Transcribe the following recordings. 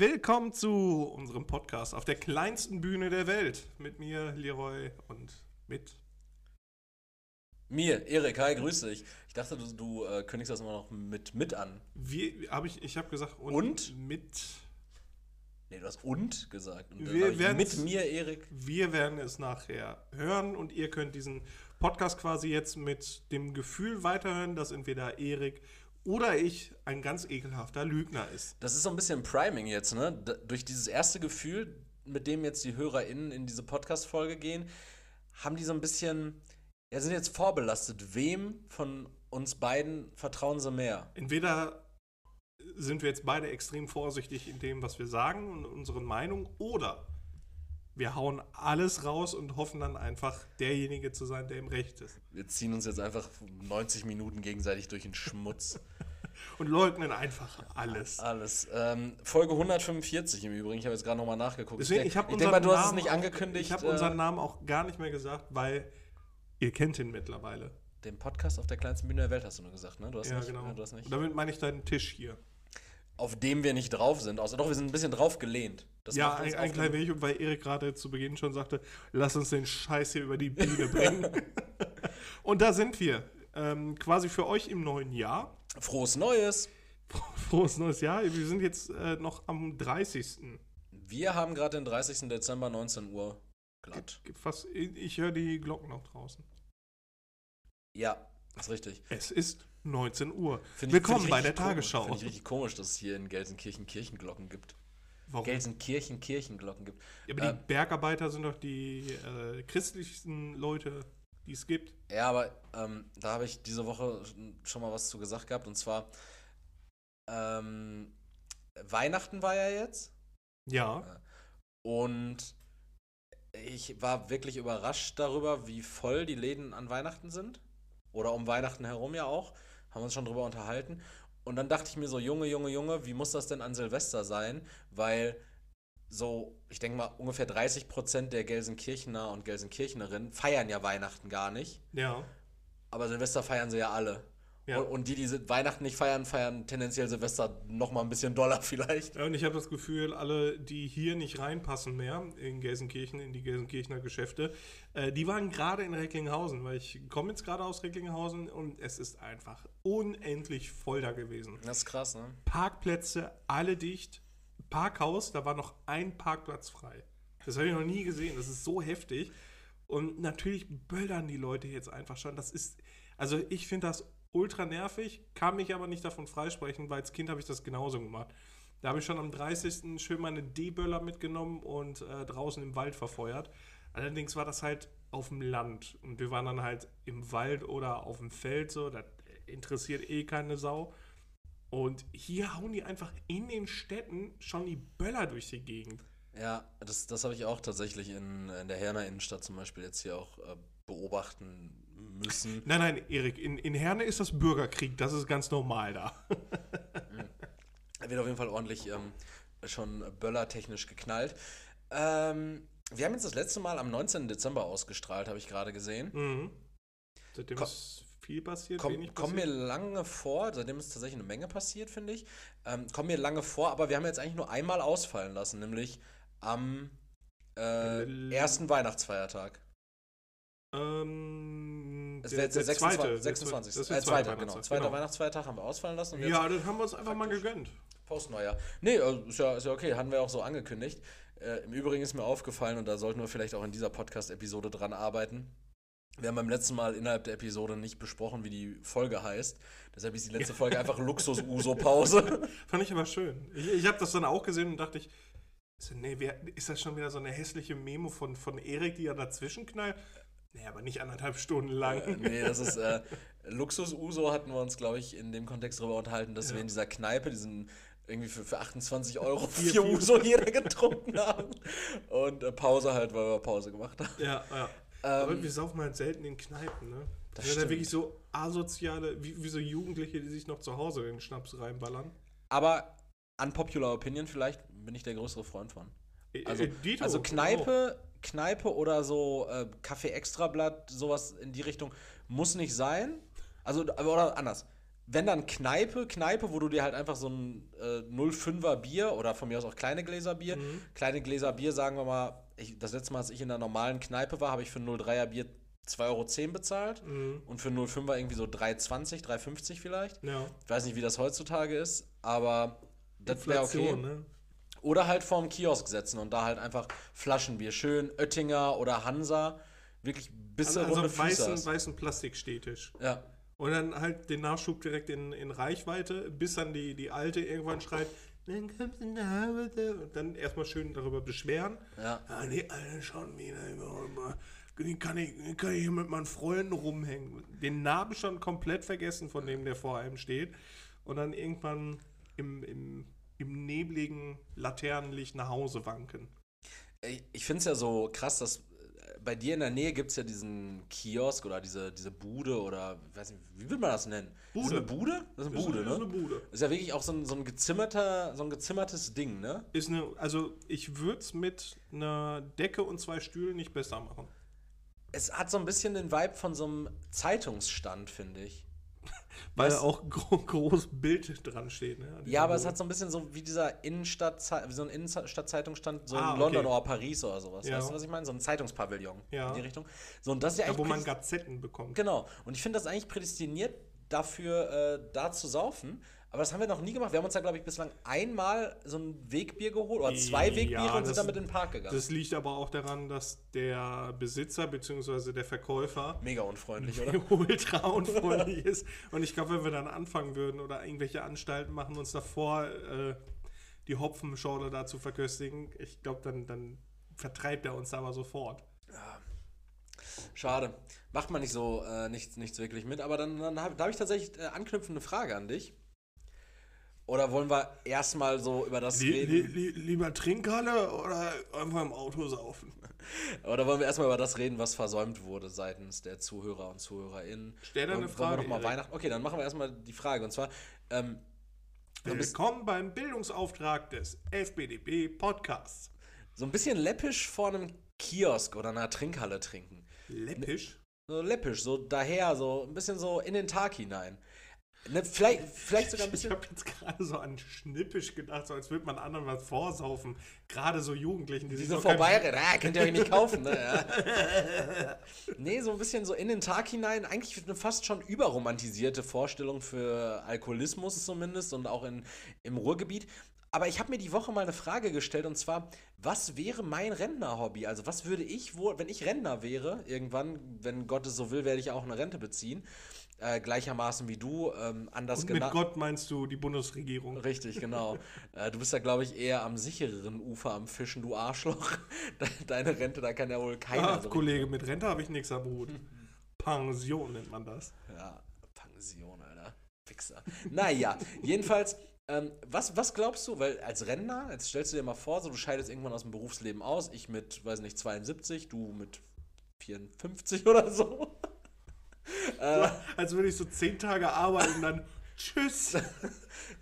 Willkommen zu unserem Podcast auf der kleinsten Bühne der Welt. Mit mir, Leroy, und mit. Mir, Erik, hi, grüß dich. Ich dachte, du, du äh, kündigst das immer noch mit mit an. Wie habe ich, ich habe gesagt, und, Und? mit. Nee, du hast und gesagt. Und Wir hab werden's- mit mir, Erik. Wir werden es nachher hören und ihr könnt diesen Podcast quasi jetzt mit dem Gefühl weiterhören, dass entweder Erik oder ich ein ganz ekelhafter Lügner ist. Das ist so ein bisschen Priming jetzt, ne? D durch dieses erste Gefühl, mit dem jetzt die HörerInnen in diese Podcast-Folge gehen, haben die so ein bisschen, ja, sind jetzt vorbelastet. Wem von uns beiden vertrauen sie mehr? Entweder sind wir jetzt beide extrem vorsichtig in dem, was wir sagen und unseren Meinungen, oder wir hauen alles raus und hoffen dann einfach, derjenige zu sein, der im Recht ist. Wir ziehen uns jetzt einfach 90 Minuten gegenseitig durch den Schmutz. Und leugnen einfach alles. Alles. Ähm, Folge 145 im Übrigen. Ich habe jetzt gerade nochmal nachgeguckt. Deswegen, ich ich habe ich denk unseren mal, du hast es Namen nicht angekündigt. Ich habe äh, unseren Namen auch gar nicht mehr gesagt, weil ihr kennt ihn mittlerweile. Den Podcast auf der kleinsten Bühne der Welt hast du nur gesagt, ne? Du hast Ja, nicht, genau. ja, du hast nicht. Und damit meine ich deinen Tisch hier. Auf dem wir nicht drauf sind. Außer doch, wir sind ein bisschen drauf gelehnt. Das ja, ein, ein klein wenig, weil Erik gerade zu Beginn schon sagte, lass uns den Scheiß hier über die Bühne bringen. Und da sind wir. Ähm, quasi für euch im neuen Jahr. Frohes Neues! Frohes neues Jahr. Wir sind jetzt äh, noch am 30. Wir haben gerade den 30. Dezember 19 Uhr glatt. Fast, ich höre die Glocken noch draußen. Ja, ist richtig. Es ist 19 Uhr. Find Willkommen ich bei der. Tagesschau. Finde ich richtig komisch, dass es hier in Gelsenkirchen Kirchenglocken gibt. Warum? Gelsenkirchen Kirchenglocken gibt. Ja, aber die Ähm, Bergarbeiter sind doch die äh, christlichsten Leute, die es gibt. Ja, aber ähm, da habe ich diese Woche schon mal was zu gesagt gehabt. Und zwar, ähm, Weihnachten war ja jetzt. Ja. Und ich war wirklich überrascht darüber, wie voll die Läden an Weihnachten sind. Oder um Weihnachten herum ja auch. Haben uns schon drüber unterhalten. Und dann dachte ich mir so, Junge, Junge, Junge, wie muss das denn an Silvester sein? Weil so, ich denke mal, ungefähr 30 Prozent der Gelsenkirchener und Gelsenkirchenerinnen feiern ja Weihnachten gar nicht. Ja. Aber Silvester feiern sie ja alle. Ja. Und, und die, die Weihnachten nicht feiern, feiern tendenziell Silvester noch mal ein bisschen doller vielleicht. Ja, Und ich habe das Gefühl, alle, die hier nicht reinpassen mehr in Gelsenkirchen, in die Gelsenkirchener Geschäfte, äh, die waren gerade in Recklinghausen, weil ich komme jetzt gerade aus Recklinghausen und es ist einfach unendlich voll da gewesen. Das ist krass, ne? Parkplätze, alle dicht. Parkhaus, da war noch ein Parkplatz frei. Das habe ich noch nie gesehen. Das ist so heftig. Und natürlich böllern die Leute jetzt einfach schon. Das ist, also ich finde das ultra nervig, kann mich aber nicht davon freisprechen, weil als Kind habe ich das genauso gemacht. Da habe ich schon am 30. schön meine D-Böller mitgenommen und äh, draußen im Wald verfeuert. Allerdings war das halt auf dem Land und wir waren dann halt im Wald oder auf dem Feld so, das interessiert eh keine Sau. Und hier hauen die einfach in den Städten schon die Böller durch die Gegend. Ja, das, das habe ich auch tatsächlich in, in der Herner Innenstadt zum Beispiel jetzt hier auch äh, beobachten müssen. Nein, nein, Erik, in, in Herne ist das Bürgerkrieg, das ist ganz normal da. Wird auf jeden Fall ordentlich ähm, schon böllertechnisch geknallt. Ähm, wir haben jetzt das letzte Mal am 19. Dezember ausgestrahlt, habe ich gerade gesehen. Mhm. Seitdem Komm- ist viel passiert, Komm, wenig kommt mir lange vor, seitdem ist tatsächlich eine Menge passiert, finde ich. Ähm, kommt mir lange vor, aber wir haben jetzt eigentlich nur einmal ausfallen lassen, nämlich am äh, ersten Weihnachtsfeiertag. Ähm, wäre jetzt der, der 26. zweite, 26. Das ist äh, der zweiter, zweite genau. Zweiter genau. Weihnachtsfeiertag haben wir ausfallen lassen. Ja, das haben wir uns einfach mal gegönnt. Postneujahr. Nee, also ist ja, ist ja okay, hatten wir auch so angekündigt. Äh, Im Übrigen ist mir aufgefallen, und da sollten wir vielleicht auch in dieser Podcast-Episode dran arbeiten. Wir haben beim letzten Mal innerhalb der Episode nicht besprochen, wie die Folge heißt. Deshalb ist die letzte Folge einfach Luxus-Uso-Pause. Fand ich aber schön. Ich, ich habe das dann auch gesehen und dachte ich, nee, ist das schon wieder so eine hässliche Memo von, von Erik, die ja dazwischen knallt? Nee, aber nicht anderthalb Stunden lang. Äh, nee, das ist äh, Luxus-Uso hatten wir uns, glaube ich, in dem Kontext darüber unterhalten, dass Ja. wir in dieser Kneipe diesen irgendwie für, für 28 Euro Vier. Uso jeder getrunken haben. Und äh, Pause halt, weil wir Pause gemacht haben. Ja, ja. Ähm, aber wir saufen halt selten in Kneipen, ne? Das sind ja stimmt. wirklich so asoziale, wie, wie so Jugendliche, die sich noch zu Hause den Schnaps reinballern. Aber unpopular Opinion vielleicht bin ich der größere Freund von. Äh, Also, äh, also. Kneipe, Kneipe oder so äh, Kaffee Extrablatt, sowas in die Richtung muss nicht sein. Also, oder anders. wenn dann Kneipe, Kneipe, wo du dir halt einfach so ein äh, 05er Bier oder von mir aus auch kleine Gläser Bier, Mhm. kleine Gläser Bier, sagen wir mal, ich, das letzte Mal, als ich in einer normalen Kneipe war, habe ich für ein 03er Bier 2,10 Euro bezahlt Mhm. und für ein 05er irgendwie so 3,20, 3,50 vielleicht. Ja. Ich weiß nicht, wie das heutzutage ist, aber das wäre okay. Ne? Oder halt vorm Kiosk setzen und da halt einfach Flaschenbier. Schön Oettinger oder Hansa. Wirklich bisschen Also, runde also Füße weißen, hast. weißen Plastikstädtisch. Ja. Und dann halt den Nachschub direkt in, in Reichweite, bis dann die, die Alte irgendwann schreit, dann kommst du nach Hause. Und dann erstmal schön darüber beschweren. Ja. Ah, die Alte schon wieder. immer- Die kann ich, die kann ich hier mit meinen Freunden rumhängen. Den Namen schon komplett vergessen, von dem der vor einem steht. Und dann irgendwann im, im, im nebligen Laternenlicht nach Hause wanken. Ich, finde es ja so krass, dass äh, bei dir in der Nähe gibt es ja diesen Kiosk oder diese, diese Bude oder, weiß nicht, wie will man das nennen? Ist das Bude. eine Bude? Das ist eine Das ist- Bude, das ne? ist eine Bude. Ist ja wirklich auch so ein, so ein gezimmerter, so ein gezimmertes Ding, ne? Ist eine, also ich würde es mit einer Decke und zwei Stühlen nicht besser machen. Es hat so ein bisschen den Vibe von so einem Zeitungsstand, finde ich. Weil Weißt- auch gro groß Bild dran steht. Ne, Ja, aber es Bude. hat so ein bisschen so wie dieser Innenstadt, wie so ein Innenstadtzeitungsstand, so Ah, in London okay. oder Paris oder sowas. Ja. Weißt du, was ich meine? So ein Zeitungspavillon Ja. in die Richtung. So, und das ist ja da, eigentlich wo man Gazetten bekommt. Genau. Und ich finde das eigentlich prädestiniert dafür, äh, da zu saufen. Aber das haben wir noch nie gemacht. Wir haben uns da, glaube ich, bislang einmal so ein Wegbier geholt oder zwei Ja, Wegbiere und das- sind damit in den Park gegangen. Das liegt aber auch daran, dass der Besitzer bzw. der Verkäufer Mega unfreundlich, oder? ultra unfreundlich ist. Und ich glaube, wenn wir dann anfangen würden oder irgendwelche Anstalten machen, uns davor äh, die Hopfenschorle da zu verköstigen, ich glaube, dann, dann vertreibt er uns da aber sofort. Schade. Macht man nicht so äh, nichts, nichts wirklich mit. Aber dann, dann hab, da habe ich tatsächlich äh, anknüpfende Frage an dich. Oder wollen wir erstmal so über das Lie reden? li li lieber Trinkhalle oder einfach im Auto saufen? Oder wollen wir erstmal über das reden, was versäumt wurde seitens der Zuhörer und ZuhörerInnen? Stell dir eine Frage, noch mal. Weihnachten? Okay, dann machen wir erstmal die Frage. Und zwar, ähm, Willkommen beim Bildungsauftrag des FBDB Podcasts. so ein bisschen läppisch vor einem Kiosk oder einer Trinkhalle trinken. Läppisch? So läppisch, so daher, so ein bisschen so in den Tag hinein. Ne, vielleicht, vielleicht sogar ein Ich bisschen. habe jetzt gerade so an Schnippisch gedacht, so als würde man anderen was vorsaufen. Gerade so Jugendlichen, die Die sich so vorbeirennen, ah, könnt ihr euch nicht kaufen, ne? Ja. nee, so ein bisschen so in den Tag hinein. Eigentlich eine fast schon überromantisierte Vorstellung für Alkoholismus zumindest und auch in, im Ruhrgebiet. Aber ich habe mir die Woche mal eine Frage gestellt und zwar, was wäre mein Rentner-Hobby? Also was würde ich wohl, wenn ich Rentner wäre, irgendwann, wenn Gott es so will, werde ich auch eine Rente beziehen. Äh, gleichermaßen wie du, ähm, anders Und mit genannt. Gott meinst du die Bundesregierung. Richtig, genau. äh, du bist da, glaube ich, eher am sichereren Ufer am Fischen, du Arschloch. De- Deine Rente, da kann ja wohl keiner Ah, so Kollege, mit Rente habe ich nichts am Hut. Pension nennt man das. Ja, Pension, Alter. Fixer. Naja, jedenfalls, ähm, was, was glaubst du? Weil als Rentner, jetzt stellst du dir mal vor, so du scheidest irgendwann aus dem Berufsleben aus, ich mit, weiß nicht, 72, du mit 54 oder so. Äh, Als würde ich so zehn Tage arbeiten und dann Tschüss.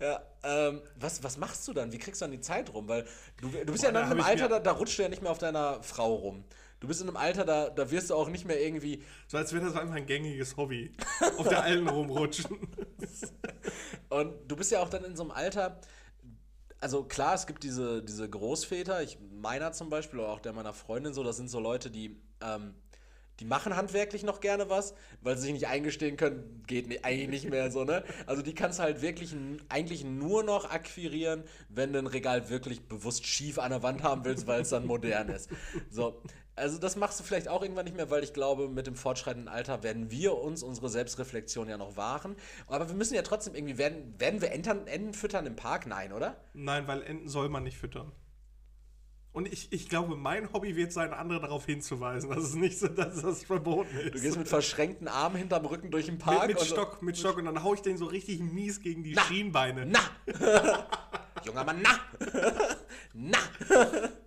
ja, ähm, was, was machst du dann? Wie kriegst du dann die Zeit rum? Weil du, du bist ja Boah, dann da in einem Alter, da, da rutscht du ja nicht mehr auf deiner Frau rum. Du bist in einem Alter, da, da wirst du auch nicht mehr irgendwie So als wäre das einfach ein gängiges Hobby. Auf der Alten rumrutschen. Und du bist ja auch dann in so einem Alter, also klar, es gibt diese, diese Großväter, ich, meiner zum Beispiel, oder auch der meiner Freundin so, das sind so Leute, die, ähm, die machen handwerklich noch gerne was, weil sie sich nicht eingestehen können, geht ni- eigentlich nicht mehr so, ne? Also die kannst du halt wirklich eigentlich nur noch akquirieren, wenn du ein Regal wirklich bewusst schief an der Wand haben willst, weil es dann modern ist. So. Also das machst du vielleicht auch irgendwann nicht mehr, weil ich glaube, mit dem fortschreitenden Alter werden wir uns unsere Selbstreflexion ja noch wahren. Aber wir müssen ja trotzdem irgendwie, werden, werden wir Enten, Enten füttern im Park? Nein, oder? Nein, weil Enten soll man nicht füttern. Und ich, ich glaube, mein Hobby wird sein, andere darauf hinzuweisen, dass es nicht so, dass das verboten ist. Du gehst mit verschränkten Armen hinterm Rücken durch den Park. mit, mit Stock, mit Stock und dann hau ich den so richtig mies gegen die Na. Schienbeine. Na! Junger Mann, na! na!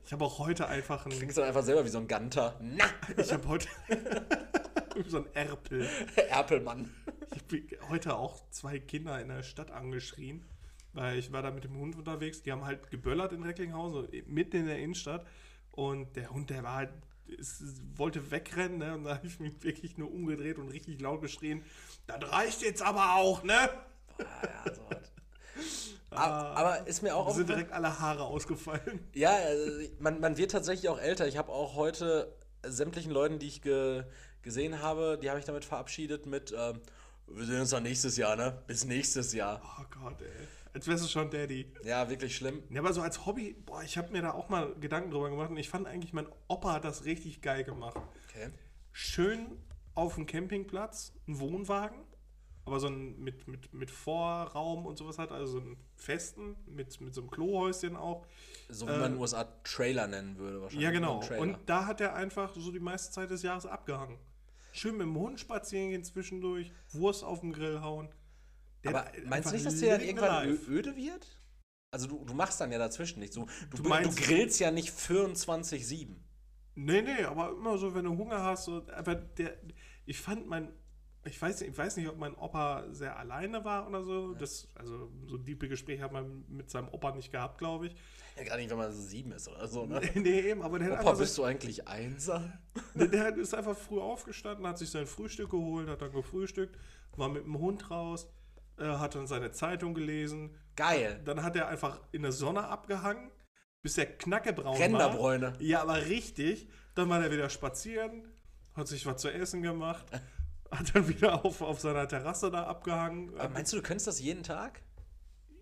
Ich habe auch heute einfach ein, Klingst dann einfach selber wie so ein Ganter. Na! ich habe heute so ein Erpel. Erpelmann. Ich bin heute auch zwei Kinder in der Stadt angeschrien, weil ich war da mit dem Hund unterwegs. Die haben halt geböllert in Recklinghausen, mitten in der Innenstadt. Und der Hund, der war halt, es, wollte wegrennen, ne? Und da habe ich mich wirklich nur umgedreht und richtig laut geschrien. Das reicht jetzt aber auch, ne? Ah, ja, so was. Aber, aber ist mir auch Da sind direkt alle Haare ausgefallen. Ja, äh, man, man wird tatsächlich auch älter. Ich habe auch heute sämtlichen Leuten, die ich ge, gesehen habe, die habe ich damit verabschiedet mit, ähm, wir sehen uns dann nächstes Jahr, ne? Bis nächstes Jahr. Oh Gott, ey. Als wärst du schon Daddy. Ja, wirklich schlimm. Ja, aber so als Hobby, boah, ich habe mir da auch mal Gedanken drüber gemacht und ich fand eigentlich, mein Opa hat das richtig geil gemacht. Okay. Schön auf dem Campingplatz, ein Wohnwagen, aber so ein mit, mit, mit Vorraum und sowas hat, also so einen festen, mit, mit so einem Klohäuschen auch. So wie man in den USA Trailer nennen würde wahrscheinlich. Ja, genau. Ein Trailer. Und da hat er einfach so die meiste Zeit des Jahres abgehangen. Schön mit dem Hund spazieren gehen zwischendurch, Wurst auf den Grill hauen. Aber meinst du nicht, dass der dann irgendwann life. ö- öde wird? Also du, du machst dann ja dazwischen nicht so. Du, Du du, meinst- du grillst ja nicht 24-7. Nee, nee, aber immer so, wenn du Hunger hast, so, aber der, ich fand mein, ich weiß, nicht- ich weiß nicht, ob mein Opa sehr alleine war oder so. Das, also so diepe Gespräche hat man mit seinem Opa nicht gehabt, glaube ich. Ja, gerade nicht, wenn man so sieben ist oder so, ne? nee, eben, aber der Opa, bist du eigentlich einsam? Der, der ist einfach früh aufgestanden, hat sich sein Frühstück geholt, hat dann gefrühstückt, war mit dem Hund raus, hat dann seine Zeitung gelesen. Geil. Dann hat er einfach in der Sonne abgehangen, bis er knackebraun war. Renderbräune. Ja, aber richtig. Dann war er wieder spazieren, hat sich was zu essen gemacht, hat dann wieder auf, auf seiner Terrasse da abgehangen. Aber meinst du, du könntest das jeden Tag?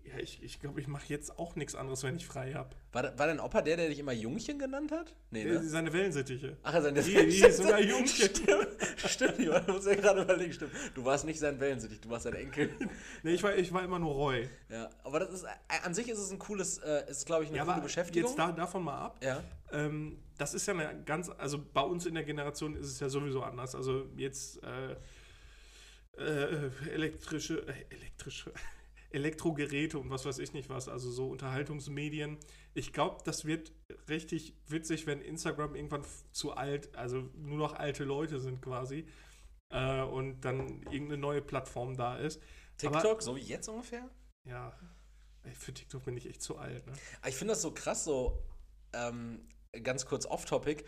Ja, ich ich, glaube, ich mache jetzt auch nichts anderes, wenn ich frei habe. War, war dein Opa der, der dich immer Jungchen genannt hat? Nee, ne? Seine Wellensittiche. Ach, seine Die- die ist sogar Jungchen. Stimmt, stimmt, ich muss ja gerade überlegen, stimmt. Du warst nicht sein Wellensittich, du warst sein Enkel. Nee, ich war, ich war immer nur Roy. Ja, aber das ist, äh, an sich ist es ein cooles, äh, ist glaube ich eine Ja, coole aber Beschäftigung. jetzt da, davon mal ab. ja. Ähm, das ist ja eine ganz, also bei uns in der Generation ist es ja sowieso anders. Also jetzt äh, äh, elektrische, äh, elektrische, Elektrogeräte und was weiß ich nicht was, also so Unterhaltungsmedien. Ich glaube, das wird richtig witzig, wenn Instagram irgendwann zu alt, also nur noch alte Leute sind quasi äh, und dann irgendeine neue Plattform da ist. TikTok, Aber, so wie jetzt ungefähr? ja, ey, für TikTok bin ich echt zu alt. Ne? Aber Ich finde das so krass, so ähm, ganz kurz off-topic.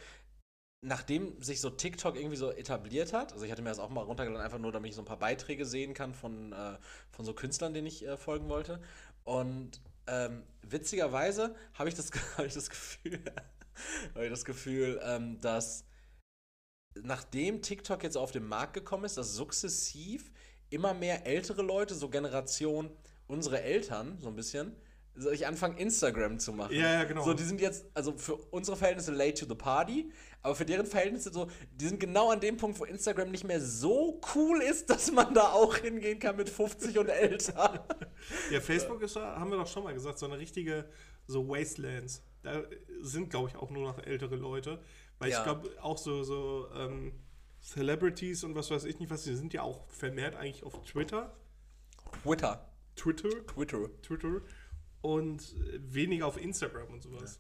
Nachdem sich so TikTok irgendwie so etabliert hat, also ich hatte mir das auch mal runtergeladen, einfach nur, damit ich so ein paar Beiträge sehen kann von, äh, von so Künstlern, denen ich äh, folgen wollte. Und ähm, witzigerweise habe ich, das, hab ich das Gefühl, ich das Gefühl, ähm, dass nachdem TikTok jetzt auf den Markt gekommen ist, dass sukzessiv immer mehr ältere Leute, so Generation unsere Eltern, so ein bisschen, sich anfangen, Instagram zu machen. Ja, ja, genau. So, die sind jetzt, also für unsere Verhältnisse late to the party, aber für deren Verhältnisse so, die sind genau an dem Punkt, wo Instagram nicht mehr so cool ist, dass man da auch hingehen kann mit 50 und älter. Ja, Facebook ist, haben wir doch schon mal gesagt, so eine richtige, so Wastelands. Da sind, glaube ich, auch nur noch ältere Leute. Weil Ja. ich glaube, auch so, so ähm, Celebrities und was weiß ich nicht was, die sind ja auch vermehrt eigentlich auf Twitter. Twitter. Twitter. Twitter. Twitter. Und weniger auf Instagram und sowas.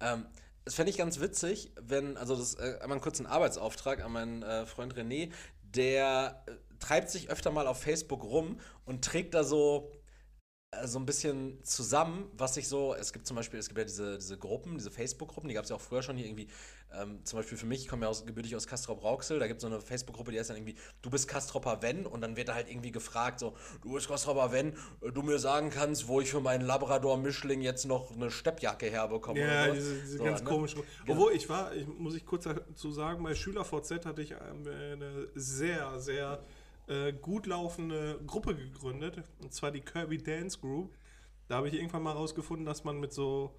Ähm, das fände ich ganz witzig, wenn, also das äh, einmal einen kurzen Arbeitsauftrag an meinen äh, Freund René, der äh, treibt sich öfter mal auf Facebook rum und trägt da so äh, so ein bisschen zusammen, was sich so, es gibt zum Beispiel, es gibt ja diese, diese Gruppen, diese Facebook-Gruppen, die gab es ja auch früher schon hier irgendwie, ähm, zum Beispiel für mich, ich komme ja aus, gebürtig aus Castrop-Rauxel, da gibt es so eine Facebook-Gruppe, die heißt dann irgendwie, du bist Castropper wenn und dann wird da halt irgendwie gefragt, so, du bist Castropper wenn äh, du mir sagen kannst, wo ich für meinen Labrador-Mischling jetzt noch eine Steppjacke herbekomme. Ja, oder diese, diese So, ganz ne? komischen. Genau. Obwohl, ich war, ich, muss ich kurz dazu sagen, bei SchülerVZ hatte ich ähm, eine sehr, sehr äh, gut laufende Gruppe gegründet. Und zwar die Kirby Dance Group. Da habe ich irgendwann mal rausgefunden, dass man mit so,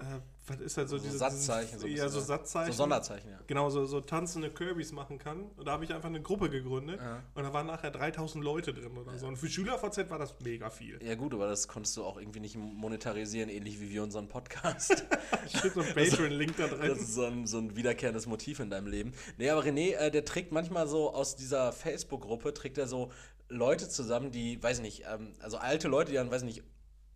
äh, was ist halt so, So diese Satzzeichen, so ja, so? Satzzeichen. So Sonderzeichen, ja. Genau, so, so tanzende Kirbys machen kann. Und da habe ich einfach eine Gruppe gegründet. Ja. Und da waren nachher 3000 Leute drin oder so. Und für SchülerVZ war das mega viel. Ja gut, aber das konntest du auch irgendwie nicht monetarisieren, ähnlich wie wir unseren Podcast. Steht so ein Patreon-Link da drin. Das ist so ein, so ein wiederkehrendes Motiv in deinem Leben. Nee, aber René, äh, der trägt manchmal so aus dieser Facebook-Gruppe, trägt er so Leute zusammen, die, weiß nicht, ähm, also alte Leute, die dann, weiß nicht,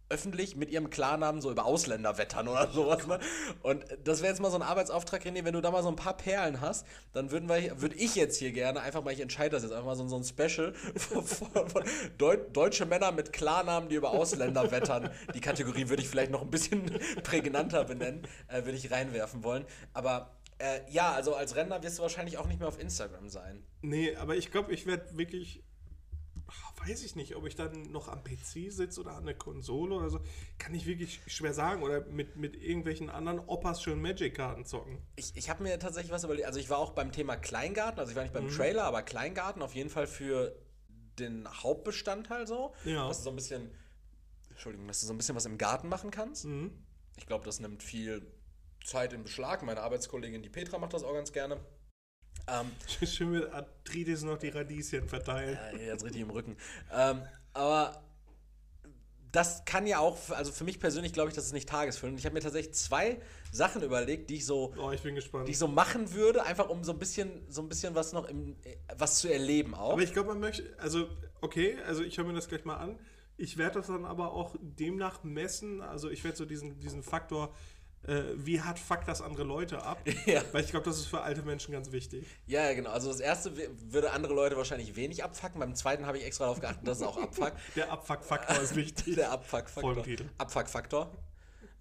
öffentlich mit ihrem Klarnamen so über Ausländer wettern oder sowas. Ne? Und das wäre jetzt mal so ein Arbeitsauftrag, René, wenn du da mal so ein paar Perlen hast, dann würden wir, würde ich jetzt hier gerne einfach mal, ich entscheide das jetzt einfach mal so, so ein Special von, von, von Deu deutsche Männer mit Klarnamen, die über Ausländer wettern. Die Kategorie würde ich vielleicht noch ein bisschen prägnanter benennen, äh, würde ich reinwerfen wollen. Aber äh, ja, also als Rentner wirst du wahrscheinlich auch nicht mehr auf Instagram sein. Nee, aber ich glaube, ich werde wirklich weiß ich nicht, ob ich dann noch am PC sitze oder an der Konsole oder so. Kann ich wirklich schwer sagen. Oder mit, mit irgendwelchen anderen Opas schön Magic-Karten zocken. Ich, ich habe mir tatsächlich was überlegt. Also ich war auch beim Thema Kleingarten, also ich war nicht beim Mhm. Trailer, aber Kleingarten auf jeden Fall für den Hauptbestandteil so. Ja. Dass du so ein bisschen, Entschuldigung, dass du so ein bisschen was im Garten machen kannst. Mhm. Ich glaube, das nimmt viel Zeit in Beschlag. Meine Arbeitskollegin, die Petra, macht das auch ganz gerne. Ähm, Schön mit Arthritis noch die Radieschen verteilen. Ja, jetzt richtig im Rücken. Ähm, aber das kann ja auch, also für mich persönlich glaube ich, das ist nicht tagesfüllend. Ich habe mir tatsächlich zwei Sachen überlegt, die ich so, Oh, ich die ich so machen würde, einfach um so ein bisschen, so ein bisschen was noch im, äh, was zu erleben auch. Aber ich glaube, man möchte, also, okay, also ich höre mir das gleich mal an. Ich werde das dann aber auch demnach messen. Also ich werde so diesen, diesen Faktor, äh, wie hart fuckt das andere Leute ab? Ja. Weil ich glaube, das ist für alte Menschen ganz wichtig. ja, genau. Also das erste würde andere Leute wahrscheinlich wenig abfacken. Beim zweiten habe ich extra darauf geachtet, dass es auch abfuckt. Der Abfuck-Faktor ist wichtig. Der Abfuck-Faktor. Abfuck-Faktor.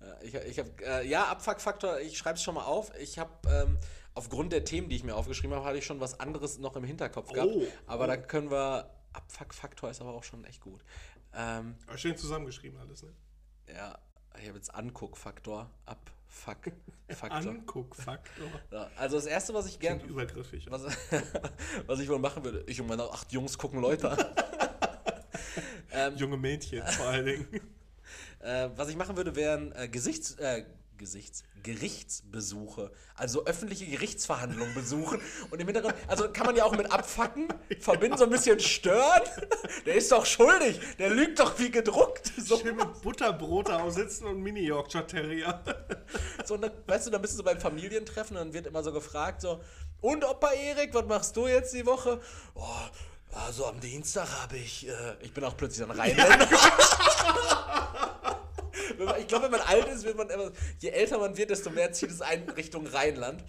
Äh, Ich, ich hab, äh, ja, Abfuck-Faktor, ich schreibe es schon mal auf. Ich habe ähm, aufgrund der Themen, die ich mir aufgeschrieben habe, hatte ich schon was anderes noch im Hinterkopf gehabt. Oh, aber oh. da können wir. Abfuck-Faktor ist aber auch schon echt gut. Ähm, Aber Schön zusammengeschrieben alles, ne? ja, ich habe jetzt Anguck-Faktor. Abfuck-Faktor. Anguck-Faktor. Ja, also das erste, was ich gerne. Übergriffig. Was, was ich wohl machen würde, ich und meine acht Jungs gucken Leute an. ähm, Junge Mädchen vor allen Dingen. Äh, was ich machen würde, wären äh, Gesichts, äh, Gesichts, Gerichtsbesuche. Also öffentliche Gerichtsverhandlungen besuchen. Und im Hintergrund, also kann man ja auch mit abfacken, verbinden, so ein bisschen stören. Der ist doch schuldig, der lügt doch wie gedruckt. So, Schön mit Butterbrot da sitzen und Mini-Yorkshire Terrier. so und dann, weißt du, dann bist du so beim Familientreffen und dann wird immer so gefragt, so, und Opa Erik, was machst du jetzt die Woche? Oh, also am Dienstag habe ich, äh, ich bin auch plötzlich ein Rheinländer. Man- Ich glaube, wenn man alt ist, wird man immer, je älter man wird, desto mehr zieht es einen Richtung Rheinland.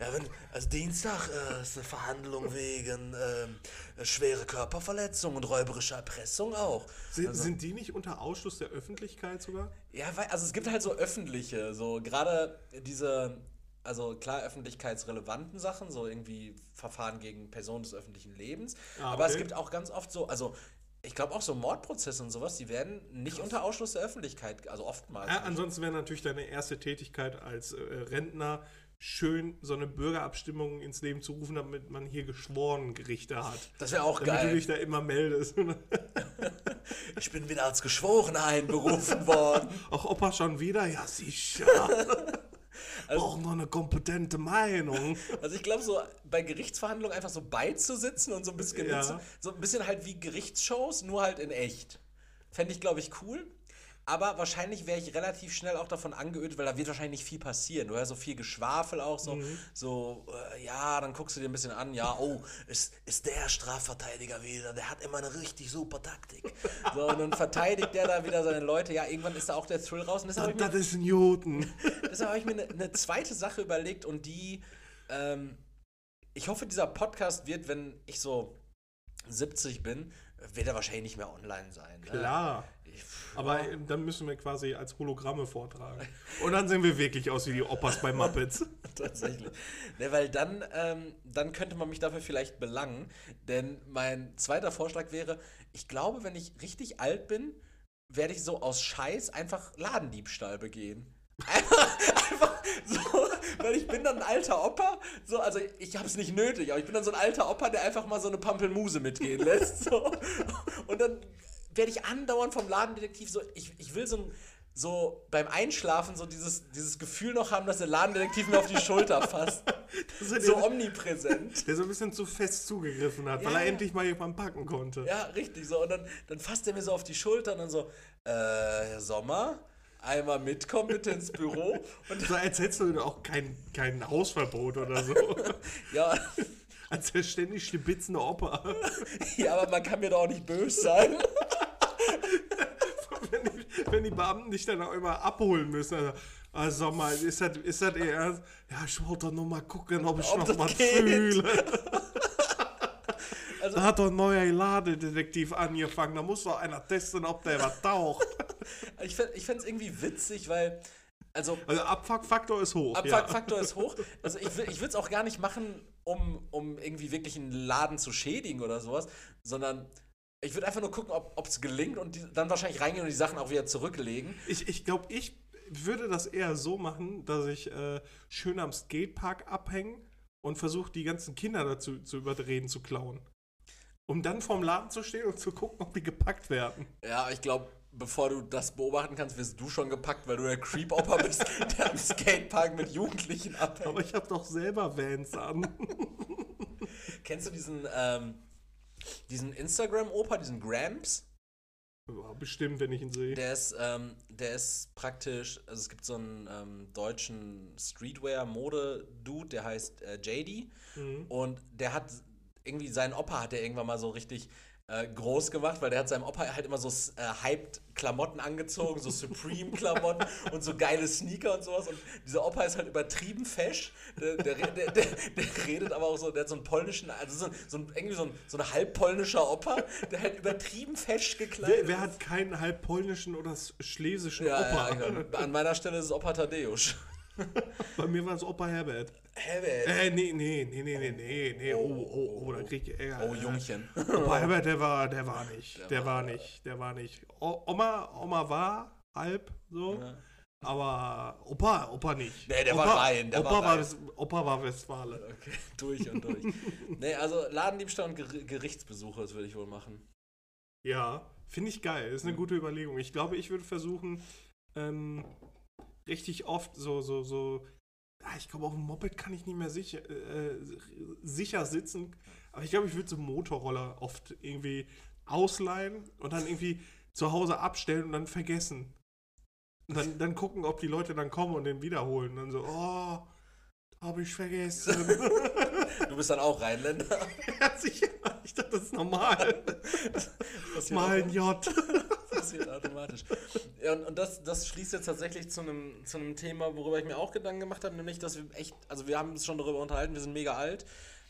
Ja, wenn, also Dienstag äh, ist eine Verhandlung wegen ähm, schwere Körperverletzung und räuberischer Erpressung auch. Sind, Also- sind die nicht unter Ausschluss der Öffentlichkeit sogar? Ja, weil, also es gibt halt so öffentliche, so gerade diese, also klar öffentlichkeitsrelevanten Sachen, so irgendwie Verfahren gegen Personen des öffentlichen Lebens. Ah, Aber es okay. gibt auch ganz oft so, also ich glaube auch so Mordprozesse und sowas, die werden nicht unter Ausschluss der Öffentlichkeit, also oftmals. Ja, ansonsten wäre natürlich deine erste Tätigkeit als äh, Rentner schön so eine Bürgerabstimmung ins Leben zu rufen, damit man hier geschworen Gerichte hat. das wäre auch Damit du geil. dich da immer meldest. Ich bin wieder als Geschworener einberufen worden. Auch Opa schon wieder? Ja, sicher. Also- Brauchen noch eine kompetente Meinung. Also ich glaube, so bei Gerichtsverhandlungen einfach so beizusitzen und so ein bisschen, Ja. so ein bisschen halt wie Gerichtsshows, nur halt in echt. Fände ich, glaube ich, cool. Aber wahrscheinlich wäre ich relativ schnell auch davon angeödet, weil da wird wahrscheinlich nicht viel passieren. Du hörst so viel Geschwafel auch, so, Mhm. so äh, ja, dann guckst du dir ein bisschen an, ja, oh, ist, ist der Strafverteidiger wieder, der hat immer eine richtig super Taktik. So, und dann verteidigt der da wieder seine Leute. Ja, irgendwann ist da auch der Thrill raus. Und ich mir Das ist ein Juden. Deshalb habe ich mir eine, eine zweite Sache überlegt und die, ähm, ich hoffe, dieser Podcast wird, wenn ich so 70 bin, wird er wahrscheinlich nicht mehr online sein. Ne? Klar. Aber äh, dann müssen wir quasi als Hologramme vortragen. Und dann sehen wir wirklich aus wie die Opas bei Muppets. tatsächlich. Ne, weil dann, ähm, dann könnte man mich dafür vielleicht belangen. Denn mein zweiter Vorschlag wäre, ich glaube, wenn ich richtig alt bin, werde ich so aus Scheiß einfach Ladendiebstahl begehen. Einfach, einfach so, weil ich bin dann ein alter Opa, so, also ich habe es nicht nötig, aber ich bin dann so ein alter Opa, der einfach mal so eine Pampelmuse mitgehen lässt. So. Und dann werde ich andauernd vom Ladendetektiv so, ich, ich will so ein, so beim Einschlafen so dieses, dieses Gefühl noch haben, dass der Ladendetektiv mir auf die Schulter fasst. So der, omnipräsent. der so ein bisschen zu fest zugegriffen hat, weil Ja, er ja. endlich mal jemanden packen konnte. Ja, richtig. So. Und dann, dann fasst er mir so auf die Schulter und dann so, äh, Herr Sommer, einmal mitkommen bitte ins Büro. Und So, als hättest du auch kein, kein Hausverbot oder so. ja, als der ständig stibitzende Opa. ja, aber man kann mir doch auch nicht böse sein. wenn, die, wenn die Beamten dich dann auch immer abholen müssen. Also, also sag mal, ist das, ist das ihr Ernst? Ja, ich wollte doch nur mal gucken, ob ich Ob noch was geht. fühle. Also- da hat doch ein neuer Ladedetektiv angefangen. Da muss doch einer testen, ob der was taucht. Ich fände ich es irgendwie witzig, weil, also Also Abfuckfaktor ist hoch. Abfuckfaktor ist hoch. Also ich, will- ich würde es auch gar nicht machen, um, um irgendwie wirklich einen Laden zu schädigen oder sowas, sondern Ich würde einfach nur gucken, ob es gelingt und die, dann wahrscheinlich reingehen und die Sachen auch wieder zurücklegen. Ich, ich glaube, ich würde das eher so machen, dass ich äh, schön am Skatepark abhänge und versuche, die ganzen Kinder dazu zu überreden, zu klauen. Um dann vorm Laden zu stehen und zu gucken, ob die gepackt werden. Ja, ich glaube, bevor du das beobachten kannst, wirst du schon gepackt, weil du der Creep-Opa bist, der am Skatepark mit Jugendlichen abhängt. Aber ich habe doch selber Vans an. Kennst du diesen, ähm, diesen Instagram-Opa, diesen Gramps? Ja, bestimmt, wenn ich ihn sehe. Der ist, ähm, der ist praktisch, also es gibt so einen ähm, deutschen Streetwear-Mode-Dude, der heißt äh, JD. Mhm. Und der hat irgendwie, seinen Opa hat er irgendwann mal so richtig äh, groß gemacht, weil der hat seinem Opa halt immer so äh, hyped Klamotten angezogen, so Supreme-Klamotten und so geile Sneaker und sowas. Und dieser Opa ist halt übertrieben fesch. Der, der, der, der, der redet aber auch so, der hat so einen polnischen, also so, so ein, irgendwie so ein, so ein halb polnischer Opa, der halt übertrieben fesch gekleidet wer, wer hat keinen halb polnischen oder schlesischen ja, Opa? Ja. An meiner Stelle ist es Opa Tadeusz. Bei mir war es Opa Herbert. Herbert. Äh, nee, nee, nee, nee, nee, nee, nee. Oh, oh, oh, da krieg ich Ärger. Oh, Jungchen. Opa Herbert, der war, der war nicht. Der, Der war war- nicht. Der war nicht. O Oma, Oma war halb so. Ja. Aber Opa, Opa nicht. Nee, der Opa, war rein, der Opa war rein. West- Opa war Westfale. Okay, durch und durch. nee, also Ladendiebstahl und Ger Gerichtsbesuche, das würde ich wohl machen. Ja, finde ich geil. Ist eine gute Überlegung. Ich glaube, ich würde versuchen, ähm, richtig oft so, so, so. Ah, ich glaube, auf dem Moped kann ich nicht mehr sicher, äh, sicher sitzen. Aber ich glaube, ich würde so Motorroller oft irgendwie ausleihen und dann irgendwie zu Hause abstellen und dann vergessen. Und dann, dann gucken, ob die Leute dann kommen und den wiederholen. Und dann so, oh, habe ich vergessen. Du bist dann auch Rheinländer. ja, sicher. Ich dachte, das ist normal. Passiert Mal ein auch- J. passiert automatisch. Ja, und, und das, das schließt jetzt tatsächlich zu einem, zu einem Thema, worüber ich mir auch Gedanken gemacht habe, nämlich, dass wir echt, also wir haben uns schon darüber unterhalten, wir sind mega alt,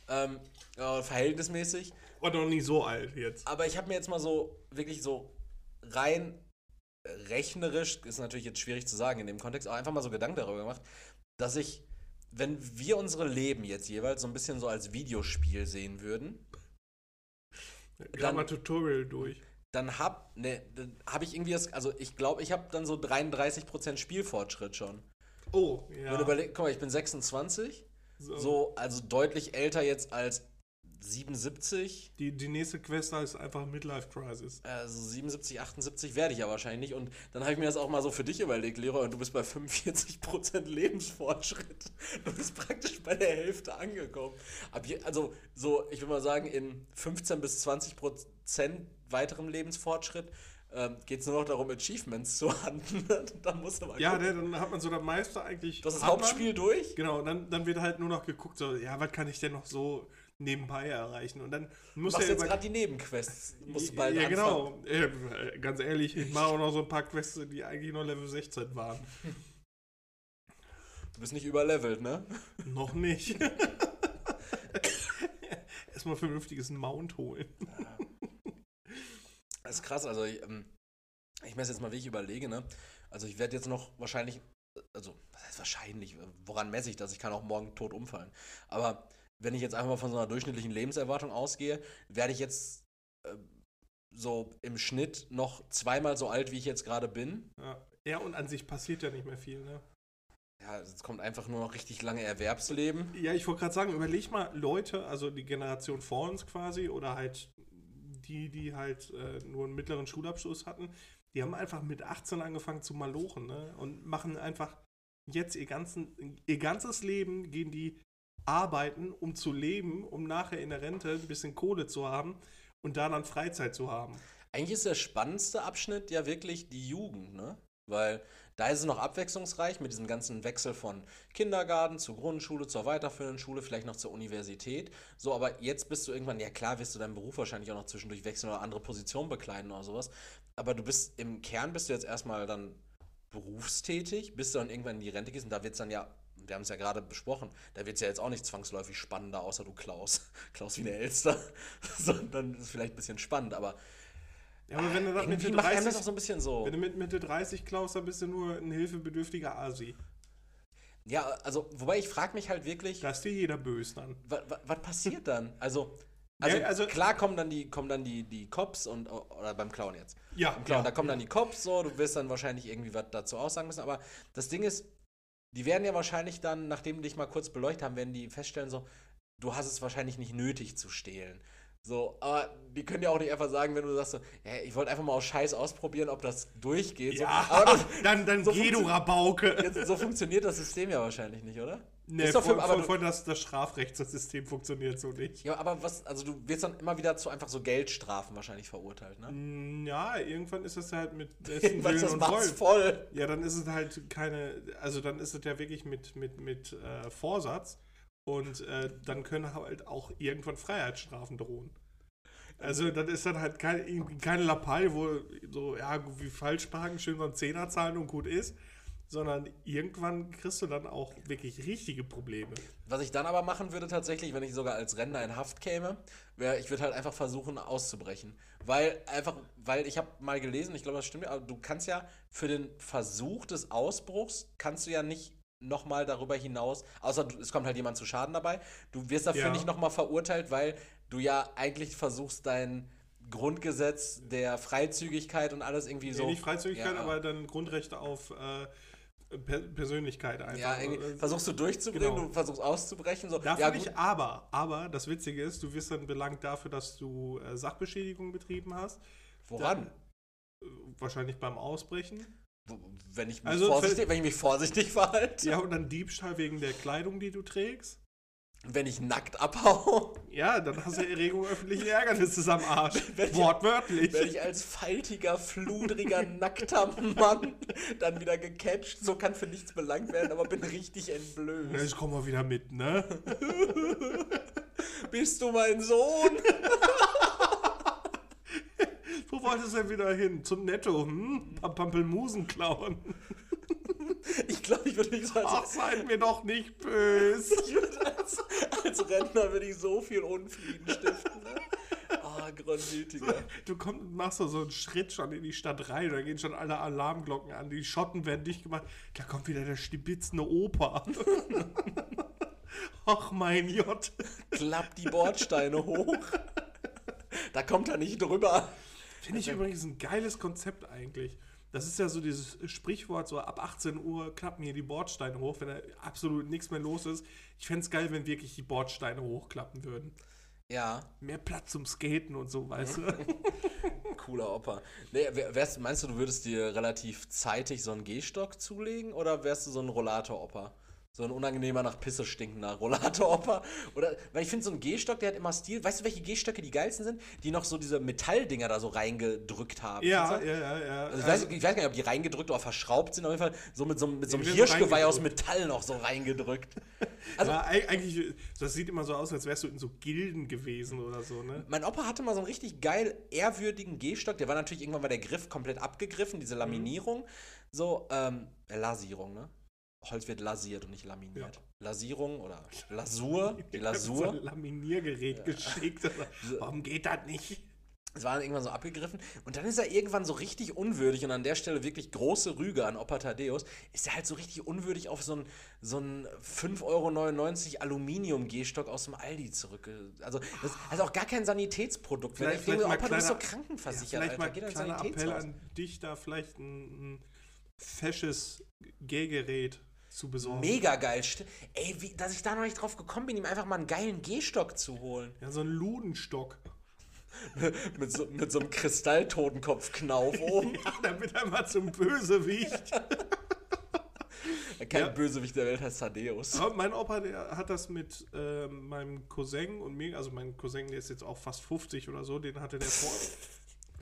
ähm, äh, verhältnismäßig, Und noch nicht so alt jetzt. aber ich habe mir jetzt mal so, wirklich so rein rechnerisch, ist natürlich jetzt schwierig zu sagen in dem Kontext, aber einfach mal so Gedanken darüber gemacht, dass ich, wenn wir unsere Leben jetzt jeweils so ein bisschen so als Videospiel sehen würden, Gerade mal Tutorial durch. Dann hab, ne, dann hab ich irgendwie das, also ich glaube, ich habe dann so 33% Spielfortschritt schon. Oh, Wenn ja. du überlegst, guck mal, ich bin 26, so. so, also deutlich älter jetzt als 77. Die, die nächste Quest ist einfach Midlife Crisis. Also 77, 78 werde ich ja wahrscheinlich nicht. Und dann habe ich mir das auch mal so für dich überlegt, Leroy, und du bist bei 45% Lebensfortschritt. Du bist praktisch bei der Hälfte angekommen. Je, also so, ich würde mal sagen, in 15 bis 20% weiterem Lebensfortschritt ähm, geht es nur noch darum, Achievements zu handeln. dann musst du mal Ja, gucken. ne, dann hat man so das meiste eigentlich. Das man. Hauptspiel durch. Genau, dann, dann wird halt nur noch geguckt, so, ja, was kann ich denn noch so nebenbei erreichen? Und dann muss er jetzt gerade die Nebenquests. Musst du bald ja, anfangen. genau. Äh, ganz ehrlich, ich mache auch noch so ein paar Quests, die eigentlich nur Level 16 waren. Du bist nicht überlevelt, ne? noch nicht. Erstmal vernünftiges Mount holen. Das ist krass, also ich, ähm, ich messe jetzt mal, wie ich überlege, ne? Also ich werde jetzt noch wahrscheinlich, also was heißt wahrscheinlich, woran messe ich das? Ich kann auch morgen tot umfallen. Aber wenn ich jetzt einfach mal von so einer durchschnittlichen Lebenserwartung ausgehe, werde ich jetzt äh, so im Schnitt noch zweimal so alt, wie ich jetzt gerade bin. Ja. ja, und an sich passiert ja nicht mehr viel, ne? Ja, es kommt einfach nur noch richtig lange Erwerbsleben. Ja, ich wollte gerade sagen, überleg mal Leute, also die Generation vor uns quasi, oder halt die, die halt äh, nur einen mittleren Schulabschluss hatten, die haben einfach mit 18 angefangen zu malochen, ne? Und machen einfach jetzt ihr, ganzen, ihr ganzes Leben, gehen die arbeiten, um zu leben, um nachher in der Rente ein bisschen Kohle zu haben und da dann Freizeit zu haben. Eigentlich ist der spannendste Abschnitt ja wirklich die Jugend, ne? Weil da ist es noch abwechslungsreich mit diesem ganzen Wechsel von Kindergarten zur Grundschule, zur weiterführenden Schule, vielleicht noch zur Universität. So, aber jetzt bist du irgendwann, ja klar, wirst du deinen Beruf wahrscheinlich auch noch zwischendurch wechseln oder andere Positionen bekleiden oder sowas. Aber du bist im Kern bist du jetzt erstmal dann berufstätig, bis du dann irgendwann in die Rente gehst und da wird es dann ja, wir haben es ja gerade besprochen, da wird es ja jetzt auch nicht zwangsläufig spannender, außer du klaus. Klaus wie eine Elster. Sondern ist vielleicht ein bisschen spannend, aber Ja, aber wenn du das irgendwie Mitte macht einem das 30, auch so ein bisschen so. wenn du mit Mitte 30 klaust, dann bist du nur ein hilfebedürftiger Asi. Ja, also, wobei ich frage mich halt wirklich, Da ist dir jeder böse dann. was passiert dann? Also, Also, Ja, also- klar kommen dann die, kommen dann die, die Cops und oder beim Clown jetzt. Ja, Beim Clown, ja, da kommen ja. dann die Cops, so, du wirst dann wahrscheinlich irgendwie was dazu aussagen müssen, aber das Ding ist, die werden ja wahrscheinlich dann, nachdem die dich mal kurz beleuchtet haben, werden die feststellen, so, du hast es wahrscheinlich nicht nötig zu stehlen. So, aber die können ja auch nicht einfach sagen, wenn du sagst so, ja, ich wollte einfach mal aus Scheiß ausprobieren, ob das durchgeht. So, Ja, aber das, dann, dann so geh du Rabauke. jetzt, so funktioniert das System ja wahrscheinlich nicht, oder? Nee, Ist doch für- aber du- voll das, das Strafrechtssystem funktioniert so nicht. Ja, aber was, also du wirst dann immer wieder zu einfach so Geldstrafen wahrscheinlich verurteilt, ne? Mm, Ja, irgendwann ist das halt mit Was, Willen das und Wollen. voll. Ja, dann ist es halt keine, also dann ist es ja wirklich mit, mit, mit äh, Vorsatz und äh, dann können halt auch irgendwann Freiheitsstrafen drohen. Also dann ist dann halt irgendwie keine Lappalie, wo so, ja, wie falsch parken, schön so ein Zehner zahlen und gut ist, sondern irgendwann kriegst du dann auch wirklich richtige Probleme. Was ich dann aber machen würde tatsächlich, wenn ich sogar als Rentner in Haft käme, wäre, ich würde halt einfach versuchen auszubrechen. Weil einfach, weil ich habe mal gelesen, ich glaube, das stimmt, aber du kannst ja für den Versuch des Ausbruchs, kannst du ja nicht nochmal darüber hinaus, außer du, es kommt halt jemand zu Schaden dabei, du wirst dafür Ja. nicht nochmal verurteilt, weil du ja eigentlich versuchst, dein Grundgesetz der Freizügigkeit und alles irgendwie so. Nee, nicht Freizügigkeit, Ja. aber dann Grundrechte auf äh, per Persönlichkeit einfach. Ja, irgendwie Äh, versuchst du durchzubringen, genau. du versuchst auszubrechen. So. Da ja, finde ich aber, aber das Witzige ist, du wirst dann belangt dafür, dass du äh, Sachbeschädigung betrieben hast. woran? Äh, wahrscheinlich beim Ausbrechen. Wenn ich mich, Also, vorsichtig, wenn ich mich vorsichtig verhalte, Ja, und dann Diebstahl wegen der Kleidung, die du trägst. wenn ich nackt abhaue, Ja, dann hast du Erregung öffentlichen Ärgernisses am Arsch. Wenn ich- Wortwörtlich. wenn ich als faltiger, fludriger, nackter Mann dann wieder gecatcht, so kann für nichts belangt werden, aber bin richtig entblößt. Jetzt komm mal wieder mit, ne? Bist du mein Sohn? Wo wolltest du denn wieder hin? Zum Netto, hm? Paar Pampelmusen klauen. Ich glaube, ich würde mich so als, Ach, seid mir doch nicht böse. ich würde als, als Rentner würde ich so viel Unfrieden stiften. Ne? Ah, Grundgütiger. Du kommst, machst so einen Schritt schon in die Stadt rein, da gehen schon alle Alarmglocken an, die Schotten werden dicht gemacht. Da kommt wieder der stibitzende Opa. Ach mein Jott. Klappt die Bordsteine hoch. Da kommt er nicht drüber. Finde ich übrigens ein geiles Konzept eigentlich. Das ist ja so dieses Sprichwort, so ab 18 Uhr klappen hier die Bordsteine hoch, wenn da absolut nichts mehr los ist. Ich fände es geil, wenn wirklich die Bordsteine hochklappen würden. Ja, Mehr Platz zum Skaten und so, weißt du? cooler Opa. Nee, wär- wärst, meinst du, du würdest dir relativ zeitig so einen Gehstock zulegen oder wärst du so ein Rollator-Opa? So ein unangenehmer nach Pisse stinkender Rollator-Opa? Oder, weil ich finde, so ein Gehstock, der hat immer Stil. Weißt du, welche Gehstöcke die geilsten sind? Die noch so diese Metalldinger da so reingedrückt haben. ja, ja, ja, ja. Also ich, weiß, ich weiß gar nicht, ob die reingedrückt oder verschraubt sind, auf jeden Fall so mit so, einem- mit so einem werden so Hirschgeweih aus. Metall noch so reingedrückt. Also, ja, eig- eigentlich, das sieht immer so aus, als wärst du in so Gilden gewesen oder so, ne? Mein Opa hatte mal so einen richtig geil ehrwürdigen Gehstock. Der war natürlich irgendwann mal der Griff komplett abgegriffen, diese Laminierung. So, ähm, äh, Lasierung, ne? Holz wird lasiert und nicht laminiert. Lasierung oder Lasur, die So Lasur. ein Laminiergerät geschickt. aber Warum geht das nicht? Es war dann irgendwann so abgegriffen. Und dann ist er irgendwann so richtig unwürdig und an der Stelle wirklich große Rüge an Opa Thaddeus, ist er halt so richtig unwürdig auf so einen so einen 5,99 Euro Aluminium-Gehstock aus dem Aldi zurück. Also, das ist also auch gar kein Sanitätsprodukt. Ich denke, Opa, du bist so krankenversichert, ja, vielleicht mal Alter. Geh ein ins kleiner Appell an dich, da vielleicht ein, ein fesches Gehgerät zu besorgen. Mega geil. Ey, wie, dass ich da noch nicht drauf gekommen bin, ihm einfach mal einen geilen Gehstock zu holen. Ja, so ein Ludenstock. mit, so, mit so einem Kristalltotenkopfknauf oben. Ja, damit er mal zum Bösewicht. Kein Ja. Bösewicht der Welt heißt Thaddeus. Aber mein Opa, der hat das mit ähm, meinem Cousin und mir, also mein Cousin, der ist jetzt auch fast 50 oder so, den hatte der vor.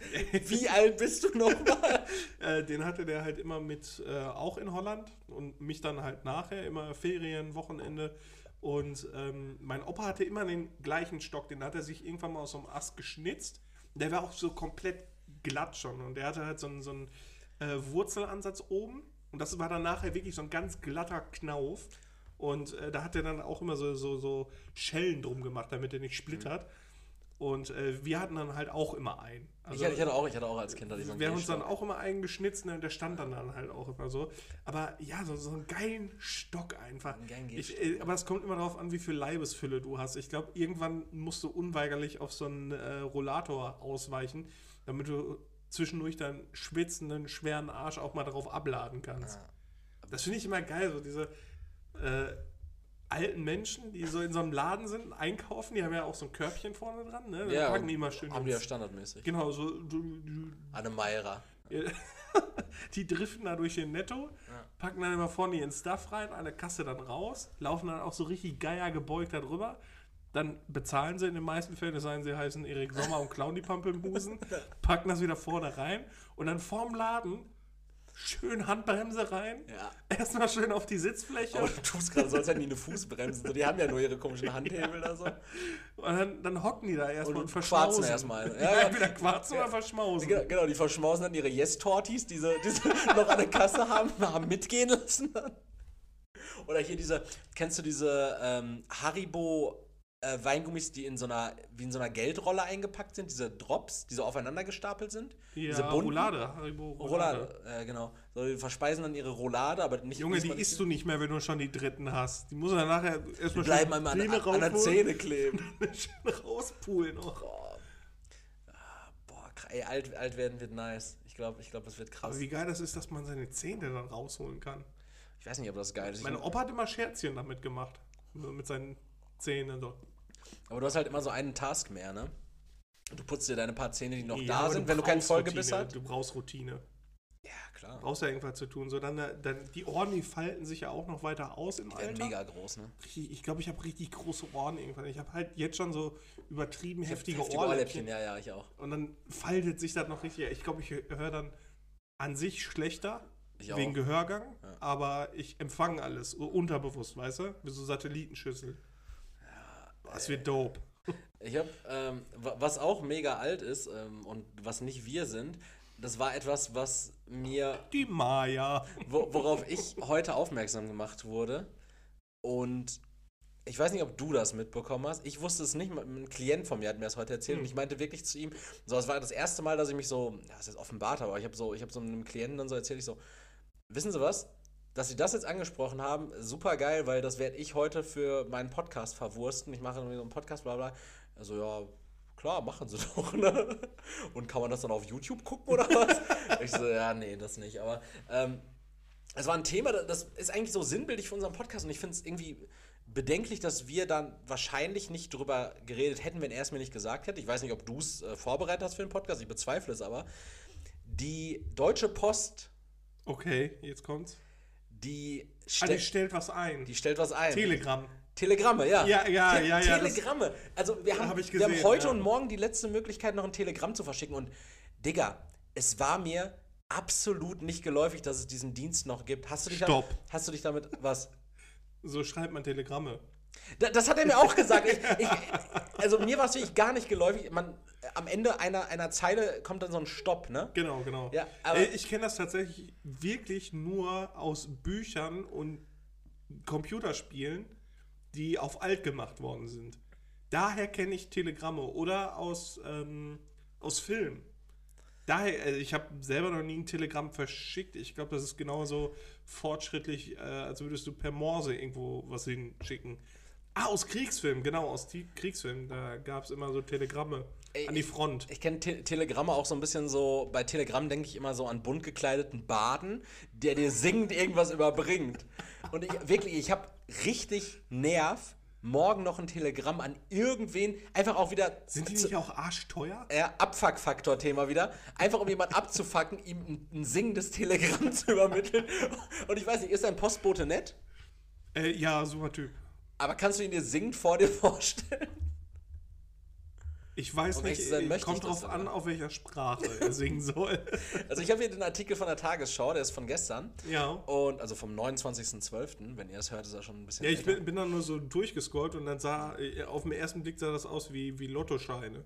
Wie alt bist du nochmal? Äh, den hatte der halt immer mit, äh, auch in Holland und mich dann halt nachher, immer Ferien, Wochenende. Und ähm, mein Opa hatte immer den gleichen Stock, den hat er sich irgendwann mal aus so einem Ast geschnitzt. Der war auch so komplett glatt schon und der hatte halt so einen, so einen äh, Wurzelansatz oben. Und das war dann nachher wirklich so ein ganz glatter Knauf. Und äh, da hat er dann auch immer so, so, so Schellen drum gemacht, damit er nicht splittert. Und äh, wir hatten dann halt auch immer einen. ich, hatte, ich, hatte auch, ich hatte auch als Kind hatte wir haben uns dann auch immer einen geschnitzt ne, und der stand dann, dann halt auch immer so. Aber ja, so, so einen geilen Stock einfach. Geilen Ich, äh, aber es kommt immer darauf an, wie viel Leibesfülle du hast. Ich glaube, irgendwann musst du unweigerlich auf so einen äh, Rollator ausweichen, damit du zwischendurch deinen schwitzenden, schweren Arsch auch mal darauf abladen kannst. Das finde ich immer geil, so diese äh, alten Menschen, die so in so einem Laden sind, einkaufen, die haben ja auch so ein Körbchen vorne dran, ne? Ja, packen die immer schön haben die ja standardmäßig. Genau, so du, du, Anne Meierer. die driften da durch den Netto, packen dann immer vorne ihren Stuff rein, eine Kasse dann raus, laufen dann auch so richtig geier gebeugt da drüber. Dann bezahlen sie in den meisten Fällen, es seien sie heißen Erik Sommer und klauen die Pampelmusen, packen das wieder vorne rein und dann vorm Laden schön Handbremse rein, Ja. erstmal schön auf die Sitzfläche Aber du tust gerade so, als hätten die eine Fußbremse. So, die haben ja nur ihre komischen Handhebel da so. und dann, dann hocken die da erstmal und, Und verschmausen. erstmal. Ja, Ja, ja. entweder quarzen oder verschmausen. Genau, genau, die verschmausen dann ihre Yes-Tortis, die sie, die sie noch an der Kasse haben, haben mitgehen lassen. Oder hier diese, kennst du diese ähm, Haribo äh, Weingummis, die in so einer, wie in so einer Geldrolle eingepackt sind, diese Drops, die so aufeinander gestapelt sind? Ja, diese bunten? Roulade, Haribo Roulade. Roulade, äh, genau. So, die verspeisen dann ihre Roulade, aber nicht Junge, die isst du nicht mehr, wenn du schon die dritten hast. Die muss dann nachher erstmal bleiben einmal an, an, der Zähne kleben. schön rauspulen noch. Boah, Ah, boah ey, alt, alt werden wird nice. Ich glaube, ich glaub, es wird krass. Aber wie geil das ist, dass man seine Zähne dann rausholen kann. Ich weiß nicht, ob das geil ist. Meine Opa hat immer Scherzchen damit gemacht. Mit seinen Zähnen so. Aber du hast halt immer so einen Task mehr, ne? Du putzt dir deine paar Zähne, die noch Ja, da sind, wenn du keinen brauchst Vollgebiss Routine. hast. Du brauchst Routine. Ja, klar. Du brauchst ja irgendwas zu tun. So, dann, äh, dann, die Ohren, die falten sich ja auch noch weiter aus im Die Alter. mega groß, ne? Richtig- Ich glaube, ich habe richtig große Ohren irgendwann. Ich habe halt jetzt schon so übertrieben heftige, Heftige Ohrläppchen. Ohrläppchen, ja, ja, ich auch. Und dann faltet sich das noch richtig. Ich glaube, ich höre dann an sich schlechter Ich wegen auch. Gehörgang, aber ich empfange alles unterbewusst, weißt du? Wie so Satellitenschüssel. Das wird dope. Ich habe, ähm, wa- was auch mega alt ist ähm, und was nicht wir sind, das war etwas, was mir Die Maya. wo, worauf ich heute aufmerksam gemacht wurde. Und ich weiß nicht, ob du das mitbekommen hast. Ich wusste es nicht. Ein Klient von mir hat mir das heute erzählt und ich meinte wirklich zu ihm, so, es war das erste Mal, dass ich mich so, ja, das ist offenbart, aber ich habe so, ich habe so einem Klienten dann so erzählt, ich so, wissen Sie was? Dass Sie das jetzt angesprochen haben, super geil, weil das werde ich heute für meinen Podcast verwursten. Ich mache irgendwie so einen Podcast, bla bla. Also ja, klar, machen Sie doch, ne? Und kann man das dann auf YouTube gucken oder was? ich so, ja, nee, das nicht. Aber ähm, es war ein Thema, das ist eigentlich so sinnbildlich für unseren Podcast und ich finde es irgendwie bedenklich, dass wir dann wahrscheinlich nicht drüber geredet hätten, wenn er es mir nicht gesagt hätte. Ich weiß nicht, ob du es äh, vorbereitet hast für den Podcast, ich bezweifle es aber. Die Deutsche Post, Okay, jetzt kommt's. Die, Ah, ste die stellt was ein. die stellt was ein. Telegramm. Telegramme, ja. Ja, ja, Te ja, ja, Telegramme. Also wir haben, Hab ich wir haben gesehen, heute ja. und morgen die letzte Möglichkeit, noch ein Telegramm zu verschicken. Und Digga, es war mir absolut nicht geläufig, dass es diesen Dienst noch gibt. Hast du dich, Stopp. Da, hast du dich damit was? So schreibt man Telegramme. Da- Das hat er mir auch gesagt. Ich, ich, also mir war es wirklich gar nicht geläufig. Man, am Ende einer, einer Zeile kommt dann so ein Stopp, ne? Genau, genau. Ja, ich kenne das tatsächlich wirklich nur aus Büchern und Computerspielen, die auf alt gemacht worden sind. Daher kenne ich Telegramme oder aus, ähm, aus Filmen. Daher, also ich habe selber noch nie ein Telegramm verschickt. Ich glaube, das ist genauso fortschrittlich, äh, als würdest du per Morse irgendwo was hinschicken. Ah, aus Kriegsfilmen, genau, aus Kriegsfilmen. Da gab es immer so Telegramme Ey, an die Front. Ich kenne Te Telegramme auch so ein bisschen so, bei Telegramm denke ich immer so an bunt gekleideten Baden, der dir singend irgendwas überbringt. Und ich wirklich, ich habe richtig Nerv, morgen noch ein Telegramm an irgendwen, einfach auch wieder Sind die nicht auch arschteuer? äh, Abfuck-Faktor-Thema wieder. Einfach um jemanden abzufacken, ihm ein, ein singendes Telegramm zu übermitteln. Und ich weiß nicht, ist dein Postbote nett? Äh, ja, super Typ. Aber kannst du ihn dir singend vor dir vorstellen? Ich weiß Um nicht, sein, äh, kommt drauf an, auf welcher Sprache er singen soll. Also ich habe hier den Artikel von der Tagesschau, der ist von gestern. ja. Und also vom 29.12., wenn ihr es hört, ist er schon ein bisschen Ja, ich bin, bin dann nur so durchgescrollt und dann sah, äh, auf den ersten Blick sah das aus wie, wie Lottoscheine.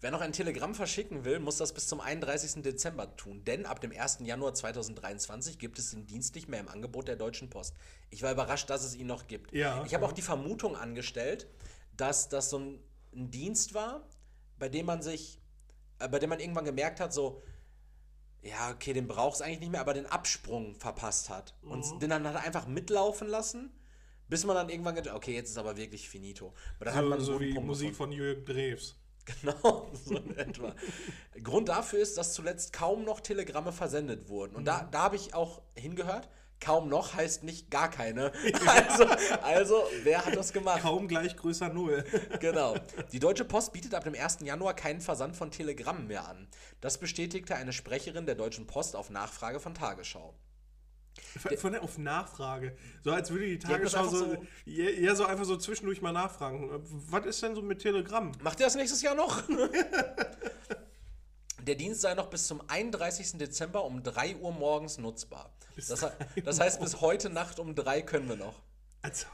Wer noch ein Telegramm verschicken will, muss das bis zum 31. Dezember tun, denn ab dem 1. Januar 2023 gibt es den Dienst nicht mehr im Angebot der Deutschen Post. Ich war überrascht, dass es ihn noch gibt. Ja, ich habe ja. auch die Vermutung angestellt, dass das so ein, ein Dienst war, bei dem man sich, äh, bei dem man irgendwann gemerkt hat, so, ja, okay, den brauchst eigentlich nicht mehr, aber den Absprung verpasst hat. Und den dann hat er einfach mitlaufen lassen, bis man dann irgendwann gedacht, okay, jetzt ist aber wirklich finito. Aber dann hat man So, so wie Punkt Musik gefunden. von Jürgen Drews. Genau, so in etwa. Grund dafür ist, dass zuletzt kaum noch Telegramme versendet wurden. Und Mhm. da, da habe ich auch hingehört. Kaum noch heißt nicht gar keine. Also, also wer hat das gemacht? Kaum gleich größer Null. Genau. Die Deutsche Post bietet ab dem 1. Januar keinen Versand von Telegrammen mehr an. Das bestätigte eine Sprecherin der Deutschen Post auf Nachfrage von Tagesschau. Von, der auf Nachfrage. So als würde die Tagesschau so, so- ja, ja, so einfach so zwischendurch mal nachfragen. Was ist denn so mit Telegramm? Macht ihr das nächstes Jahr noch? Der Dienst sei noch bis zum 31. Dezember um 3 Uhr morgens nutzbar. Das, das heißt, bis heute Nacht um 3 können wir noch. Also,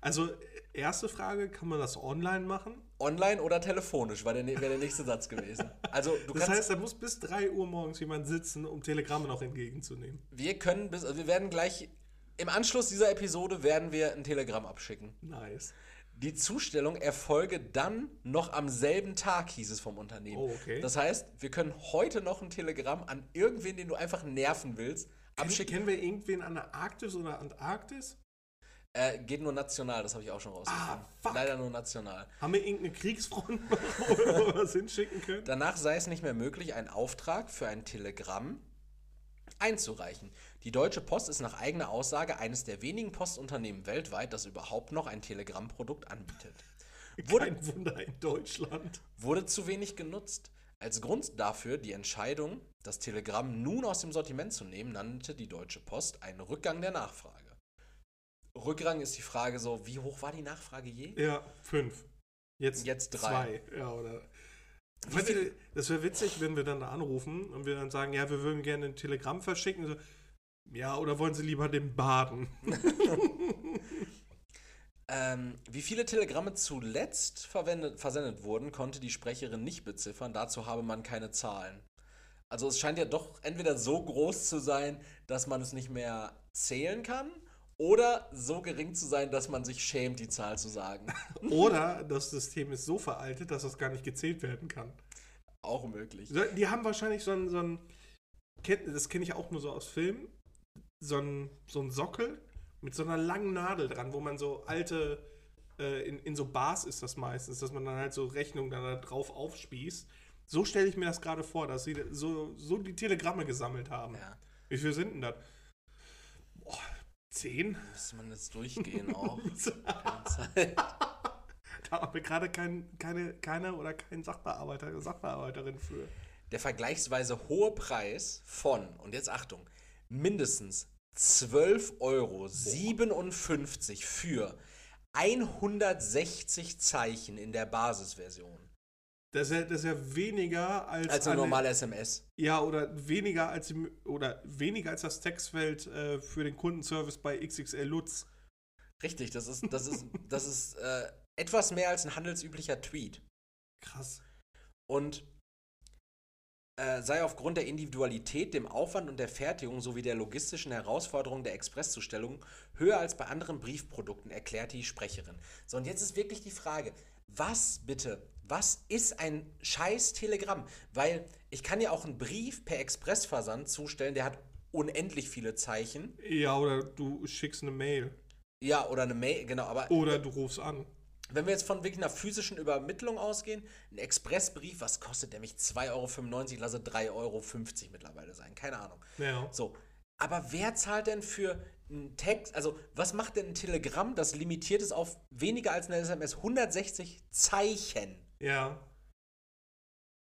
also, erste Frage, kann man das online machen? Online oder telefonisch, war der, wäre der nächste Satz gewesen. Also du Das heißt, da muss bis 3 Uhr morgens jemand sitzen, um Telegramme noch entgegenzunehmen. wir können bis, also wir werden gleich, im Anschluss dieser Episode werden wir ein Telegramm abschicken. Nice. Die Zustellung erfolge dann noch am selben Tag, hieß es vom Unternehmen. Oh, okay. Das heißt, wir können heute noch ein Telegramm an irgendwen, den du einfach nerven willst, abschicken. Kennen wir irgendwen an der Arktis oder Antarktis? Äh, geht nur national, das habe ich auch schon rausgefunden. Ah. Leider nur national. Haben wir irgendeine Kriegsfront, wo wir was hinschicken können? Danach sei es nicht mehr möglich, einen Auftrag für ein Telegramm einzureichen. Die Deutsche Post ist nach eigener Aussage eines der wenigen Postunternehmen weltweit, das überhaupt noch ein Telegrammprodukt anbietet. Wurde, Kein Wunder in Deutschland. wurde zu wenig genutzt. Als Grund dafür die Entscheidung, das Telegramm nun aus dem Sortiment zu nehmen, nannte die Deutsche Post einen Rückgang der Nachfrage. Rückgang ist die Frage so, wie hoch war die Nachfrage je? Ja, fünf. Jetzt, Jetzt drei. Zwei. Ja, oder. Das wäre witzig, wenn wir dann da anrufen und wir dann sagen, ja, wir würden gerne ein Telegramm verschicken. So, ja, oder wollen Sie lieber den Baden? Ähm, wie viele Telegramme zuletzt versendet wurden, konnte die Sprecherin nicht beziffern. Dazu habe man keine Zahlen. Also es scheint ja doch entweder so groß zu sein, dass man es nicht mehr zählen kann, oder so gering zu sein, dass man sich schämt, die Zahl zu sagen. Oder das System ist so veraltet, dass das gar nicht gezählt werden kann. Auch möglich. Die haben wahrscheinlich so ein, so ein das kenne ich auch nur so aus Filmen, so ein, so ein Sockel mit so einer langen Nadel dran, wo man so alte, äh, in, in so Bars ist das meistens, dass man dann halt so Rechnungen dann da drauf aufspießt. So stelle ich mir das gerade vor, dass sie so, so die Telegramme gesammelt haben. Ja, Wie viel sind denn das? Boah, zehn? müsste man jetzt durchgehen auch. Da haben wir gerade kein, keine, keine oder keinen Sachbearbeiter, Sachbearbeiterin für. Der vergleichsweise hohe Preis von, und jetzt Achtung, mindestens 12,57 Euro für 160 Zeichen in der Basisversion. Das ist ja, das ist ja weniger als, Als eine normale SMS. Ja, oder weniger als, oder weniger als das Textfeld äh, für den Kundenservice bei XXL Lutz. Richtig, das ist, das ist, das ist äh, etwas mehr als ein handelsüblicher Tweet. Krass. Und äh, sei aufgrund der Individualität, dem Aufwand und der Fertigung sowie der logistischen Herausforderung der Expresszustellung höher als bei anderen Briefprodukten, erklärte die Sprecherin. So, und jetzt ist wirklich die Frage, was bitte, was ist ein scheiß Telegramm? Weil ich kann ja auch einen Brief per Expressversand zustellen, der hat unendlich viele Zeichen. Ja, oder du schickst eine Mail. Ja, oder eine Mail, genau, aber Oder du rufst an. Wenn wir jetzt von wirklich einer physischen Übermittlung ausgehen, ein Expressbrief, was kostet der mich? 2,95 Euro, lasse 3,50 Euro mittlerweile sein. Keine Ahnung. Ja. So. Aber wer zahlt denn für einen Text? Also, was macht denn ein Telegramm, das limitiert ist auf weniger als eine SMS? 160 Zeichen. Ja.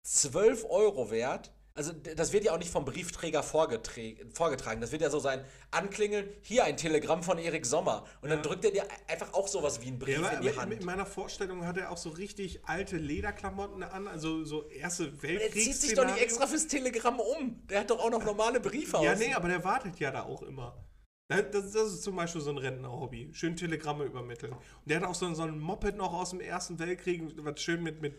12 Euro wert. Also, das wird ja auch nicht vom Briefträger vorgetragen. Das wird ja so sein: anklingeln, hier ein Telegramm von Erik Sommer. Und dann Ja. drückt er dir einfach auch sowas wie einen Brief ja in die Hand. in meiner Vorstellung hat er auch so richtig alte Lederklamotten an, also so erste Der Weltkrieg. zieht sich doch nicht extra fürs Telegramm um. Der hat doch auch noch normale Briefe Ja, aus. nee, aber der wartet ja da auch immer. Das, das ist zum Beispiel so ein Rentner-Hobby. Schön Telegramme übermitteln. Und der hat auch so, so ein Moped noch aus dem Ersten Weltkrieg, was schön mit, mit,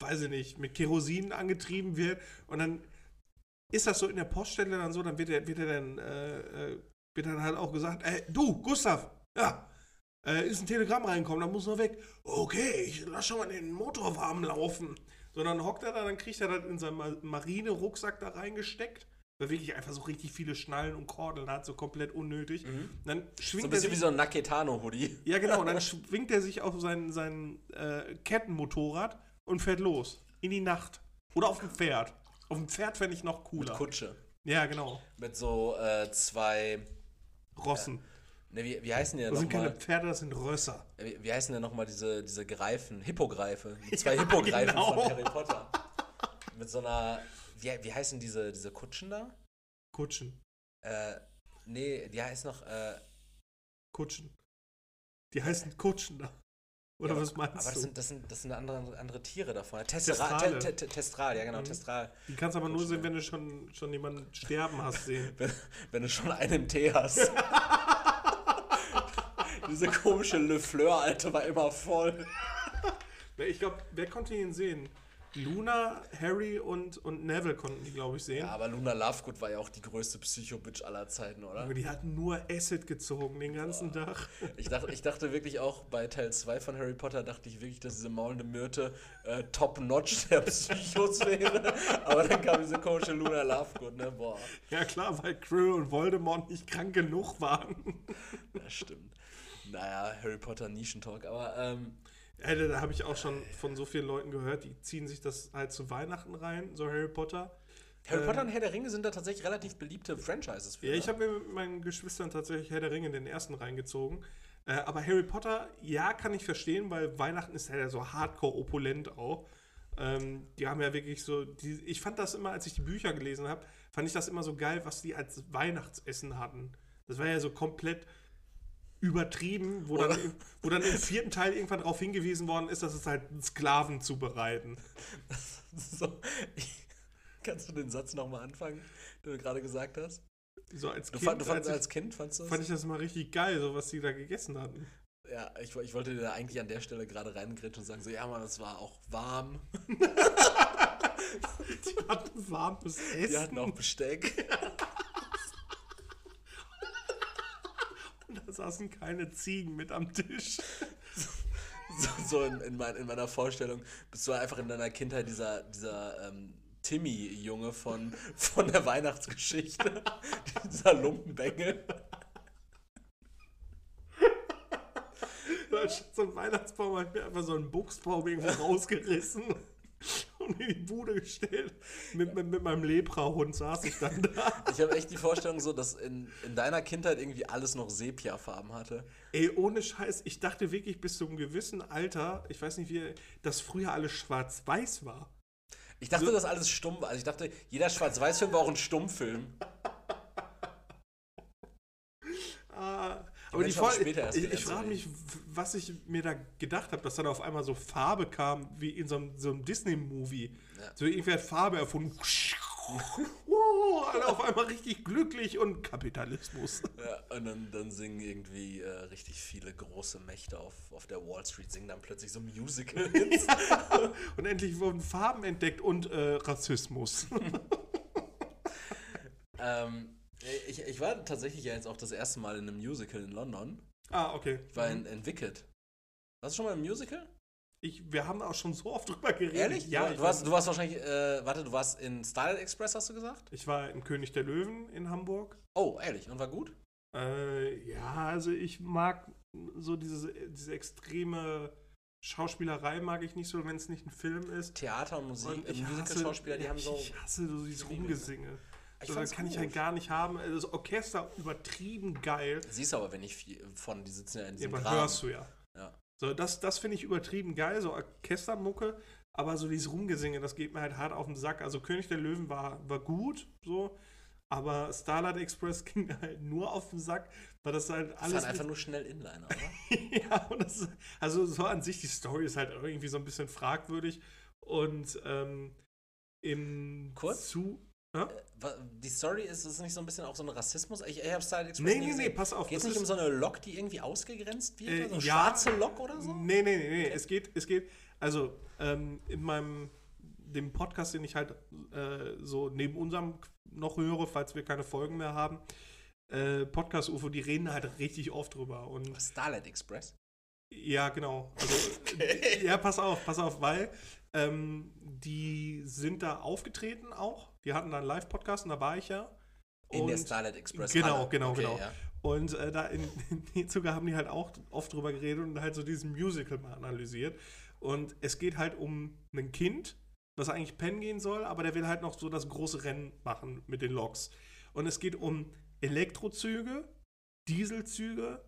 weiß ich nicht, mit Kerosin angetrieben wird. Und dann ist das so in der Poststelle dann so, dann wird er, wird er dann, äh, äh, wird dann halt auch gesagt, ey, du, Gustav, ja, Äh, ist ein Telegramm reingekommen, da muss er weg. Okay, ich lass schon mal den Motor warm laufen. So, dann hockt er da, dann kriegt er das in seinen Ma- Marine-Rucksack da reingesteckt. Weil wirklich einfach so richtig viele Schnallen und Kordeln hat, so komplett unnötig. Dann Mhm. So schwingt ein er bisschen sich wie so ein Naketano-Hoodie. ja, genau. Und dann schwingt er sich auf sein, sein äh, Kettenmotorrad und fährt los. In die Nacht. Oder auf dem Pferd. Auf dem Pferd fände ich noch cooler. Kutsche. Ja, genau. Mit so äh, zwei. Rossen. Ne, wie, wie heißen die denn Das sind keine? Pferde, das sind Rösser. Wie, wie heißen denn nochmal diese, diese Greifen? Hippogreife. Die zwei Hippogreifen genau. von Harry Potter. Mit so einer. Wie, wie heißen diese, diese Kutschen da? Kutschen. Äh, nee, die heißt noch. Äh, Kutschen. Die heißen Kutschen da. Oder ja, was meinst aber das du? sind, das sind, das sind andere, andere Tiere davon. Testral, te, te, Testral, ja genau, Mhm. Testral. Die kannst aber nur sehen, wenn du schon, schon jemanden sterben hast sehen. Wenn, wenn du schon einen im Tee hast. Diese komische Le Fleur, Alter, war immer voll. Ich glaube, wer konnte ihn sehen? Luna, Harry und, und Neville konnten die, glaube ich, sehen. Ja, aber Luna Lovegood war ja auch die größte Psycho-Bitch aller Zeiten, oder? Aber die hatten nur Acid gezogen den ganzen Tag. Ich dachte, ich dachte wirklich auch bei Teil 2 von Harry Potter, dachte ich wirklich, dass diese maulende Myrte äh, top-notch der Psychos wäre. Aber dann kam diese komische Luna Lovegood, ne? Boah, Ja klar, weil Krill und Voldemort nicht krank genug waren. das stimmt. Naja, Harry Potter Nischentalk, aber ähm, Ey, da habe ich auch schon von so vielen Leuten gehört, die ziehen sich das halt zu Weihnachten rein, so Harry Potter. Harry Ähm, Potter und Herr der Ringe sind da tatsächlich relativ beliebte Franchises für. Ja, ich ne? habe mir mit meinen Geschwistern tatsächlich Herr der Ringe den ersten reingezogen. Äh, aber Harry Potter, ja, kann ich verstehen, weil Weihnachten ist ja so hardcore opulent auch. Ähm, die haben ja wirklich so, die, ich fand das immer, als ich die Bücher gelesen habe, fand ich das immer so geil, was die als Weihnachtsessen hatten. Das war ja so komplett übertrieben, wo dann, wo dann im vierten Teil irgendwann darauf hingewiesen worden ist, dass es halt Sklaven zubereiten. So, ich, kannst du den Satz nochmal anfangen, den du gerade gesagt hast? So als Du, Kind, fand, du als fandst ich, als Kind, fandst du das? fand ich das immer richtig geil, so was die da gegessen hatten. Ja, ich, ich wollte dir da eigentlich an der Stelle gerade reingrätschen und sagen, so, ja, Mann, es war auch warm. Die hatten warmes Essen. Die hatten auch Besteck. Und da saßen keine Ziegen mit am Tisch. So, so in, in, mein, in meiner Vorstellung bist du einfach in deiner Kindheit dieser, dieser ähm, Timmy-Junge von, von der Weihnachtsgeschichte. dieser Lumpenbengel. So ein Weihnachtsbaum, hat mir einfach so einen Buchsbaum irgendwo rausgerissen und in die Bude gestellt. Mit, mit, mit meinem Lepra-Hund saß ich dann da. Ich habe echt die Vorstellung so, dass in, in deiner Kindheit irgendwie alles noch Sepia-Farben hatte. Ey, ohne Scheiß, ich dachte wirklich bis zu einem gewissen Alter, ich weiß nicht wie, dass früher alles schwarz-weiß war. Ich dachte, das alles stumm war. Also ich dachte, jeder Schwarz-Weiß-Film war auch ein Stummfilm. Ah, aber die Folge, später erst ich, ich frage mich, was ich mir da gedacht habe, dass dann auf einmal so Farbe kam, wie in so einem, so einem Disney-Movie. Ja. So irgendwer hat Farbe erfunden. wow, alle auf einmal richtig glücklich und Kapitalismus. Ja, und dann, dann singen irgendwie äh, richtig viele große Mächte auf, auf der Wall Street, singen dann plötzlich so Musical-Hits. Und endlich wurden Farben entdeckt und äh, Rassismus. ähm, ich, ich war tatsächlich ja jetzt auch das erste Mal in einem Musical in London. ah, okay. Ich war in, in Wicked. Warst du schon mal im Musical? Ich, wir haben auch schon so oft drüber geredet. Ehrlich? Ja, du, warst, war, du warst wahrscheinlich, äh, warte, du warst in Starlight Express, hast du gesagt? ich war in König der Löwen in Hamburg. Oh, ehrlich, und war gut? Äh, ja, also ich mag so diese, diese extreme Schauspielerei mag ich nicht so, wenn es nicht ein Film ist. Theater und Musik, Und äh, ich Musical-Schauspieler, die haben so. Ich hasse so dieses Zwiebeln. Rumgesinge. Ich So, das fand's kann ich gut. halt gar nicht haben. Also Das Orchester übertrieben geil. Siehst aber, wenn ich viel von, die sitzen ja in Ja, diesem aber Graben. hörst du ja. Ja. So, das, das finde ich übertrieben geil, so Orchestermucke, aber so dieses Rumgesinge, das geht mir halt hart auf den Sack. Also König der Löwen war, war gut, so, aber Starlight Express ging mir halt nur auf den Sack, weil das halt Das alles. waren einfach nur schnell Inliner, oder? ja, und das, also so an sich, die Story ist halt irgendwie so ein bisschen fragwürdig und ähm, im Kurz? Zu. Ja? Wa- Die Story ist, ist nicht so ein bisschen auch so ein Rassismus? Ich, ich habe Starlight Express Nee, nee, nee, pass auf. Geht es nicht um so eine Lok, die irgendwie ausgegrenzt wird? Äh, so eine ja. schwarze Lok oder so? Nee, nee, nee, nee. Es geht, es geht, also ähm, in meinem, dem Podcast, den ich halt äh, so neben unserem noch höre, falls wir keine Folgen mehr haben, äh, Podcast-UFO, die reden halt richtig oft drüber. Und Starlight Express. ja, genau. Also, äh, ja, pass auf, pass auf, weil ähm, die sind da aufgetreten auch. Die hatten da einen Live-Podcast und da war ich ja. In der Starlight Express. Genau, genau, Okay, genau. Ja. Und äh, da in, in Zuge haben die halt auch oft drüber geredet und halt so diesen Musical mal analysiert. Und es geht halt um ein Kind, was eigentlich pennen gehen soll, aber der will halt noch so das große Rennen machen mit den Loks. Und es geht um Elektrozüge, Dieselzüge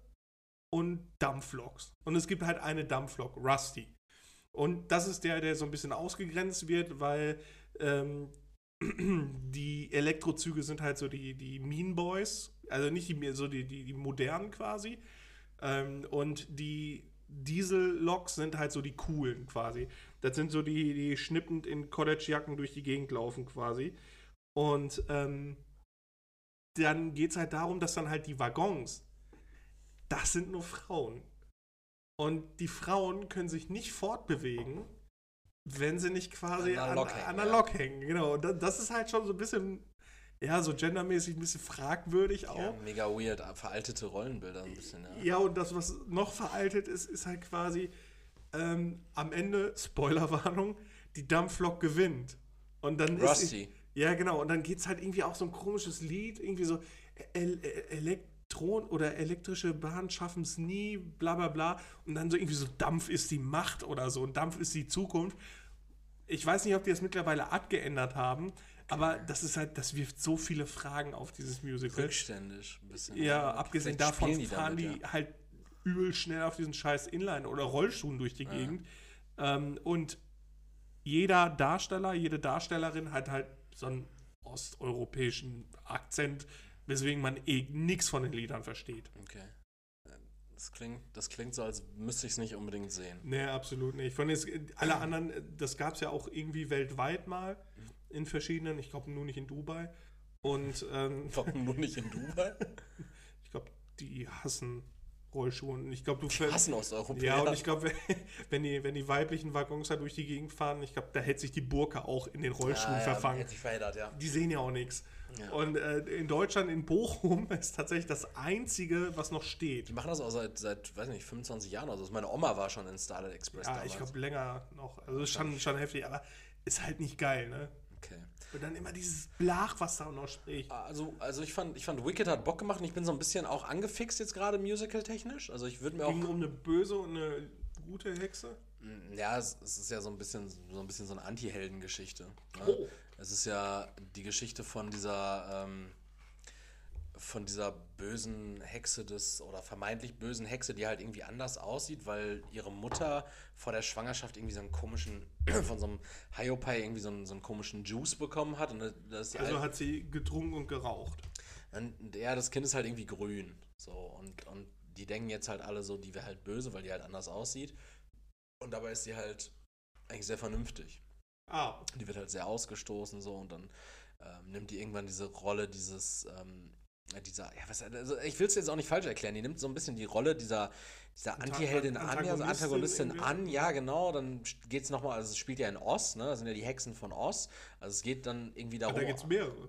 und Dampfloks. Und es gibt halt eine Dampflok, Rusty. Und das ist der, der so ein bisschen ausgegrenzt wird, weil ähm, die Elektrozüge sind halt so die, die Mean Boys, also nicht die, so die, die, die modernen quasi. Ähm, und die Diesel-Loks sind halt so die coolen quasi. Das sind so die, die schnippend in College-Jacken durch die Gegend laufen quasi. Und ähm, dann geht es halt darum, dass dann halt die Waggons, das sind nur Frauen. Und die Frauen können sich nicht fortbewegen, wenn sie nicht quasi An der an, Lok hängen, an der ja. Hängen. Genau. Und da- das ist halt schon so ein bisschen, ja, so gendermäßig ein bisschen fragwürdig auch. Ja, mega weird, veraltete Rollenbilder ein bisschen, ja. Ja, und das, was noch veraltet ist, ist halt quasi ähm, am Ende, Spoilerwarnung, die Dampflok gewinnt. Und dann ist. Rusty. Ja, genau. Und dann geht es halt irgendwie auch so ein komisches Lied, irgendwie so El El Elektron oder elektrische Bahn schaffen es nie, bla bla bla. Und dann so irgendwie so Dampf ist die Macht oder so und Dampf ist die Zukunft. Ich weiß nicht, ob die das mittlerweile abgeändert haben, aber das ist halt, das wirft so viele Fragen auf dieses Musical. Rückständig ein bisschen. Ja, abgesehen davon spielen fahren die ja. halt übel schnell auf diesen scheiß Inline oder Rollschuhen durch die Gegend. Ähm, und jeder Darsteller, jede Darstellerin hat halt so einen osteuropäischen Akzent, weswegen man eh nichts von den Liedern versteht. Okay. Das klingt, das klingt so, als müsste ich es nicht unbedingt sehen. Nee, absolut nicht. Von jetzt, alle anderen, das gab es ja auch irgendwie weltweit mal in verschiedenen, ich glaube nur nicht in Dubai. Und ähm, Warum nur nicht in Dubai? ich glaube, die hassen Rollschuhe. Und ich glaube, du Die hassen Osteuropäer. Ja, und ich glaube, wenn die, wenn die weiblichen Waggons da durch die Gegend fahren, ich glaube, da hätte sich die Burka auch in den Rollschuhen ja, ja, verfangen. Hätte sich verheddert, ja. Die sehen ja auch nichts. Ja. Und äh, in Deutschland, in Bochum, ist tatsächlich das Einzige, was noch steht. Die machen das auch seit, seit, weiß nicht, 25 Jahren oder so. Meine Oma war schon in Starlight Express Ja, damals. ich glaube, länger noch. Also ist schon, schon heftig, aber ist halt nicht geil, ne? okay. Und dann immer dieses Blach, was da noch spricht. Also, also ich fand, ich fand Wicked hat Bock gemacht und ich bin so ein bisschen auch angefixt jetzt gerade musical-technisch. Also ich würde mir auch. Ging um eine böse und eine gute Hexe. Mm, Ja, es, es ist ja so ein bisschen so ein bisschen so eine Anti-Helden-Geschichte. Ne? Oh. Es ist ja die Geschichte von dieser ähm, von dieser bösen Hexe des oder vermeintlich bösen Hexe, die halt irgendwie anders aussieht, weil ihre Mutter vor der Schwangerschaft irgendwie so einen komischen von so einem Hyopai irgendwie so einen, so einen komischen Juice bekommen hat und das Also hat sie getrunken und geraucht. und ja, das Kind ist halt irgendwie grün. So, und, und die denken jetzt halt alle so, die wäre halt böse, weil die halt anders aussieht. Und dabei ist sie halt eigentlich sehr vernünftig. Ah, Die wird halt sehr ausgestoßen so und dann ähm, nimmt die irgendwann diese Rolle dieses, ähm, dieser, ja, was, also ich will es jetzt auch nicht falsch erklären, die nimmt so ein bisschen die Rolle dieser, dieser Anti-Heldin an, ja, so Antagonistin an, ja genau, dann geht es nochmal, also es spielt ja in Oz, ne, das sind ja die Hexen von Oz, also es geht dann irgendwie darum, da gibt es mehrere.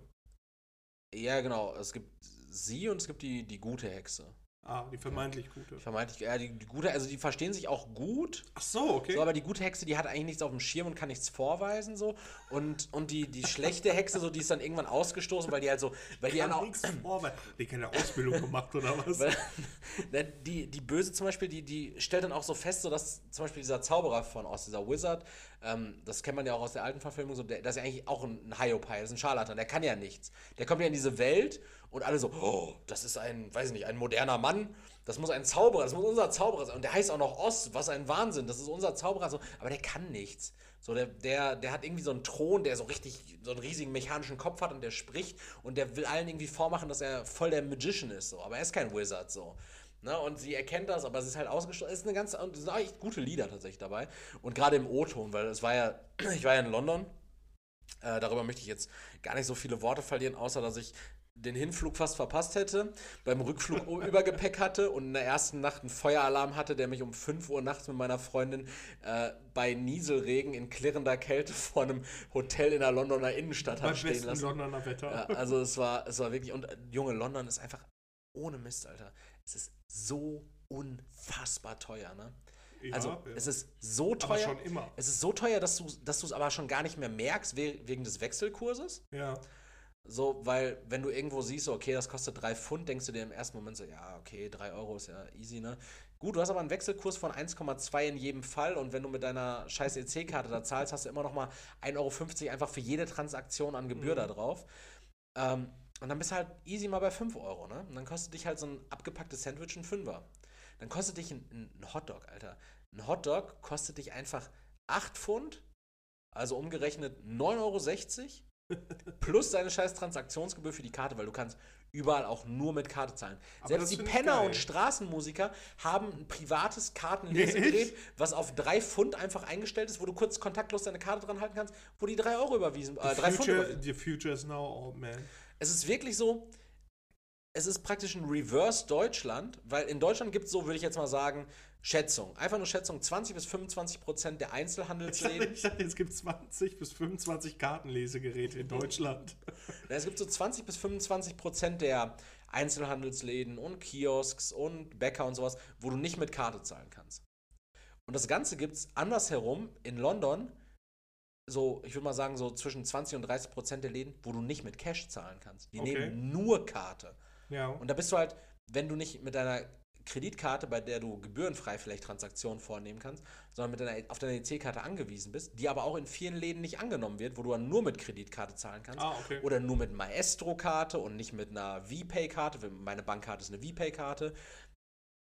ja genau, es gibt sie und es gibt die, die gute Hexe. Ah, die vermeintlich gute. Vermeintlich, ja, die, die gute, also die verstehen sich auch gut. Ach so, okay. So, aber die gute Hexe, die hat eigentlich nichts auf dem Schirm und kann nichts vorweisen, so. Und, und die, die schlechte Hexe, so, die ist dann irgendwann ausgestoßen, weil die halt so, weil die dann auch, nichts vor, weil die keine Ausbildung gemacht oder was? weil, ne, die, die Böse zum Beispiel, die, die stellt dann auch so fest, so dass zum Beispiel dieser Zauberer von Oz, dieser Wizard, ähm, das kennt man ja auch aus der alten Verfilmung, so, der, das ist ja eigentlich auch ein Hyopai, das ist ein Scharlatan, der kann ja nichts. Der kommt ja in diese Welt und alle so, oh, das ist ein, weiß ich nicht, ein moderner Mann, das muss ein Zauberer, das muss unser Zauberer sein. Und der heißt auch noch Oz, was ein Wahnsinn, das ist unser Zauberer, so, aber der kann nichts. So, der, der, der hat irgendwie so einen Thron, der so richtig, so einen riesigen mechanischen Kopf hat und der spricht und der will allen irgendwie vormachen, dass er voll der Magician ist, so, aber er ist kein Wizard, so. Ne, und sie erkennt das, aber sie ist halt ausgeschlossen. Es ist eine ganz, es sind echt gute Lieder tatsächlich dabei. Und gerade im O-Ton, weil es war ja, ich war ja in London. Äh, darüber möchte ich jetzt gar nicht so viele Worte verlieren, außer dass ich den Hinflug fast verpasst hätte, beim Rückflug Übergepäck hatte und in der ersten Nacht einen Feueralarm hatte, der mich um 5 Uhr nachts mit meiner Freundin äh, bei Nieselregen in klirrender Kälte vor einem Hotel in der Londoner Innenstadt hat stehen lassen. Londoner Wetter. Ja, also es war, es war wirklich, und äh, junge London ist einfach ohne Mist, Alter, es ist so unfassbar teuer, ne? Ja, also ja. es ist so Aber teuer. schon immer. Es ist so teuer, dass du dass du es aber schon gar nicht mehr merkst we wegen des Wechselkurses. Ja. So, weil wenn du irgendwo siehst, okay, das kostet 3 Pfund, denkst du dir im ersten Moment so, ja, okay, 3 Euro ist ja easy, ne? Gut, du hast aber einen Wechselkurs von 1,2 in jedem Fall und wenn du mit deiner scheiß EC-Karte da zahlst, hast du immer noch mal 1,50 Euro einfach für jede Transaktion an Gebühr Mhm. da drauf. Ähm, und dann bist du halt easy mal bei 5 Euro, ne? Und dann kostet dich halt so ein abgepacktes Sandwich ein Fünfer. Dann kostet dich ein, ein Hotdog, Alter. Ein Hotdog kostet dich einfach 8 Pfund, also umgerechnet 9,60 Euro plus deine scheiß Transaktionsgebühr für die Karte, weil du kannst überall auch nur mit Karte zahlen. Aber Selbst die Penner und Straßenmusiker haben ein privates Kartenlesegerät, was auf 3 Pfund einfach eingestellt ist, wo du kurz kontaktlos deine Karte dran halten kannst, wo die 3 Euro überwiesen, äh, The 3 Pfund future, überwiesen. the future is now, old man. Es ist wirklich so, es ist praktisch ein Reverse Deutschland, weil in Deutschland gibt es so, würde ich jetzt mal sagen, Schätzung. Einfach nur Schätzung, 20 bis 25 Prozent der Einzelhandelsläden. ich dachte, es gibt 20 bis 25 Kartenlesegeräte in Deutschland. Es gibt so 20 bis 25 Prozent der Einzelhandelsläden und Kiosks und Bäcker und sowas, wo du nicht mit Karte zahlen kannst. Und das Ganze gibt es andersherum in London, so, ich würde mal sagen, so zwischen 20 und 30 Prozent der Läden, wo du nicht mit Cash zahlen kannst. Die Okay. nehmen nur Karte. Ja. Und da bist du halt, wenn du nicht mit deiner Kreditkarte, bei der du gebührenfrei vielleicht Transaktionen vornehmen kannst, sondern mit deiner, auf deine EC-Karte angewiesen bist, die aber auch in vielen Läden nicht angenommen wird, wo du dann nur mit Kreditkarte zahlen kannst. Ah, okay. Oder nur mit Maestro-Karte und nicht mit einer VPay-Karte. Meine Bankkarte ist eine VPay-Karte.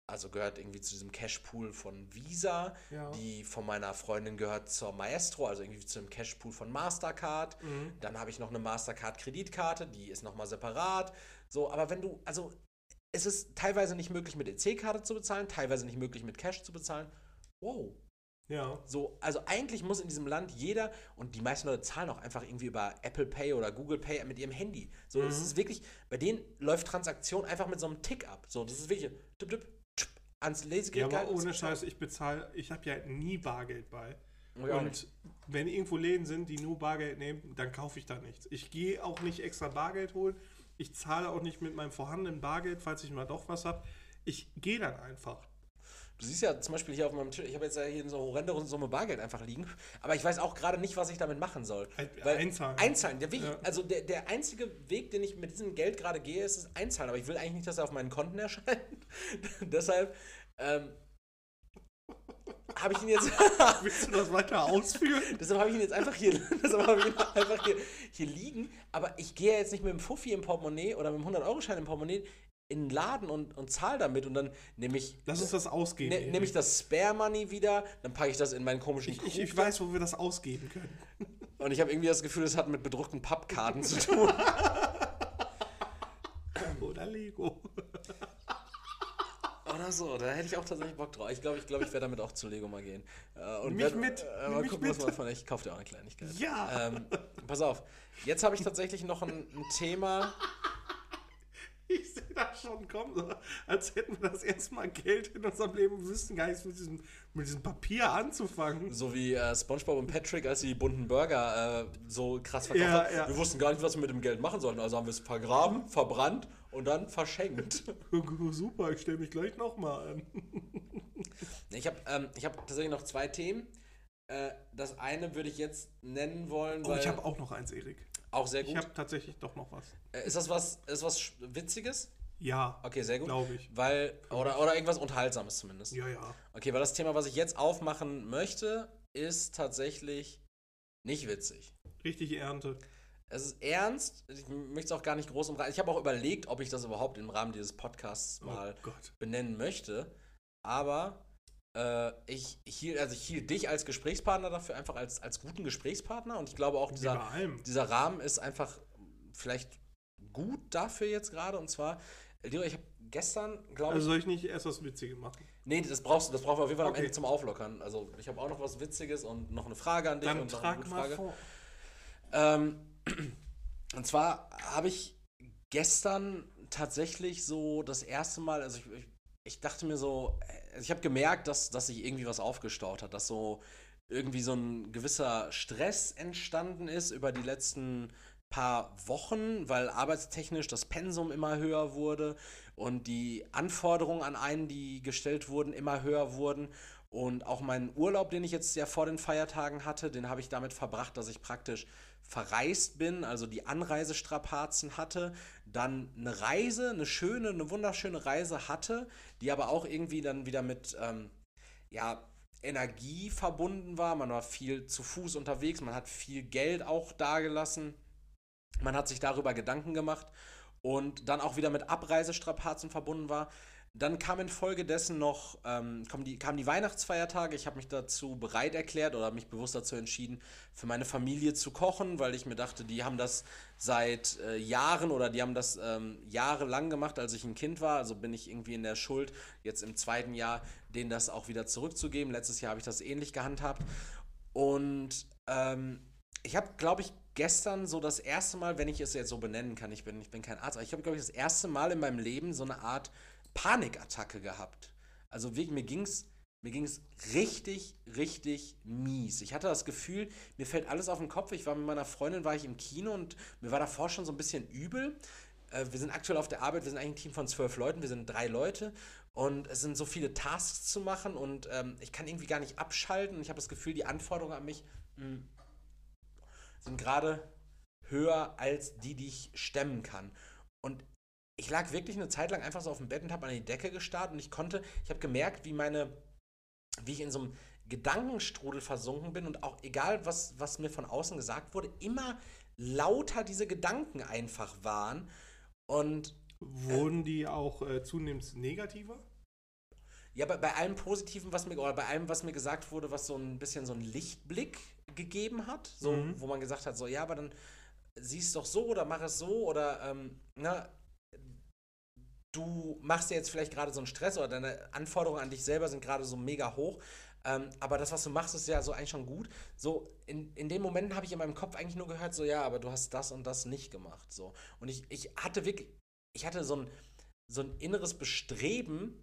Also gehört irgendwie zu diesem Cashpool von Visa. Ja. Die von meiner Freundin gehört zur Maestro, also irgendwie zu dem Cashpool von Mastercard. Mhm. Dann habe ich noch eine Mastercard-Kreditkarte, die ist nochmal separat. So, aber wenn du, also es ist teilweise nicht möglich mit EC-Karte zu bezahlen, teilweise nicht möglich mit Cash zu bezahlen. Wow. Ja. So, also eigentlich muss in diesem Land jeder, und die meisten Leute zahlen auch einfach irgendwie über Apple Pay oder Google Pay mit ihrem Handy. So, das Mhm. ist wirklich, bei denen läuft Transaktion einfach mit so einem Tick ab. So, das ist wirklich tipp, tipp, tschp, ans Ja, Lesegerät aber ohne Scheiß, ich bezahle, ich habe ja nie Bargeld bei. Nicht. Und wenn irgendwo Läden sind, die nur Bargeld nehmen, dann kaufe ich da nichts. Ich gehe auch nicht extra Bargeld holen. Ich zahle auch nicht mit meinem vorhandenen Bargeld, falls ich mal doch was habe. Ich gehe dann einfach. Du siehst ja zum Beispiel hier auf meinem Tisch, ich habe jetzt ja hier so eine horrende Summe Bargeld einfach liegen, aber ich weiß auch gerade nicht, was ich damit machen soll. Weil- einzahlen. Einzahlen. Der Weg, Ja. Also der, der einzige Weg, den ich mit diesem Geld gerade gehe, ist das Einzahlen. Aber ich will eigentlich nicht, dass er auf meinen Konten erscheint. Deshalb ähm, habe ich ihn jetzt. Willst du das weiter ausführen? Deshalb habe ich ihn jetzt einfach hier, deshalb habe ich ihn einfach hier, hier liegen. Aber ich gehe jetzt nicht mit dem Fuffi im Portemonnaie oder mit dem 100-Euro-Schein im Portemonnaie in den Laden und, und zahle damit und dann nehme ich, Lass uns das ausgeben. ne, nehme ich das Spare Money wieder, dann packe ich das in meinen komischen ich, ich, Krug ich weiß, wo wir das ausgeben können. und ich habe irgendwie das Gefühl, es hat mit bedruckten Pappkarten zu tun. Oder Lego. Oder so, da hätte ich auch tatsächlich Bock drauf. Ich glaube, ich, glaub, ich werde damit auch zu Lego mal gehen. Äh, und mich werd- mit, Äh, mal mich gucken, was mit. man von. Ich kaufe dir auch eine Kleinigkeit. Ja. Ähm, pass auf, jetzt habe ich tatsächlich noch ein, ein Thema. Ich sehe das schon kommen, so, als hätten wir das erste Mal Geld in unserem Leben und wüssten gar nichts mit diesem, mit diesem Papier anzufangen. So wie äh, SpongeBob und Patrick, als sie die bunten Burger äh, so krass verkauft Ja, haben. ja. Wir wussten gar nicht, was wir mit dem Geld machen sollten. Also haben wir es vergraben, verbrannt und dann verschenkt. Super, ich stelle mich gleich nochmal an. Ich habe ähm, ich hab tatsächlich noch zwei Themen. Äh, das eine würde ich jetzt nennen wollen, Oh, weil ich habe auch noch eins, Erik. auch sehr Ich gut. habe tatsächlich doch noch was. Äh, ist das was, ist was Witziges? Ja, Okay, sehr gut. glaube ich. Weil, oder, oder irgendwas Unterhaltsames zumindest. Ja, ja. Okay, weil das Thema, was ich jetzt aufmachen möchte, ist tatsächlich nicht witzig. Richtig Ernte. Es ist ernst, ich möchte es auch gar nicht groß umreißen. Ich habe auch überlegt, ob ich das überhaupt im Rahmen dieses Podcasts mal oh benennen möchte. Aber äh, ich, hielt, also ich hielt dich als Gesprächspartner dafür einfach als, als guten Gesprächspartner und ich glaube auch, dieser, dieser Rahmen ist einfach vielleicht gut dafür jetzt gerade. Und zwar, Leo, ich habe gestern, glaube ich. Also soll ich nicht erst das Witzige machen? Nee, das brauchst du, das brauchen wir auf jeden Fall am Okay. Ende zum Auflockern. Also ich habe auch noch was Witziges und noch eine Frage an dich Dann und noch eine trag gute mal Frage. vor. Ähm, und zwar habe ich gestern tatsächlich so das erste Mal, also ich, ich, ich dachte mir so, äh, ich habe gemerkt, dass, dass sich irgendwie was aufgestaut hat, dass so irgendwie so ein gewisser Stress entstanden ist über die letzten paar Wochen, weil arbeitstechnisch das Pensum immer höher wurde und die Anforderungen an einen, die gestellt wurden, immer höher wurden. Und auch meinen Urlaub, den ich jetzt ja vor den Feiertagen hatte, den habe ich damit verbracht, dass ich praktisch verreist bin, also die Anreisestrapazen hatte, dann eine Reise, eine schöne, eine wunderschöne Reise hatte, die aber auch irgendwie dann wieder mit ähm, ja, Energie verbunden war. Man war viel zu Fuß unterwegs, man hat viel Geld auch dagelassen, man hat sich darüber Gedanken gemacht und dann auch wieder mit Abreisestrapazen verbunden war. Dann kam infolgedessen noch ähm, die, kamen die Weihnachtsfeiertage. Ich habe mich dazu bereit erklärt oder mich bewusst dazu entschieden, für meine Familie zu kochen, weil ich mir dachte, die haben das seit äh, Jahren oder die haben das ähm, jahrelang gemacht, als ich ein Kind war. Also bin ich irgendwie in der Schuld, jetzt im zweiten Jahr denen das auch wieder zurückzugeben. Letztes Jahr habe ich das ähnlich gehandhabt. Und ähm, ich habe, glaube ich, gestern so das erste Mal, wenn ich es jetzt so benennen kann, ich bin, ich bin kein Arzt, aber ich habe, glaube ich, das erste Mal in meinem Leben so eine Art Panikattacke gehabt. Also wirklich, mir ging es mir ging's richtig, richtig mies. Ich hatte das Gefühl, mir fällt alles auf den Kopf. Ich war mit meiner Freundin, war ich im Kino und mir war davor schon so ein bisschen übel. Äh, wir sind aktuell auf der Arbeit, wir sind eigentlich ein Team von zwölf Leuten, wir sind drei Leute und es sind so viele Tasks zu machen und ähm, ich kann irgendwie gar nicht abschalten ich habe das Gefühl, die Anforderungen an mich mh, hm, sind gerade höher als die, die ich stemmen kann. Und ich lag wirklich eine Zeit lang einfach so auf dem Bett und habe an die Decke gestarrt und ich konnte, ich habe gemerkt, wie meine, wie ich in so einem Gedankenstrudel versunken bin und auch egal, was, was mir von außen gesagt wurde, immer lauter diese Gedanken einfach waren. Und wurden die auch äh, zunehmend negativer? Ja, bei, bei allem Positiven, was mir, oder bei allem, was mir gesagt wurde, was so ein bisschen so einen Lichtblick gegeben hat, so, mhm. wo man gesagt hat, so, ja, aber dann siehst doch so oder mach es so oder ähm, na, du machst dir jetzt vielleicht gerade so einen Stress oder deine Anforderungen an dich selber sind gerade so mega hoch. Ähm, aber das, was du machst, ist ja so eigentlich schon gut. So, in, in den Momenten habe ich in meinem Kopf eigentlich nur gehört, so, ja, aber du hast das und das nicht gemacht. So. Und ich, ich hatte wirklich, ich hatte so ein, so ein inneres Bestreben,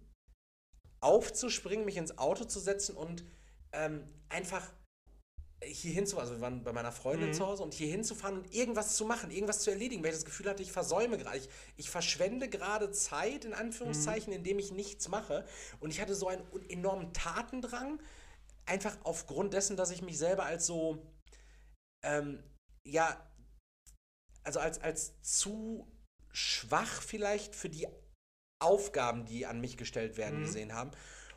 aufzuspringen, mich ins Auto zu setzen und ähm, einfach hier hinzufahren, also wir waren bei meiner Freundin mhm. zu Hause und hier hinzufahren und irgendwas zu machen, irgendwas zu erledigen, weil ich das Gefühl hatte, ich versäume gerade, ich, ich verschwende gerade Zeit, in Anführungszeichen, mhm. indem ich nichts mache. Und ich hatte so einen enormen Tatendrang, einfach aufgrund dessen, dass ich mich selber als so, ähm, ja, also als, als zu schwach vielleicht für die Aufgaben, die an mich gestellt werden, mhm. gesehen haben.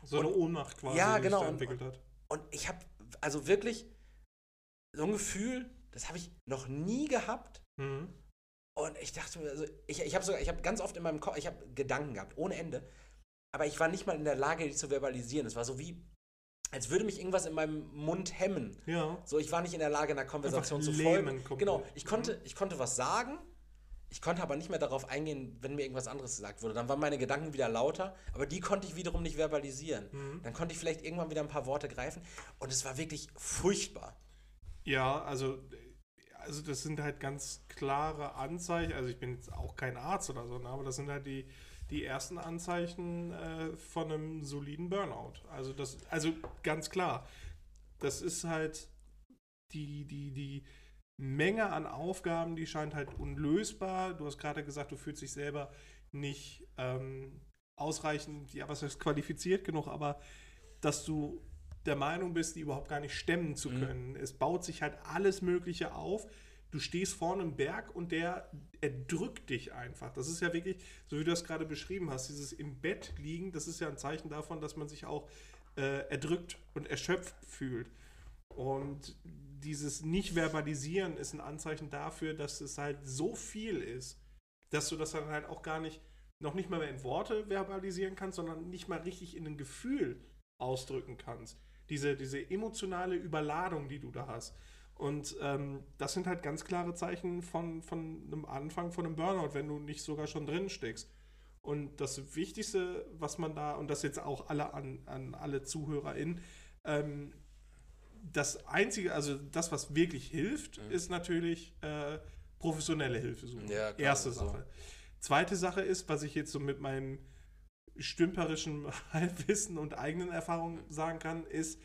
So eine Ohnmacht quasi, ja, genau, die sich entwickelt hat. Und ich habe also wirklich so ein Gefühl, das habe ich noch nie gehabt. Mhm. Und ich dachte mir, also ich, ich habe sogar, ich habe ganz oft in meinem Kopf, ich habe Gedanken gehabt, ohne Ende. Aber ich war nicht mal in der Lage, die zu verbalisieren. Es war so wie, als würde mich irgendwas in meinem Mund hemmen. Ja. So, ich war nicht in der Lage, einer Konversation Einfach zu folgen. Genau, ich konnte, mhm. ich konnte was sagen, ich konnte aber nicht mehr darauf eingehen, wenn mir irgendwas anderes gesagt wurde. Dann waren meine Gedanken wieder lauter, aber die konnte ich wiederum nicht verbalisieren. Mhm. Dann konnte ich vielleicht irgendwann wieder ein paar Worte greifen und es war wirklich furchtbar. Ja, also, also das sind halt ganz klare Anzeichen. Also ich bin jetzt auch kein Arzt oder so, ne, aber das sind halt die, die ersten Anzeichen äh, von einem soliden Burnout. Also das, also ganz klar. Das ist halt die, die, die Menge an Aufgaben, die scheint halt unlösbar. Du hast gerade gesagt, du fühlst dich selber nicht ähm, ausreichend, ja, was heißt qualifiziert genug, aber dass du der Meinung bist, die überhaupt gar nicht stemmen zu mhm. können. Mhm. Es baut sich halt alles Mögliche auf. Du stehst vor einem Berg und der erdrückt dich einfach. Das ist ja wirklich, so wie du das gerade beschrieben hast, dieses im Bett liegen, das ist ja ein Zeichen davon, dass man sich auch äh, erdrückt und erschöpft fühlt. Und dieses Nicht-Verbalisieren ist ein Anzeichen dafür, dass es halt so viel ist, dass du das dann halt auch gar nicht, noch nicht mal mehr in Worte verbalisieren kannst, sondern nicht mal richtig in ein Gefühl ausdrücken kannst. Diese, diese emotionale Überladung, die du da hast. Und ähm, das sind halt ganz klare Zeichen von, von einem Anfang von einem Burnout, wenn du nicht sogar schon drin steckst. Und das Wichtigste, was man da, und das jetzt auch alle an, an alle ZuhörerInnen, ähm, das Einzige, also das, was wirklich hilft, mhm. ist natürlich äh, professionelle Hilfe suchen. Ja, Erste Sache. Zweite Sache ist, was ich jetzt so mit meinem stümperischen Halbwissen und eigenen Erfahrungen sagen kann, ist,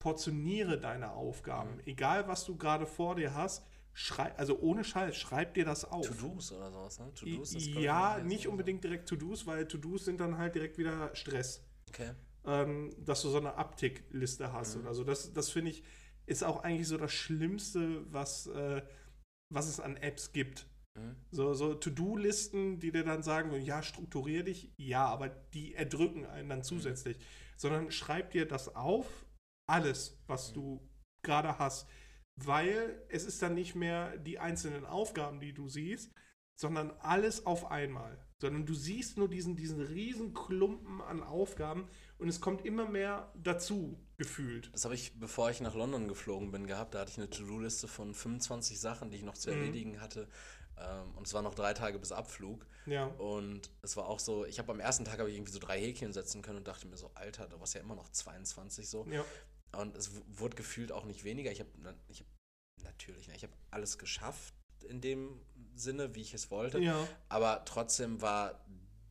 portioniere deine Aufgaben. Mhm. Egal, was du gerade vor dir hast, schrei also ohne Scheiß, schreib dir das auf. To-Dos oder sowas, ne? To-Dos ist, ja, nicht so- unbedingt direkt To-Dos, weil To-Dos sind dann halt direkt wieder Stress. Okay. ähm, dass du so eine Abtickliste hast Mhm. oder so. Das, das finde ich, ist auch eigentlich so das Schlimmste, was, äh, was es an Apps gibt. Mhm. So, so To-Do-Listen, die dir dann sagen, ja, strukturier dich, ja, aber die erdrücken einen Mhm. dann zusätzlich. Sondern schreib dir das auf, alles, was Mhm. du gerade hast. Weil es ist dann nicht mehr die einzelnen Aufgaben, die du siehst, sondern alles auf einmal. Sondern du siehst nur diesen, diesen riesen Klumpen an Aufgaben und es kommt immer mehr dazu, gefühlt. Das habe ich, bevor ich nach London geflogen bin, gehabt. Da hatte ich eine To-Do-Liste von 25 Sachen, die ich noch zu Mhm. erledigen hatte. Ähm, und es waren noch drei Tage bis Abflug. Ja. Und es war auch so, ich habe am ersten Tag habe ich irgendwie so drei Häkchen setzen können und dachte mir so, Alter, da war es ja immer noch 22 so. Ja. Und es wurde gefühlt auch nicht weniger. Ich habe ich hab, natürlich, ne, ich habe alles geschafft in dem Sinne, wie ich es wollte. Ja. Aber trotzdem war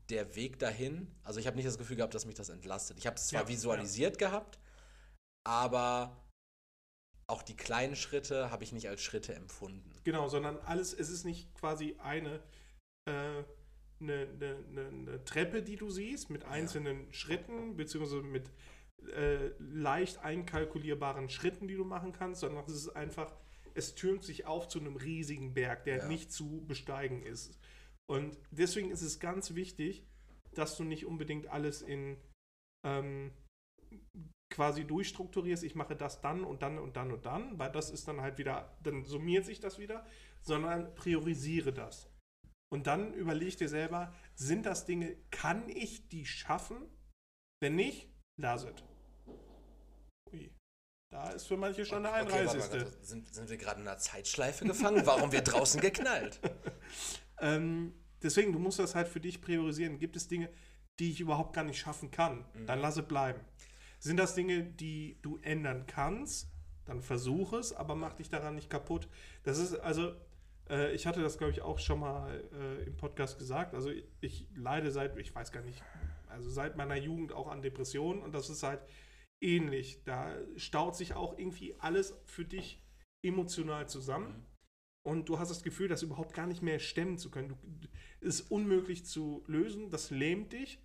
der Weg dahin, also ich habe nicht das Gefühl gehabt, dass mich das entlastet. Ich habe es zwar Ja, visualisiert gehabt, aber auch die kleinen Schritte habe ich nicht als Schritte empfunden. Genau, sondern alles, es ist nicht quasi eine, äh, eine, eine, eine, Treppe, die du siehst, mit einzelnen Schritten, beziehungsweise mit äh, leicht einkalkulierbaren Schritten, die du machen kannst, sondern es ist einfach, es türmt sich auf zu einem riesigen Berg, der Ja. nicht zu besteigen ist. Und deswegen ist es ganz wichtig, dass du nicht unbedingt alles in ähm, quasi durchstrukturierst, ich mache das dann und dann und dann und dann, weil das ist dann halt wieder, dann summiert sich das wieder, sondern priorisiere das. Und dann überleg dir selber, sind das Dinge, kann ich die schaffen? Wenn nicht, lass es. Ui. Da ist für manche schon eine Okay, warte Einreiseste. warte, sind, sind wir gerade in einer Zeitschleife gefangen? Warum wir draußen geknallt? Ähm, deswegen, du musst das halt für dich priorisieren. Gibt es Dinge, die ich überhaupt gar nicht schaffen kann? Dann lass es bleiben. Sind das Dinge, die du ändern kannst? Dann versuch es, aber mach dich daran nicht kaputt. Das ist also, äh, ich hatte das glaube ich auch schon mal äh, im Podcast gesagt. Also ich, ich leide seit, ich weiß gar nicht, also seit meiner Jugend auch an Depressionen und das ist halt ähnlich. Da staut sich auch irgendwie alles für dich emotional zusammen. Und du hast das Gefühl, das überhaupt gar nicht mehr stemmen zu können. Du, es ist unmöglich zu lösen, das lähmt dich,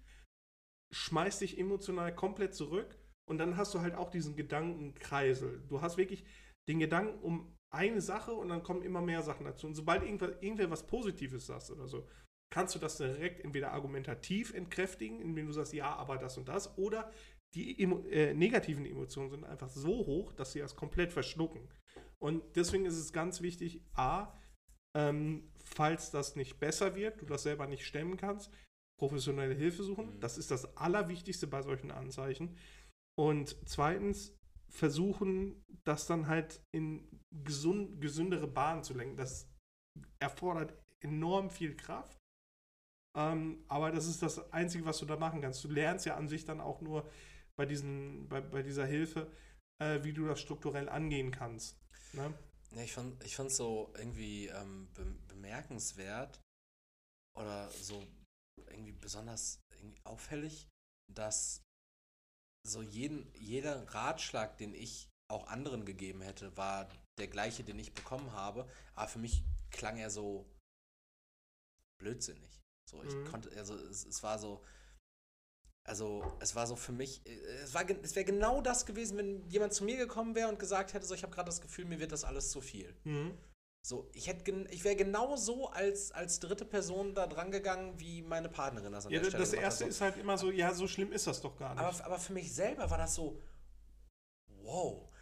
schmeißt dich emotional komplett zurück und dann hast du halt auch diesen Gedankenkreisel. Du hast wirklich den Gedanken um eine Sache und dann kommen immer mehr Sachen dazu. Und sobald irgendwer, irgendwer was Positives sagt oder so, kannst du das direkt entweder argumentativ entkräftigen, indem du sagst, ja, aber das und das, oder die emo äh, negativen Emotionen sind einfach so hoch, dass sie das komplett verschlucken. Und deswegen ist es ganz wichtig, a, ähm, falls das nicht besser wird, du das selber nicht stemmen kannst, professionelle Hilfe suchen. Mhm. Das ist das Allerwichtigste bei solchen Anzeichen. Und zweitens versuchen, das dann halt in gesund, gesündere Bahnen zu lenken. Das erfordert enorm viel Kraft. Ähm, aber das ist das Einzige, was du da machen kannst. Du lernst ja an sich dann auch nur bei, diesen, bei, bei dieser Hilfe, äh, wie du das strukturell angehen kannst. Ne? Ja, ich fand ich fand's so irgendwie ähm, be bemerkenswert oder so irgendwie besonders irgendwie auffällig, dass so jeden, jeder Ratschlag, den ich auch anderen gegeben hätte, war der gleiche, den ich bekommen habe. Aber für mich klang er so blödsinnig. So, ich Mhm. konnte, also es, es war so, also es war so für mich, es, war, es wäre genau das gewesen, wenn jemand zu mir gekommen wäre und gesagt hätte, so ich habe gerade das Gefühl, mir wird das alles zu viel. Mhm. So, ich hätte, ich wäre genau so als, als dritte Person da dran gegangen, wie meine Partnerin das an Ja, der Stelle das erste ist halt immer so, ja, so schlimm ist das doch gar nicht. Aber, aber für mich selber war das so, wow.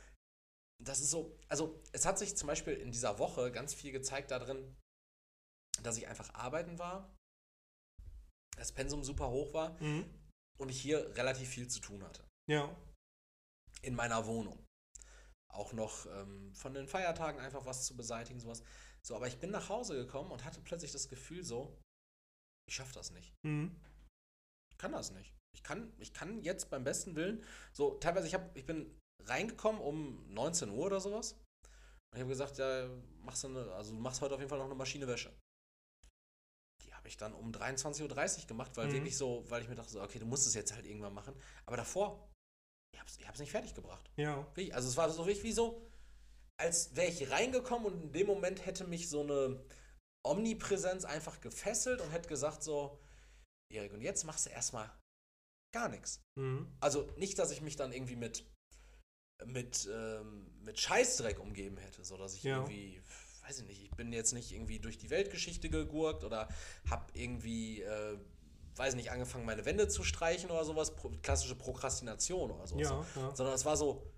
Das ist so, also es hat sich zum Beispiel in dieser Woche ganz viel gezeigt darin, dass ich einfach arbeiten war, das Pensum super hoch war mhm. und ich hier relativ viel zu tun hatte. Ja. In meiner Wohnung. Auch noch ähm, von den Feiertagen einfach was zu beseitigen, sowas. So, aber ich bin nach Hause gekommen und hatte plötzlich das Gefühl so, ich schaffe das nicht. Mhm. Ich kann das nicht. Ich kann, ich kann jetzt beim besten Willen, so teilweise, ich, hab, ich bin reingekommen um 19 Uhr oder sowas. Und ich habe gesagt, ja, machst du eine, also du machst heute auf jeden Fall noch eine Maschine Wäsche. Die habe ich dann um 23.30 Uhr gemacht, weil Mhm. wirklich so, weil ich mir dachte, so, okay, du musst es jetzt halt irgendwann machen. Aber davor, ich habe es ich hab's nicht fertig gebracht. Ja. Also es war so wirklich wie so, als wäre ich reingekommen und in dem Moment hätte mich so eine Omnipräsenz einfach gefesselt und hätte gesagt so, Erik, und jetzt machst du erstmal gar nichts. Mhm. Also nicht, dass ich mich dann irgendwie mit, mit, ähm, mit Scheißdreck umgeben hätte, so dass ich Ja. irgendwie, weiß ich nicht, ich bin jetzt nicht irgendwie durch die Weltgeschichte gegurkt oder hab irgendwie, äh, weiß nicht, angefangen meine Wände zu streichen oder sowas, pro, klassische Prokrastination oder sowas. Ja, ja. Sondern es war so,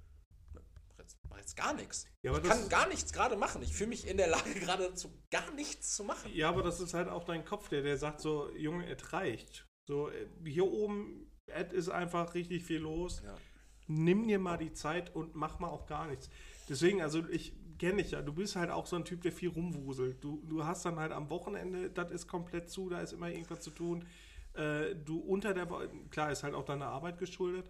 mach jetzt, gar nichts. Ja, ich kann gar nichts gerade machen. Ich fühle mich in der Lage, gerade dazu gar nichts zu machen. Ja, aber das ist halt auch dein Kopf, der, der sagt so, Junge, es reicht. So, äh, hier oben, es ist einfach richtig viel los. Ja. Nimm dir mal die Zeit und mach mal auch gar nichts. Deswegen, also ich kenne dich ja, du bist halt auch so ein Typ, der viel rumwuselt. Du, du hast dann halt am Wochenende, das ist komplett zu, da ist immer irgendwas zu tun. Äh, du unter der Woche, klar, ist halt auch deine Arbeit geschuldet.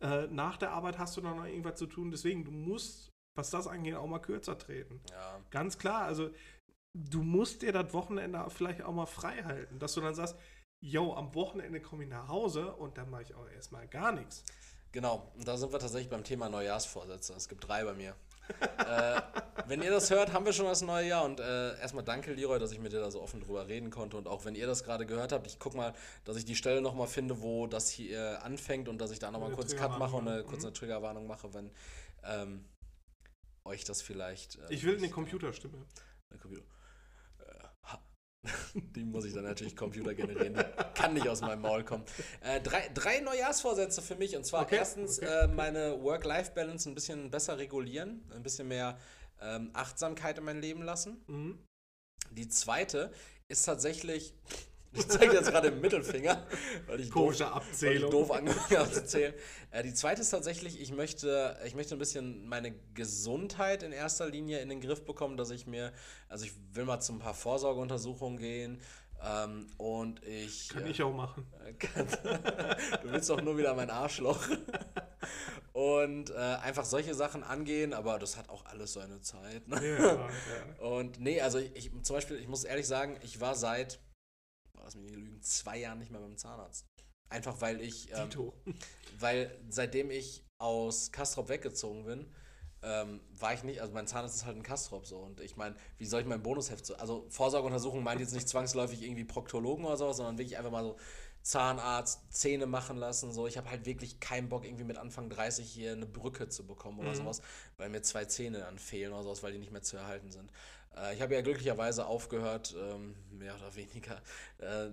Äh, nach der Arbeit hast du dann noch irgendwas zu tun. Deswegen, du musst, was das angeht, auch mal kürzer treten. Ja. Ganz klar, also du musst dir das Wochenende vielleicht auch mal frei halten, dass du dann sagst, yo, am Wochenende komme ich nach Hause und dann mache ich auch erstmal gar nichts. Genau, und da sind wir tatsächlich beim Thema Neujahrsvorsätze. Es gibt drei bei mir. Äh, wenn ihr das hört, haben wir schon das neue Jahr und äh, erstmal danke, Leroy, dass ich mit dir da so offen drüber reden konnte und auch wenn ihr das gerade gehört habt, ich guck mal, dass ich die Stelle nochmal finde, wo das hier anfängt und dass ich da nochmal kurz Cut mache und eine kurz mhm. eine Triggerwarnung mache, wenn ähm, euch das vielleicht... äh, Ich will eine nicht- Computerstimme. Eine Computer. Die muss ich dann natürlich Computer generieren. Die kann nicht aus meinem Maul kommen. Äh, drei, drei Neujahrsvorsätze für mich. Und zwar Okay, erstens okay, äh, meine Work-Life-Balance ein bisschen besser regulieren. Ein bisschen mehr ähm, Achtsamkeit in mein Leben lassen. Mhm. Die zweite ist tatsächlich. Ich zeige jetzt gerade den Mittelfinger, weil ich Komische doof, weil ich Abzählung. doof angefangen habe zu zählen. Äh, die zweite ist tatsächlich, ich möchte, ich möchte ein bisschen meine Gesundheit in erster Linie in den Griff bekommen, dass ich mir, also ich will mal zu ein paar Vorsorgeuntersuchungen gehen ähm, und ich. Kann äh, ich auch machen. kann- du willst doch nur wieder mein Arschloch. Und äh, einfach solche Sachen angehen, aber das hat auch alles seine Zeit. Ne? Ja, ja. Und nee, also ich, ich zum Beispiel, ich muss ehrlich sagen, ich war seit, lass mich nicht lügen, zwei Jahren nicht mehr beim Zahnarzt. Einfach weil ich, ähm, weil seitdem ich aus Kastrop weggezogen bin, ähm, war ich nicht, also mein Zahnarzt ist halt ein Kastrop so und ich meine, wie soll ich mein Bonusheft so, also Vorsorgeuntersuchung meint jetzt nicht zwangsläufig irgendwie Proktologen oder sowas, sondern wirklich einfach mal so Zahnarzt, Zähne machen lassen, so. Ich habe halt wirklich keinen Bock, irgendwie mit Anfang 30 hier eine Brücke zu bekommen oder Mhm. sowas, weil mir zwei Zähne dann fehlen oder sowas, weil die nicht mehr zu erhalten sind. Äh, ich habe ja glücklicherweise aufgehört, ähm, mehr oder weniger äh,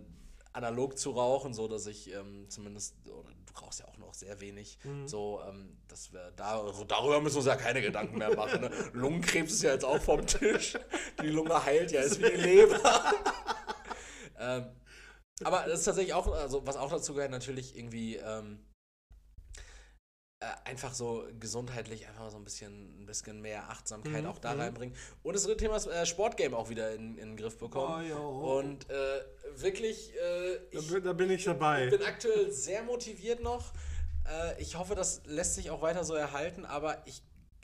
analog zu rauchen, so dass ich ähm, zumindest, oder du rauchst ja auch noch sehr wenig, Mhm. so, ähm, dass wir da, also darüber müssen wir uns ja keine Gedanken mehr machen. Ne? Lungenkrebs ist ja jetzt auch vom Tisch. Die Lunge heilt ja, ist wie die Leber. ähm, aber das ist tatsächlich auch, also was auch dazu gehört, natürlich irgendwie ähm, äh, einfach so gesundheitlich einfach so ein bisschen, ein bisschen mehr Achtsamkeit Mhm, auch da mhm. reinbringen. Und das dritte Thema ist äh, Sportgame auch wieder in, in den Griff bekommen. Oh, ja. Und äh, wirklich, äh, Da, ich, bin- da bin ich dabei. ich bin aktuell sehr motiviert noch. Äh, ich hoffe, das lässt sich auch weiter so erhalten, aber ich,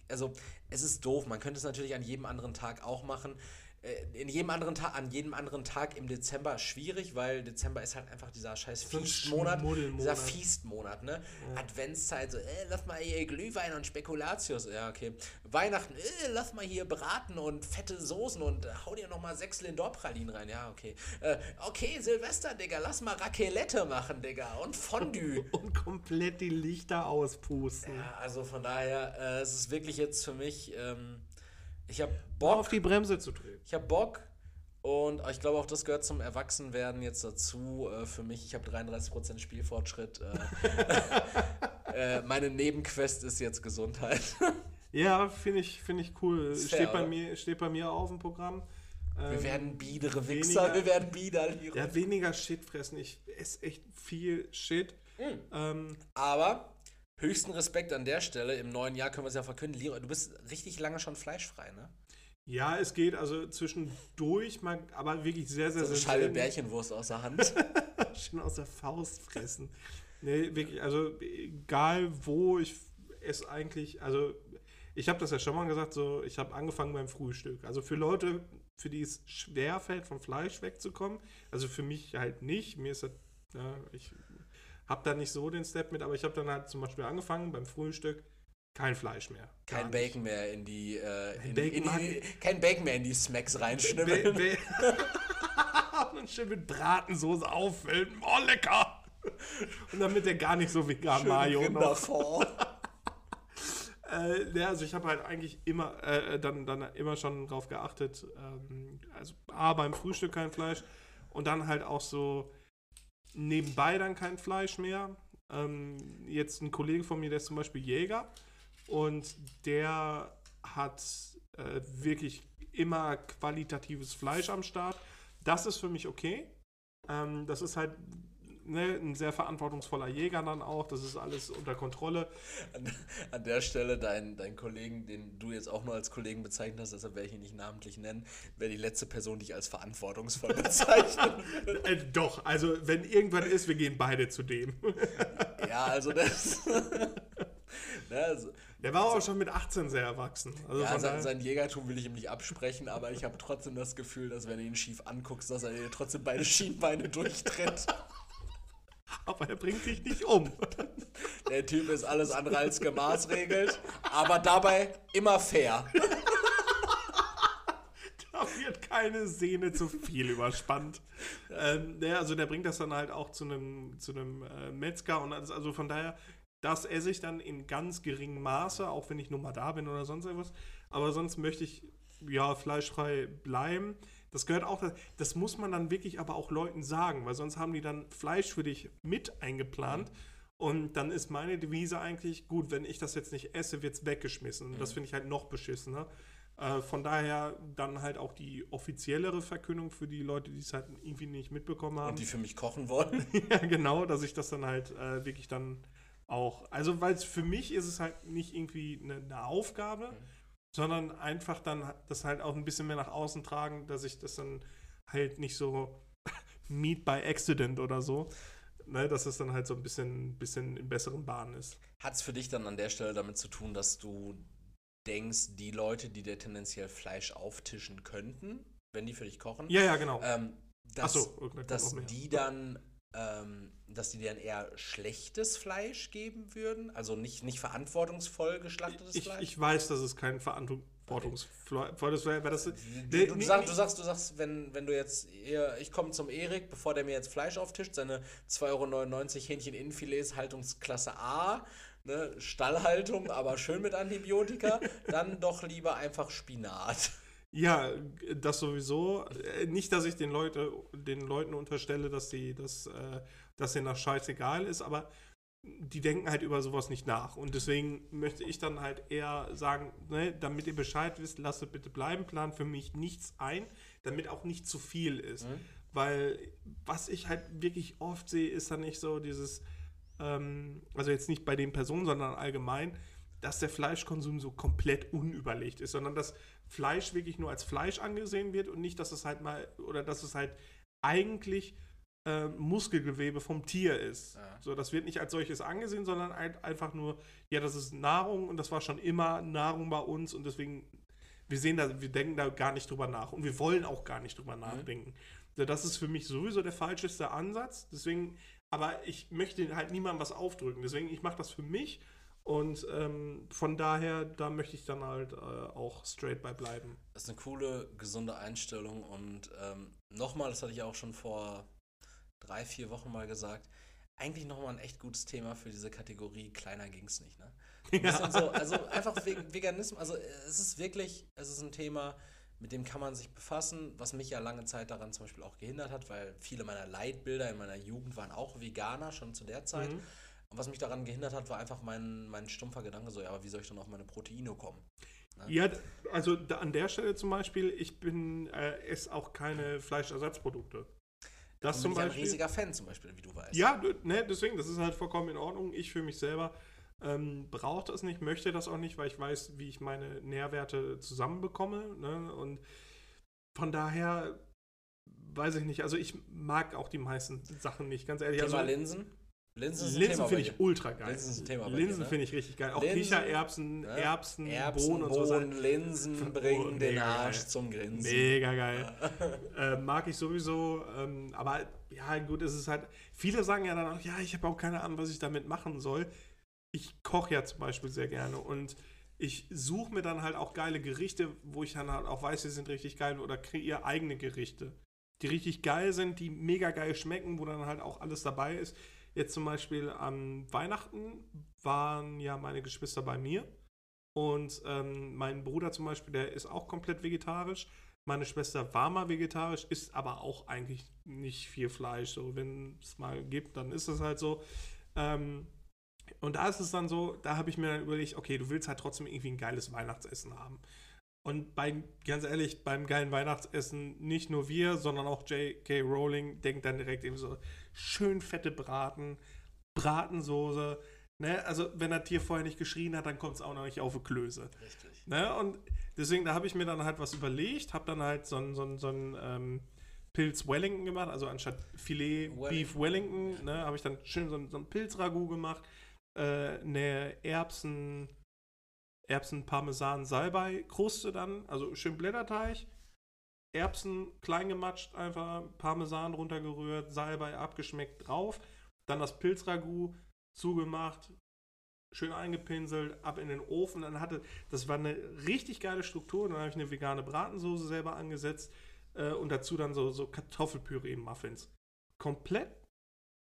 also es ist doof. Man könnte es natürlich an jedem anderen Tag auch machen. Äh, In jedem anderen Tag, an jedem anderen Tag im Dezember schwierig, weil Dezember ist halt einfach dieser scheiß. Schmuddelmonat. Dieser Feastmonat, ne? Adventszeit, so, äh, lass mal hier Glühwein und Spekulatius. Ja, okay. Weihnachten, äh, lass mal hier braten und fette Soßen und äh, hau dir nochmal sechs Lindor-Pralinen rein. Ja, okay. Äh, okay, Silvester, Digga, lass mal Raclette machen, Digga. Und Fondue. Und komplett die Lichter auspusten. ja, also von daher, äh, es ist wirklich jetzt für mich, ähm, ich habe Bock auf die Bremse zu treten. Ich habe Bock und ich glaube auch, das gehört zum Erwachsenwerden jetzt dazu. Äh, für mich, ich habe 33% Spielfortschritt. Äh, äh, meine Nebenquest ist jetzt Gesundheit. Ja, finde ich, find ich cool. Fair, Steht bei, oder? mir, steht bei mir auf dem Programm. Wir Ähm, werden biedere weniger- Wichser, wir werden bieder, Liro. Ja, weniger Shit fressen. Ich esse echt viel Shit. Mhm. Ähm, Aber höchsten Respekt an der Stelle. Im neuen Jahr können wir es ja verkünden. Liro, du bist richtig lange schon fleischfrei, ne? ja, es geht also zwischendurch, mal, aber wirklich sehr, sehr, So eine sehr Schale selten. Bärchenwurst aus der Hand. Schon aus der Faust fressen. Nee, wirklich, also egal wo, ich esse eigentlich, also ich habe das ja schon mal gesagt, so ich habe angefangen beim Frühstück. Also für Leute, für die es schwer fällt, vom Fleisch wegzukommen, also für mich halt nicht, mir ist das, ja, ich habe da nicht so den Step mit, aber ich habe dann halt zum Beispiel angefangen beim Frühstück kein Fleisch mehr. Kein. Bacon mehr in die, äh, in, Bacon in, in, kein Bacon mehr in die Smacks reinschnibbeln. Be- be- Und schön mit Bratensoße auffüllen. Oh, lecker! Und damit der gar nicht so vegan Mayo noch. Äh, ja, also ich habe halt eigentlich immer äh, dann, dann immer schon drauf geachtet, ähm, also A, beim Frühstück kein Fleisch und dann halt auch so nebenbei dann kein Fleisch mehr. Ähm, jetzt ein Kollege von mir, der ist zum Beispiel Jäger und der hat äh, wirklich immer qualitatives Fleisch am Start. Das ist für mich okay. Ähm, das ist halt ne, ein sehr verantwortungsvoller Jäger dann auch. Das ist alles unter Kontrolle. An, an der Stelle, dein, dein Kollegen, den du jetzt auch nur als Kollegen bezeichnet hast, deshalb werde ich ihn nicht namentlich nennen, wäre die letzte Person, die ich als verantwortungsvoll bezeichnen würde. Äh, doch, also wenn irgendwann ist, wir gehen beide zu dem. Ja, also das. ne, also, Der war auch schon mit 18 sehr erwachsen. Also ja, sein, sein Jägertum will ich ihm nicht absprechen, aber ich habe trotzdem das Gefühl, dass wenn du ihn schief anguckst, dass er dir trotzdem beide Schienbeine durchtritt. Aber er bringt dich nicht um. Der Typ ist alles andere als gemaßregelt, aber dabei immer fair. Da wird keine Sehne zu viel überspannt. Ähm, naja, also der bringt das dann halt auch zu einem zu einem äh, Metzger und alles, also von daher, das esse ich dann in ganz geringem Maße, auch wenn ich nur mal da bin oder sonst etwas. Aber sonst möchte ich ja fleischfrei bleiben. Das gehört auch, das muss man dann wirklich aber auch Leuten sagen, weil sonst haben die dann Fleisch für dich mit eingeplant. Und dann ist meine Devise eigentlich, gut, wenn ich das jetzt nicht esse, wird es weggeschmissen. Und das finde ich halt noch beschissener. Äh, von daher dann halt auch die offiziellere Verkündung für die Leute, die es halt irgendwie nicht mitbekommen haben. Und die für mich kochen wollen. ja, genau, dass ich das dann halt äh, wirklich dann auch. Also, weil es für mich ist es halt nicht irgendwie eine, eine Aufgabe, sondern einfach dann das halt auch ein bisschen mehr nach außen tragen, dass ich das dann halt nicht so Meet by Accident oder so. Ne, dass es dann halt so ein bisschen, bisschen in besseren Bahnen ist. Hat es für dich dann an der Stelle damit zu tun, dass du denkst, die Leute, die dir tendenziell Fleisch auftischen könnten, wenn die für dich kochen, Ja, ja, genau. ähm, dass, so, kommt dass die dann ähm, dass die dir dann eher schlechtes Fleisch geben würden? Also nicht, nicht verantwortungsvoll geschlachtetes ich, Fleisch? ich weiß, dass es kein verantwortungsvolles wäre. Das, Du, Nee, du, sagst, nee. du sagst, du sagst, wenn, wenn du jetzt eher, ich komme zum Erik, bevor der mir jetzt Fleisch auftischt, seine 2,99 Euro Hähnchen-Innenfilets, Haltungsklasse A, ne, Stallhaltung, aber schön mit Antibiotika, dann doch lieber einfach Spinat. Ja, das sowieso. Äh, Nicht, dass ich den, Leute, den Leuten unterstelle, dass sie das, äh, dass denen das scheißegal ist, aber die denken halt über sowas nicht nach. Und deswegen möchte ich dann halt eher sagen, ne, damit ihr Bescheid wisst, lasst es bitte bleiben, plan für mich nichts ein, damit auch nicht zu viel ist. Weil was ich halt wirklich oft sehe, ist dann nicht so dieses, ähm, also jetzt nicht bei den Personen, sondern allgemein, dass der Fleischkonsum so komplett unüberlegt ist, sondern dass Fleisch wirklich nur als Fleisch angesehen wird und nicht, dass es halt mal, oder dass es halt eigentlich äh, Muskelgewebe vom Tier ist. Ja. So, das wird nicht als solches angesehen, sondern halt einfach nur, ja, das ist Nahrung und das war schon immer Nahrung bei uns und deswegen, wir sehen da, wir denken da gar nicht drüber nach und wir wollen auch gar nicht drüber nachdenken. So, das ist für mich sowieso der falscheste Ansatz. Deswegen, aber ich möchte halt niemandem was aufdrücken. Deswegen, ich mache das für mich und ähm, von daher, da möchte ich dann halt äh, auch straight bei bleiben. Das ist eine coole, gesunde Einstellung und ähm, nochmal, das hatte ich auch schon vor drei, vier Wochen mal gesagt, eigentlich nochmal ein echt gutes Thema für diese Kategorie, kleiner ging's nicht, ne? Ein bisschen so, also einfach wegen Veganismus, also es ist wirklich, es ist ein Thema, mit dem kann man sich befassen, was mich ja lange Zeit daran zum Beispiel auch gehindert hat, weil viele meiner Leitbilder in meiner Jugend waren auch Veganer, schon zu der Zeit. Mhm. Was mich daran gehindert hat, war einfach mein, mein stumpfer Gedanke so, ja, aber wie soll ich dann auf meine Proteine kommen? Ja, d- also da, an der Stelle zum Beispiel, ich bin, äh, esse auch keine Fleischersatzprodukte. Das zum bin ich ein Beispiel. riesiger Fan zum Beispiel, wie du weißt. Ja, ne, deswegen, das ist halt vollkommen in Ordnung. Ich für mich selber ähm, brauche das nicht, möchte das auch nicht, weil ich weiß, wie ich meine Nährwerte zusammenbekomme. Ne? Und von daher weiß ich nicht. Also ich mag auch die meisten Sachen nicht, ganz ehrlich. Thema Also, Linsen? Linsen Linsen finde ich ultra geil. Linsen ist ein Thema Linsen ne? finde ich richtig geil. Auch Kichererbsen, ne? Erbsen, Erbsen, Bohnen und so. Bohnen, Linsen bringen den mega Arsch geil. zum Grinsen. Mega geil. äh, mag ich sowieso. Ähm, aber ja, gut, es ist halt. Viele sagen ja dann auch, ja, ich habe auch keine Ahnung, was ich damit machen soll. ich koche ja zum Beispiel sehr gerne und ich suche mir dann halt auch geile Gerichte, wo ich dann halt auch weiß, sie sind richtig geil oder kreiere eigene Gerichte, die richtig geil sind, die mega geil schmecken, wo dann halt auch alles dabei ist. Jetzt zum Beispiel an Weihnachten waren ja meine Geschwister bei mir und ähm, mein Bruder zum Beispiel, der ist auch komplett vegetarisch. Meine Schwester war mal vegetarisch, isst aber auch eigentlich nicht viel Fleisch. So, wenn es mal gibt, dann ist es halt so. Ähm, und da ist es dann so, da habe ich mir dann überlegt, okay, du willst halt trotzdem irgendwie ein geiles Weihnachtsessen haben. Und bei, ganz ehrlich, beim geilen Weihnachtsessen nicht nur wir, sondern auch J.K. Rowling denkt dann direkt eben so schön fette Braten, Bratensoße. Ne? Also, wenn das Tier vorher nicht geschrien hat, dann kommt es auch noch nicht auf die Klöße. Richtig. Ne? Und deswegen, da habe ich mir dann halt was überlegt, habe dann halt so ein, so ein, so ein ähm, Pilz Wellington gemacht, also anstatt Filet Wellington. Beef Wellington, ne, habe ich dann schön so ein, so ein Pilzragout gemacht, äh, eine Erbsen, Erbsen Parmesan Salbei Kruste dann, also schön Blätterteig, Erbsen klein gematscht, einfach Parmesan runtergerührt, Salbei abgeschmeckt drauf, dann das Pilzragout zugemacht, schön eingepinselt, ab in den Ofen. Dann hatte, das war eine richtig geile Struktur. Dann habe ich eine vegane Bratensoße selber angesetzt äh, und dazu dann so, so Kartoffelpüree-Muffins. Komplett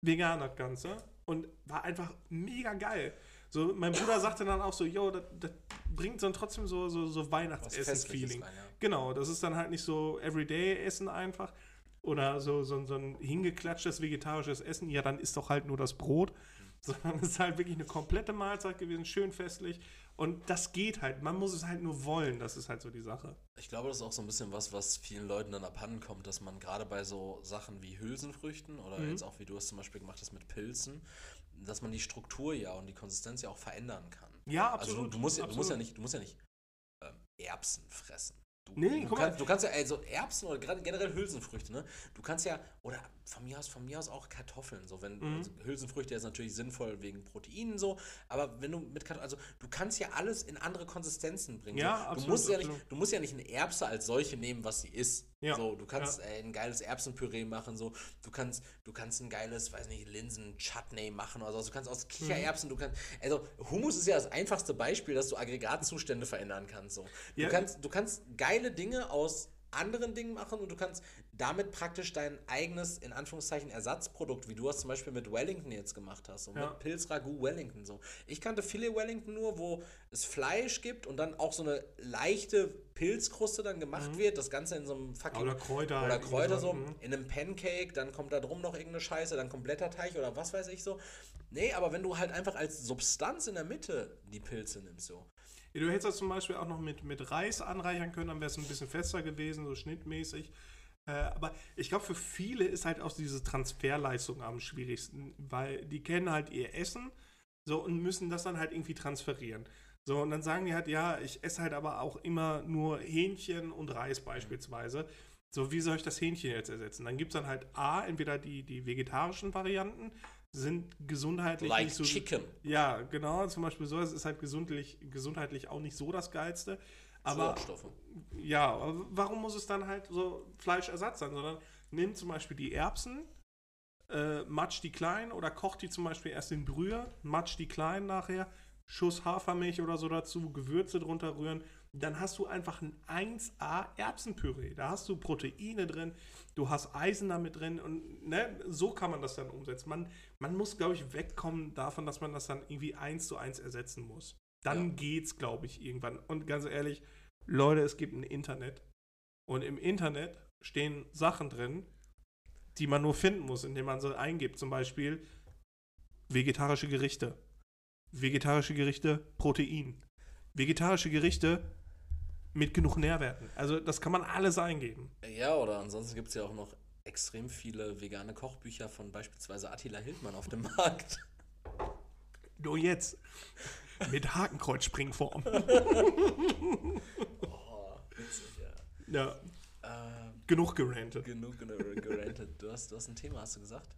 vegan das Ganze und war einfach mega geil. So, mein Bruder sagte dann auch so, yo, das, das bringt dann trotzdem so, so, so Weihnachtsessen-Feeling. Ja. Genau, das ist dann halt nicht so Everyday-Essen einfach. Oder so, so, so ein hingeklatschtes vegetarisches Essen. Ja, dann ist doch halt nur das Brot. Sondern es ist halt wirklich eine komplette Mahlzeit gewesen, schön festlich. Und das geht halt. Man muss es halt nur wollen. Das ist halt so die Sache. Ich glaube, das ist auch so ein bisschen was, was vielen Leuten dann abhanden kommt, dass man gerade bei so Sachen wie Hülsenfrüchten oder Mhm. jetzt auch wie du es zum Beispiel gemacht hast mit Pilzen, dass man die Struktur ja und die Konsistenz ja auch verändern kann. Ja, Also absolut. du, du, musst ja, du musst ja absolut. nicht, du musst ja nicht ähm, Erbsen fressen. Du, Nee, du, kannst, du kannst ja, also Erbsen oder gerade generell Hülsenfrüchte, ne? Du kannst ja, oder von mir aus, von mir aus auch Kartoffeln, so wenn Mhm. also Hülsenfrüchte ist natürlich sinnvoll wegen Proteinen so, aber wenn du mit Kartoffeln, also du kannst ja alles in andere Konsistenzen bringen. Ja, so. du absolut, musst ja nicht, absolut. du musst ja nicht eine Erbse als solche nehmen, was sie ist. Ja, So, du kannst ja. äh, ein geiles Erbsenpüree machen, so. Du kannst, du kannst ein geiles, weiß nicht, Linsen-Chutney machen oder so. Du kannst aus Kichererbsen, Mhm. du kannst, also Hummus ist ja das einfachste Beispiel, dass du Aggregatzustände verändern kannst, so. Du kannst, du kannst geile Dinge aus anderen Dingen machen und du kannst damit praktisch dein eigenes, in Anführungszeichen, Ersatzprodukt, wie du es zum Beispiel mit Wellington jetzt gemacht hast, so Ja. mit Pilzragout Wellington, so. Ich kannte Filet Wellington nur, wo es Fleisch gibt und dann auch so eine leichte Pilzkruste dann gemacht wird, das Ganze in so einem fucking Mhm. Oder Kräuter. oder halt, Kräuter irgendwie so, mhm. in einem Pancake, dann kommt da drum noch irgendeine Scheiße, dann kommt Blätterteig oder was weiß ich so. Nee, aber wenn du halt einfach als Substanz in der Mitte die Pilze nimmst, so. Ja, Du hättest das zum Beispiel auch noch mit, mit Reis anreichern können, dann wäre es ein bisschen fester gewesen, so schnittmäßig. Äh, aber ich glaube, für viele ist halt auch diese Transferleistung am schwierigsten, weil die kennen halt ihr Essen so und müssen das dann halt irgendwie transferieren. So, und dann sagen die halt, ja, ich esse halt aber auch immer nur Hähnchen und Reis beispielsweise. So, wie soll ich das Hähnchen jetzt ersetzen? Dann gibt es dann halt A, entweder die, die vegetarischen Varianten, sind gesundheitlich Like nicht so. Chicken. Ja, genau, zum Beispiel so, es ist halt gesundlich, gesundheitlich auch nicht so das Geilste. Aber ja, aber warum muss es dann halt so Fleischersatz sein? Sondern nimm zum Beispiel die Erbsen, äh, matsch die klein oder koch die zum Beispiel erst in Brühe, matsch die klein nachher, Schuss Hafermilch oder so dazu, Gewürze drunter rühren. Dann hast du einfach ein 1A Erbsenpüree. Da hast du Proteine drin, du hast Eisen damit drin und ne, so kann man das dann umsetzen. Man, man muss, glaube ich, wegkommen davon, dass man das dann irgendwie eins zu eins ersetzen muss. Dann Ja. geht's, glaube ich, irgendwann. Und ganz ehrlich, Leute, es gibt ein Internet. Und im Internet stehen Sachen drin, die man nur finden muss, indem man sie eingibt. Zum Beispiel vegetarische Gerichte. Vegetarische Gerichte, Protein. Vegetarische Gerichte mit genug Nährwerten. Also das kann man alles eingeben. Ja, oder ansonsten gibt es ja auch noch extrem viele vegane Kochbücher von beispielsweise Attila Hildmann auf dem Markt. Nur jetzt. Mit Hakenkreuz-Springform. Oh, witzig, ja. ja, Ähm, genug gerantet. genug ger- gerantet. Du hast, du hast ein Thema, hast du gesagt?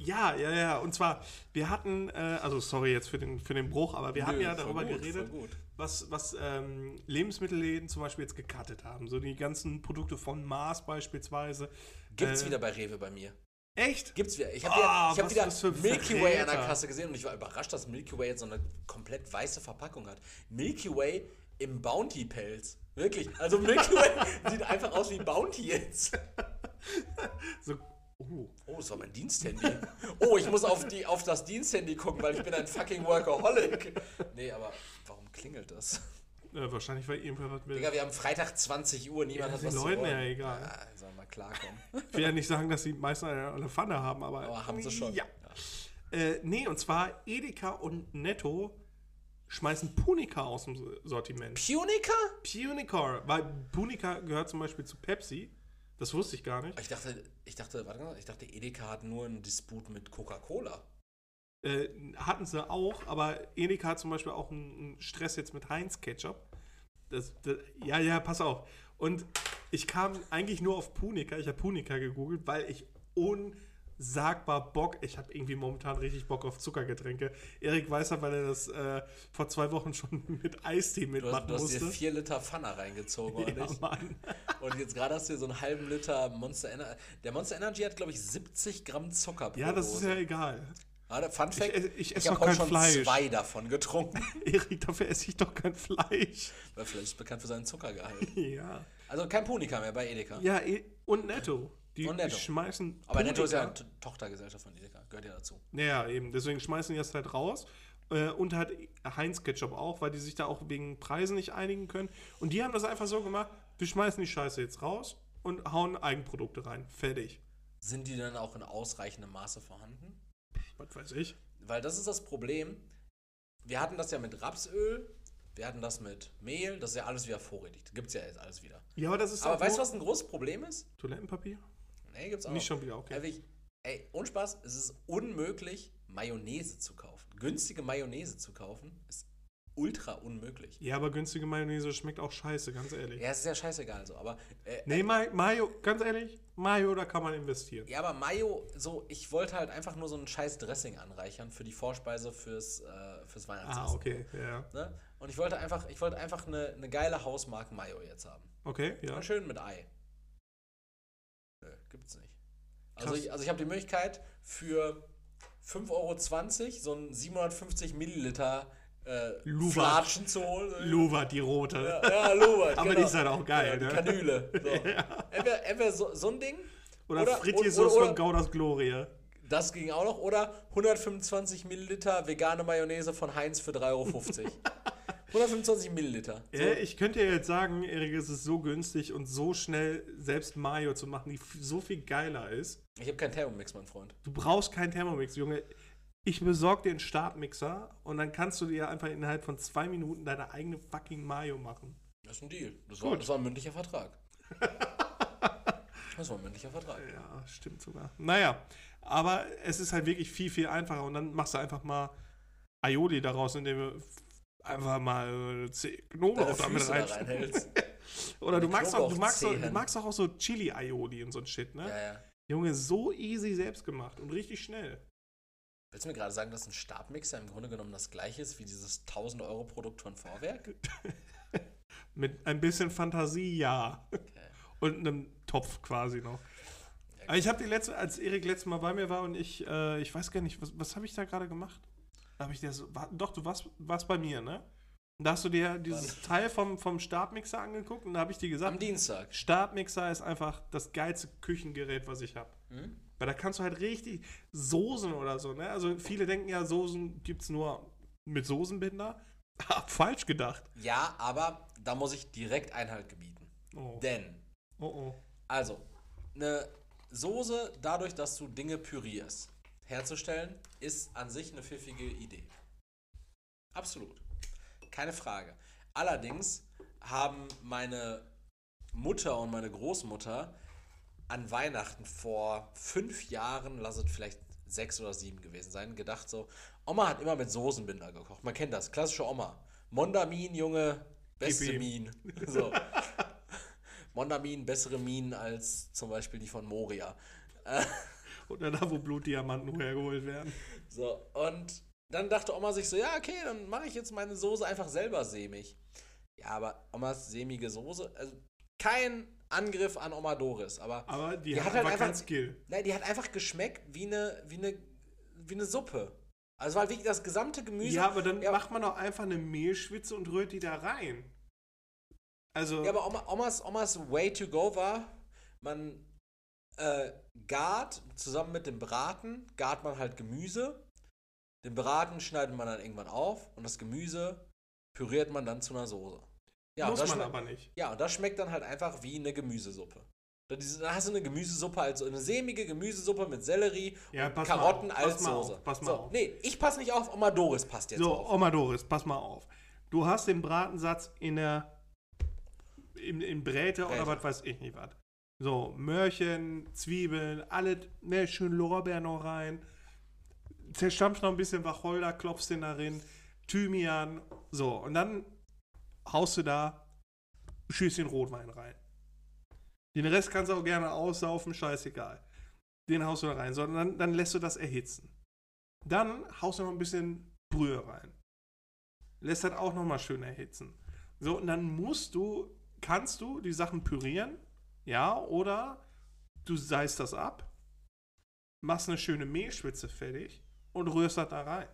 Ja, ja, ja. Und zwar, wir hatten, äh, also sorry jetzt für den, für den Bruch, aber wir hatten Nö, ja voll darüber gut, geredet, was, was ähm, Lebensmittelläden zum Beispiel jetzt gecuttet haben. So die ganzen Produkte von Mars beispielsweise. Gibt's Äh, wieder bei Rewe bei mir. Echt? Gibt's wieder. Ich habe Ah, wieder, ich hab wieder Milky Way an der. Kasse gesehen und ich war überrascht, dass Milky Way jetzt so eine komplett weiße Verpackung hat. Milky Way im Bounty-Pelz. Wirklich. Also Milky Way sieht einfach aus wie Bounty jetzt. So, oh. Oh, das war mein Diensthandy. Oh, ich muss auf, die, auf das Diensthandy gucken, weil ich bin ein fucking Workaholic. Nee, aber warum klingelt das? Äh, wahrscheinlich, weil irgendwer was will. Digga, wir haben Freitag 20 Uhr, niemand Ja, hat was zu Leuten wollen. ja egal. Ja, sollen wir klarkommen. Ich will ja nicht sagen, dass die meisten eine, Pfanne haben, aber. Aber haben sie schon. Ja. Äh, nee, und zwar Edeka und Netto schmeißen Punica aus dem Sortiment. Punica? Punica, weil Punica gehört zum Beispiel zu Pepsi. Das wusste ich gar nicht. Ich dachte, ich dachte, warte mal, ich dachte, Edeka hat nur einen Disput mit Coca-Cola. Äh, hatten sie auch, aber Edeka hat zum Beispiel auch einen, Stress jetzt mit Heinz Ketchup. Das, das, ja, ja, pass auf. Und ich kam eigentlich nur auf Punica. Ich habe Punica gegoogelt, weil ich unsagbar Bock, ich habe irgendwie momentan richtig Bock auf Zuckergetränke. Erik weiß ja, weil er das äh, vor zwei Wochen schon mit Eistee Du hast, mitmachen du hast dir musste. vier Liter Pfanne reingezogen, oder Ja, nicht? Mann. Und jetzt gerade hast du so einen halben Liter Monster Energy. Der Monster Energy hat, glaube ich, 70 Gramm Zucker pro Ja, das ist ja egal. Ah, der Fun Fact, Ich ess- ich ess hab doch kein schon Fleisch. zwei davon getrunken. Erik, dafür esse ich doch kein Fleisch. Weil Fleisch ist bekannt für seinen Zuckergehalt. Ja. Also kein Punika mehr bei Edeka. Ja, eh- und Netto. Die, Und Netto. die schmeißen. Aber Netto ist ja eine Tochtergesellschaft von Edeka. Gehört ja dazu. Ja, eben. Deswegen schmeißen die das halt raus. Äh, und halt Heinz Ketchup auch, weil die sich da auch wegen Preisen nicht einigen können. Und die haben das einfach so gemacht: wir schmeißen die Scheiße jetzt raus und hauen Eigenprodukte rein. Fertig. Sind die dann auch in ausreichendem Maße vorhanden? Was weiß ich. Weil das ist das Problem. Wir hatten das ja mit Rapsöl, wir hatten das mit Mehl, das ist ja alles wieder vorrätig. Gibt es ja jetzt alles wieder. Ja, aber das ist Aber auch weißt du, was ein großes Problem ist? Toilettenpapier? Nee, gibt's auch. Nicht schon wieder, okay. Ey, wirklich, ey, ohne Spaß, es ist unmöglich, Mayonnaise zu kaufen. Günstige Mayonnaise zu kaufen, ist ultra unmöglich. Ja, aber günstige Mayonnaise schmeckt auch scheiße, ganz ehrlich. Ja, es ist ja scheißegal so, aber äh, Nee, Ma Mayo, ganz ehrlich, Mayo, da kann man investieren. ja, aber Mayo, so, ich wollte halt einfach nur so ein scheiß Dressing anreichern für die Vorspeise fürs, äh, fürs Weihnachtsessen. Ah, okay, ja. Ne? Und ich wollte einfach, ich wollte einfach eine, eine geile Hausmarke Mayo jetzt haben. Okay, ja. Und schön mit Ei. Nö, gibt's nicht. Also Krass. ich, also ich habe die Möglichkeit für 5,20 Euro so ein 750 Milliliter äh. Flatschen zu holen. Luva, die rote. Ja, ja Luwak, Aber die ist halt auch geil, die ne? Kanüle. So. Entweder, entweder so, so ein Ding, Oder, Oder- Frittiersoße von Goudas Gloria. das ging auch noch, oder 125 Milliliter vegane Mayonnaise von Heinz für 3,50 Euro. 125 Milliliter. So. Äh, ich könnte ja jetzt sagen, Erik, es ist so günstig und so schnell selbst Mayo zu machen, die so viel geiler ist. Ich habe keinen Thermomix, mein Freund. Du brauchst keinen Thermomix, Junge. Ich besorge dir einen Startmixer und dann kannst du dir einfach innerhalb von zwei Minuten deine eigene fucking Mayo machen. Das ist ein Deal. Das war, das war ein mündlicher Vertrag. Das war ein mündlicher Vertrag. Ja, stimmt sogar. Naja, aber es ist halt wirklich viel, viel einfacher und dann machst du einfach mal Aioli daraus, indem du einfach mal äh, Knoblauch damit reinhältst. Oder du Deine magst, auch, du, magst auch, du magst auch, so Chili-Aioli und so ein Shit, ne? Ja, ja. Junge, so easy selbst gemacht und richtig schnell. Willst du mir gerade sagen, dass ein Stabmixer im Grunde genommen das gleiche ist wie dieses 1000 Euro Produkt von Vorwerk? Mit ein bisschen Fantasie, ja. Okay. Und einem Topf quasi noch. Ja, ich habe die letzte, als Erik letztes Mal bei mir war und ich, äh, ich weiß gar nicht, was, was habe ich da gerade gemacht? Da habe ich dir so, war, doch, du warst, warst bei mir, ne? Da hast du dir dieses Teil vom, vom Stabmixer angeguckt und da habe ich dir Am gesagt, Dienstag. Stabmixer ist einfach das geilste Küchengerät, was ich habe. Hm? Weil da kannst du halt richtig Soßen oder so, ne? Also viele denken ja, Soßen gibt es nur mit Soßenbinder. Hab falsch gedacht. Ja, aber da muss ich direkt Einhalt gebieten. Oh, Denn, oh, oh. also, eine Soße, dadurch, dass du Dinge pürierst, herzustellen, ist an sich eine pfiffige Idee. Absolut. Keine Frage. Allerdings haben meine Mutter und meine Großmutter an Weihnachten vor fünf Jahren, lass es vielleicht sechs oder sieben gewesen sein, gedacht so, Oma hat immer mit Soßenbinder gekocht. Man kennt das, klassische Oma. Mondamin, Junge, beste. Minen. So. Mondamin, bessere Minen als zum Beispiel die von Moria. Oder da, wo Blutdiamanten hergeholt werden. So, und dann dachte Oma sich so, ja, okay, dann mache ich jetzt meine Soße einfach selber sämig. Ja, aber Omas sämige Soße, also kein Angriff an Oma Doris, aber, Aber die, Die hat, hat halt einfach Skill. nein, die hat einfach geschmeckt wie eine, wie eine, wie eine Suppe. Also war wirklich das gesamte Gemüse. Ja, aber dann Ja. macht man doch einfach eine Mehlschwitze und rührt die da rein. Also, Ja, aber Oma, Omas, Omas Way to go war, man äh, gart zusammen mit dem Braten, gart man halt Gemüse. Den Braten schneidet man dann irgendwann auf und das Gemüse püriert man dann zu einer Soße. Ja, muss das man aber nicht. Ja, und das schmeckt dann halt einfach wie eine Gemüsesuppe. Da hast du eine Gemüsesuppe, also eine sämige Gemüsesuppe mit Sellerie Ja, und pass mal Karotten auf, als pass mal Soße. auf, pass mal so, auf. Nee, ich passe nicht auf, Oma Doris passt jetzt So, auf. Oma Doris, pass mal auf. Du hast den Bratensatz in der in, in Bräte oder was weiß ich nicht was. So, Möhrchen, Zwiebeln, alles, ne, schön Lorbeer noch rein. Zerstampfst noch ein bisschen Wacholder, klopfst den da rein, Thymian, so. Und dann haust du da ein Schüsschen Rotwein rein. Den Rest kannst du auch gerne aussaufen, scheißegal. Den haust du da rein. So, dann, dann lässt du das erhitzen. Dann haust du noch ein bisschen Brühe rein. Lässt das auch nochmal schön erhitzen. So, und dann musst du, kannst du die Sachen pürieren, ja, oder du seist das ab, machst eine schöne Mehlschwitze fertig und rührst das da rein.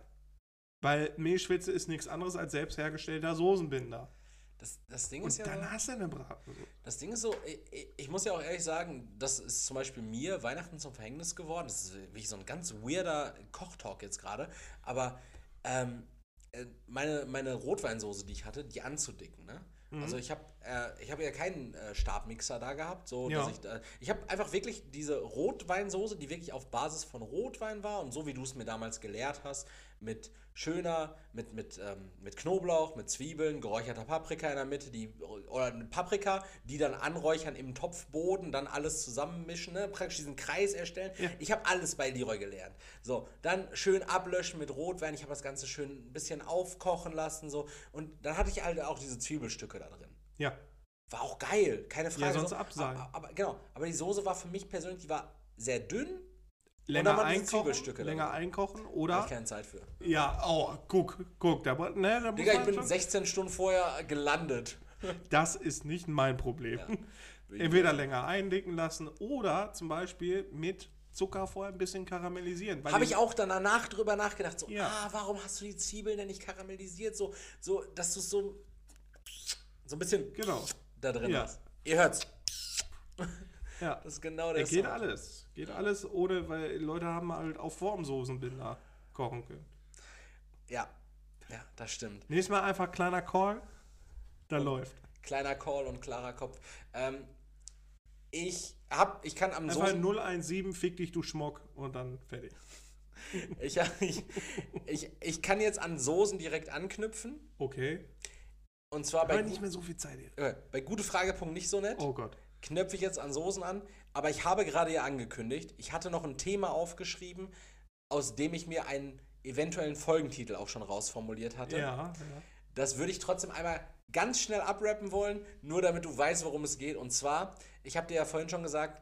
Weil Mehlschwitze ist nichts anderes als selbst hergestellter Soßenbinder. Das, das Ding Und ist ja dann so, hast du eine Braten. das Ding ist so, ich, ich- ich muss ja auch ehrlich sagen, das ist zum Beispiel mir Weihnachten zum Verhängnis geworden. Das ist wirklich so ein ganz weirder Kochtalk jetzt gerade. Aber ähm, äh, meine, meine Rotweinsoße, die ich hatte, die anzudicken, ne? Mhm. Also ich habe äh, ich hab ja keinen äh, Stabmixer da gehabt, so Ja. dass ich da, ich habe einfach wirklich diese Rotweinsoße, die wirklich auf Basis von Rotwein war und so wie du es mir damals gelehrt hast, mit schöner, mit, mit, ähm, mit Knoblauch, mit Zwiebeln, geräucherter Paprika in der Mitte, die, oder eine Paprika, die dann anräuchern im Topfboden, dann alles zusammenmischen, ne? praktisch diesen Kreis erstellen. Ja. Ich habe alles bei Leroy gelernt. So, dann schön ablöschen mit Rotwein, ich habe das Ganze schön ein bisschen aufkochen lassen, so, und dann hatte ich halt auch diese Zwiebelstücke da drin. Ja. War auch geil, keine Frage. sonst so, absagen. Aber, aber genau, aber die Soße war für mich persönlich, die war sehr dünn, Länger einkochen, länger einkochen oder hatte ich keine Zeit für. ja, oh, guck, guck, da, ne, da Digga, ich bin schon- 16 Stunden vorher gelandet. Das ist nicht mein Problem. Entweder länger eindicken lassen oder zum Beispiel mit Zucker vorher ein bisschen karamellisieren. Habe ich auch dann danach drüber nachgedacht, so, Ja. ah, warum hast du die Zwiebeln denn nicht karamellisiert? So, so dass du so, so ein bisschen Genau. da drin Ja. hast. Ihr hört's. Ja. Das ist genau der Es geht Sound. alles. Geht alles ohne, weil Leute haben halt auf Formsoßenbinder kochen können. Ja, ja, das stimmt. Nächstes Mal einfach kleiner Call, da läuft. Kleiner Call und klarer Kopf. Ähm, ich hab, ich kann am Einfach Soßen... 017, fick dich, du Schmock und dann fertig. Ich, ich, ich, ich kann jetzt an Soßen direkt anknüpfen. Okay. Und zwar bei, gu- nicht mehr so viel Zeit hier. äh, bei gute Frage.punkt nicht so nett. Oh Gott. Knöpfe ich jetzt an Soßen an. Aber ich habe gerade ja angekündigt, ich hatte noch ein Thema aufgeschrieben, aus dem ich mir einen eventuellen Folgentitel auch schon rausformuliert hatte. Ja, ja. Das würde ich trotzdem einmal ganz schnell abrappen wollen, nur damit du weißt, worum es geht. Und zwar, ich habe dir ja vorhin schon gesagt,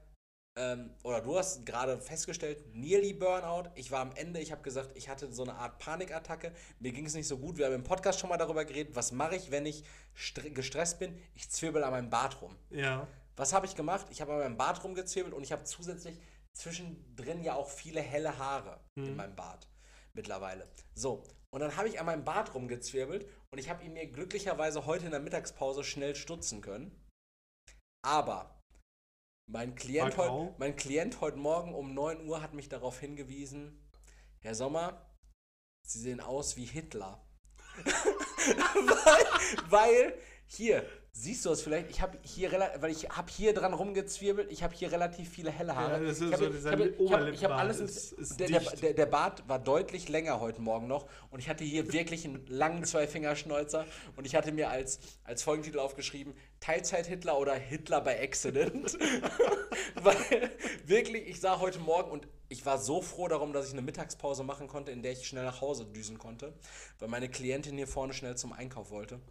ähm, oder du hast gerade festgestellt, nearly Burnout. Ich war am Ende, ich habe gesagt, ich hatte so eine Art Panikattacke. Mir ging es nicht so gut. Wir haben im Podcast schon mal darüber geredet, was mache ich, wenn ich stre- gestresst bin? Ich zwirbel an meinem Bart rum. Ja. Was habe ich gemacht? Ich habe an meinem Bart rumgezwirbelt und ich habe zusätzlich zwischendrin ja auch viele helle Haare in meinem Bart mittlerweile. So, und dann habe ich an meinem Bart rumgezwirbelt und ich habe ihn mir glücklicherweise heute in der Mittagspause schnell stutzen können. Aber mein Klient, heut, mein Klient heute Morgen um 9 Uhr hat mich darauf hingewiesen, Herr Sommer, Sie sehen aus wie Hitler. weil, weil, hier, siehst du es vielleicht, ich habe hier, weil ich habe hier dran rumgezwirbelt, ich habe hier relativ viele helle Haare. Ja, das ist ich so habe, dieser ich habe, alles, ist- ist der, der, der, Bart war deutlich länger heute Morgen noch und ich hatte hier wirklich einen langen Zwei-Finger-Schnäuzer und ich hatte mir als, als Folgentitel aufgeschrieben, Teilzeit-Hitler oder Hitler bei Accident. Weil wirklich, ich sah heute Morgen und ich war so froh darum, dass ich eine Mittagspause machen konnte, in der ich schnell nach Hause düsen konnte, weil meine Klientin hier vorne schnell zum Einkauf wollte.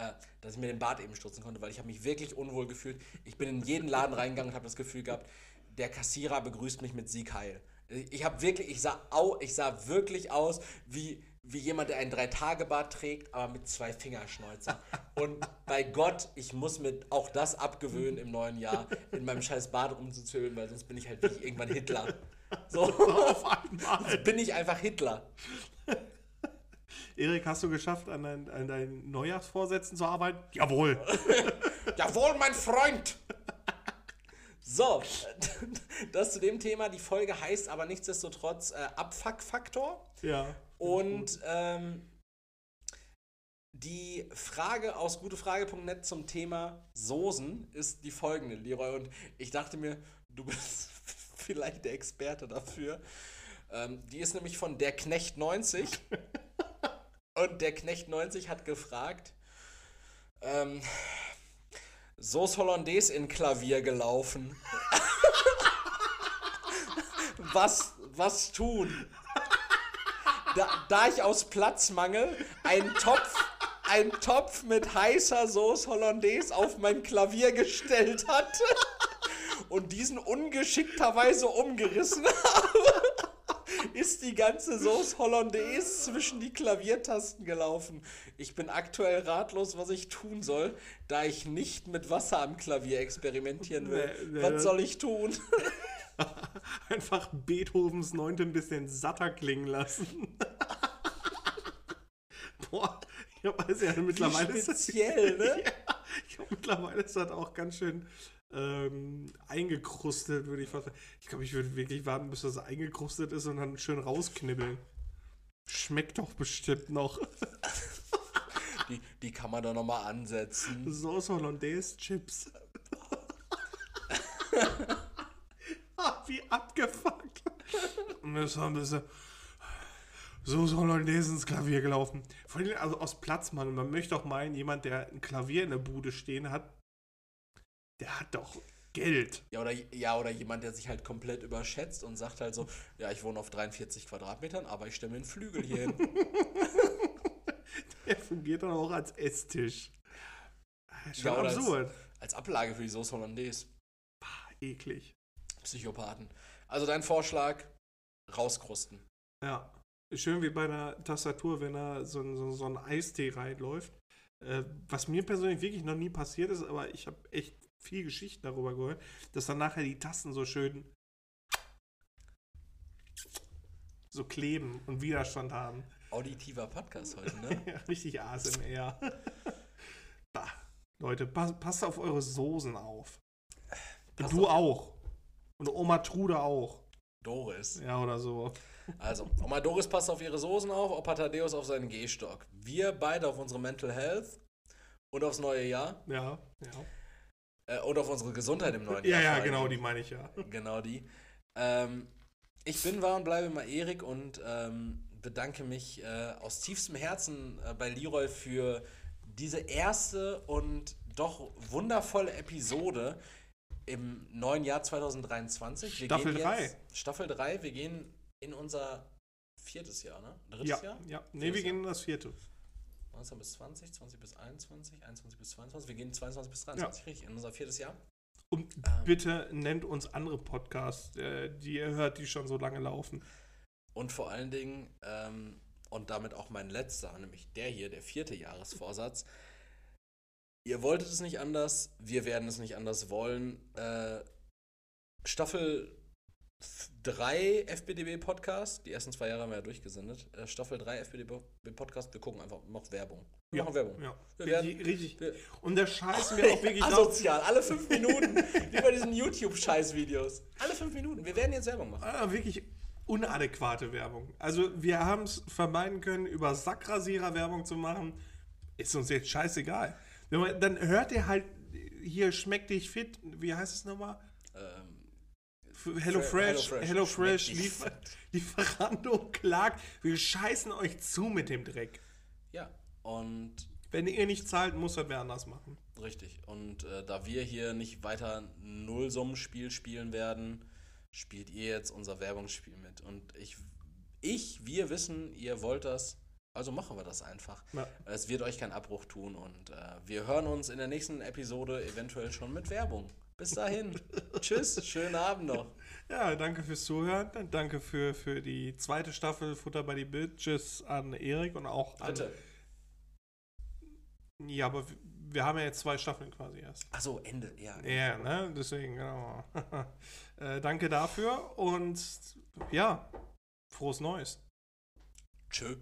Äh, dass ich mir den Bart eben stutzen konnte, weil ich habe mich wirklich unwohl gefühlt. Ich bin in jeden Laden reingegangen und habe das Gefühl gehabt, der Kassierer begrüßt mich mit Sieg heil. Ich habe wirklich, ich sah, au, ich sah wirklich aus wie, wie jemand, der ein Drei-Tage-Bart trägt, aber mit zwei Fingerschnäuzer. Und bei Gott, ich muss mir auch das abgewöhnen im neuen Jahr, in meinem scheiß Bart rumzuzählen, weil sonst bin ich halt wirklich irgendwann Hitler. So, Auf einmal. sonst bin ich einfach Hitler. Erik, hast du geschafft, an, dein, an deinen Neujahrsvorsätzen zu arbeiten? Jawohl. Jawohl, mein Freund! So, das zu dem Thema. Die Folge heißt aber nichtsdestotrotz äh, Abfuck-Faktor. Ja. Und ähm, die Frage aus gutefrage.net zum Thema Soßen ist die folgende, Leroy. Und ich dachte mir, du bist vielleicht der Experte dafür. Ähm, die ist nämlich von der Knecht 90. Und der Knecht 90 hat gefragt, ähm, Sauce Hollandaise in Klavier gelaufen. was, was tun? Da, da ich aus Platzmangel einen Topf, einen Topf mit heißer Sauce Hollandaise auf mein Klavier gestellt hatte und diesen ungeschickterweise umgerissen habe, ist die ganze Sauce Hollandaise zwischen die Klaviertasten gelaufen. Ich bin aktuell ratlos, was ich tun soll, da ich nicht mit Wasser am Klavier experimentieren will. Nee, nee, was soll ich tun? Einfach Beethovens Neunte ein bisschen satter klingen lassen. Boah, ich weiß ja, mittlerweile ist das, Speziell, ne? ja, ich glaube, mittlerweile ist das auch ganz schön ähm, eingekrustet, würde ich fast sagen. Ich glaube, ich würde wirklich warten, bis das eingekrustet ist und dann schön rausknibbeln. Schmeckt doch bestimmt noch. Die, die kann man doch nochmal ansetzen. Sauce Hollandaise Chips. Ah, Wie abgefuckt. Und das war ein bisschen Sauce Hollandaise ins Klavier gelaufen. Vor allem also aus Platzmangel. Man möchte auch meinen, jemand, der ein Klavier in der Bude stehen hat, der hat doch Geld. Ja oder, ja, oder jemand, der sich halt komplett überschätzt und sagt halt so, ja, ich wohne auf 43 Quadratmetern, aber ich stelle mir einen Flügel hier hin. Der fungiert dann auch als Esstisch. Ah, Schon Ja, oder als- absurd. Als Ablage für die Sauce Hollandaise. Eklig. Psychopathen. Also dein Vorschlag, rauskrusten. Ja. Schön wie bei einer Tastatur, wenn da so ein, so, so ein Eistee reinläuft. Äh, was mir persönlich wirklich noch nie passiert ist, aber ich habe echt viel Geschichten darüber gehört, dass dann nachher die Tasten so schön so kleben und Widerstand haben. Auditiver Podcast heute, ne? Ja, richtig ASMR. bah, Leute, pass, passt auf eure Soßen auf. Und Pass du auf. auch. Und Oma Trude auch. Doris. Ja, oder so. Also, Oma Doris passt auf ihre Soßen auf, Opa Thaddeus auf seinen Gehstock. Wir beide auf unsere Mental Health und aufs neue Jahr. Ja, ja. Äh, und auf unsere Gesundheit im neuen Ja, Jahr. ja, vor genau, die meine ich ja. Genau die. Ähm, ich bin, war und bleibe immer Erik und ähm, bedanke mich äh, aus tiefstem Herzen äh, bei Leroy für diese erste und doch wundervolle Episode im neuen Jahr 2023. Wir Staffel gehen drei. Jetzt, Staffel 3, wir gehen in unser viertes Jahr, ne? Drittes Ja, Jahr? ja. Nee, Viertes wir gehen in das vierte. 19 bis 20, 20 bis 21, 21 bis 22. Wir gehen 22 bis 23, richtig, in unser viertes Jahr. Und Ähm. bitte nennt uns andere Podcasts, äh, die ihr hört, die schon so lange laufen. Und vor allen Dingen, ähm, und damit auch mein letzter, nämlich der hier, der vierte Jahresvorsatz. Ihr wolltet es nicht anders, wir werden es nicht anders wollen. Äh, Staffel 3 FBDB Podcast, die ersten zwei Jahre haben wir ja durchgesendet. Äh, Staffel 3 FBDB Podcast, wir gucken einfach, noch Werbung. Wir Ja, machen Werbung. Ja. Wir richtig, werden- richtig. wir- Und da scheißen wir auch wirklich. Asozial, alle fünf Minuten, wie bei diesen YouTube-Scheiß-Videos. Alle fünf Minuten, wir werden jetzt Werbung machen. Ah, wirklich unadäquate Werbung. Also wir haben es vermeiden können, über Sackrasierer Werbung zu machen. Ist uns jetzt scheißegal. Wenn man, dann hört ihr halt, hier schmeckt dich fit, wie heißt es nochmal? Hello Fre- Fresh, HelloFresh. Hello Liefer Lieferando klagt, wir scheißen euch zu mit dem Dreck. ja, und Wenn ihr nicht zahlt, muss das wer anders machen. Richtig. Und äh, da wir hier nicht weiter Nullsummenspiel spielen werden, spielt ihr jetzt unser Werbungsspiel mit. Und ich, ich, wir wissen, ihr wollt das. Also machen wir das einfach. Ja. Es wird euch keinen Abbruch tun und äh, wir hören uns in der nächsten Episode eventuell schon mit Werbung. Bis dahin. Tschüss, schönen Abend noch. Ja, danke fürs Zuhören. Danke für, für die zweite Staffel Futter bei die Bitches an Erik und auch an. Dritte. Ja, aber wir- haben ja jetzt zwei Staffeln quasi erst. Achso, Ende. Ja. Ja, ne? Deswegen, genau. äh, danke dafür und ja, frohes Neues. Tschö.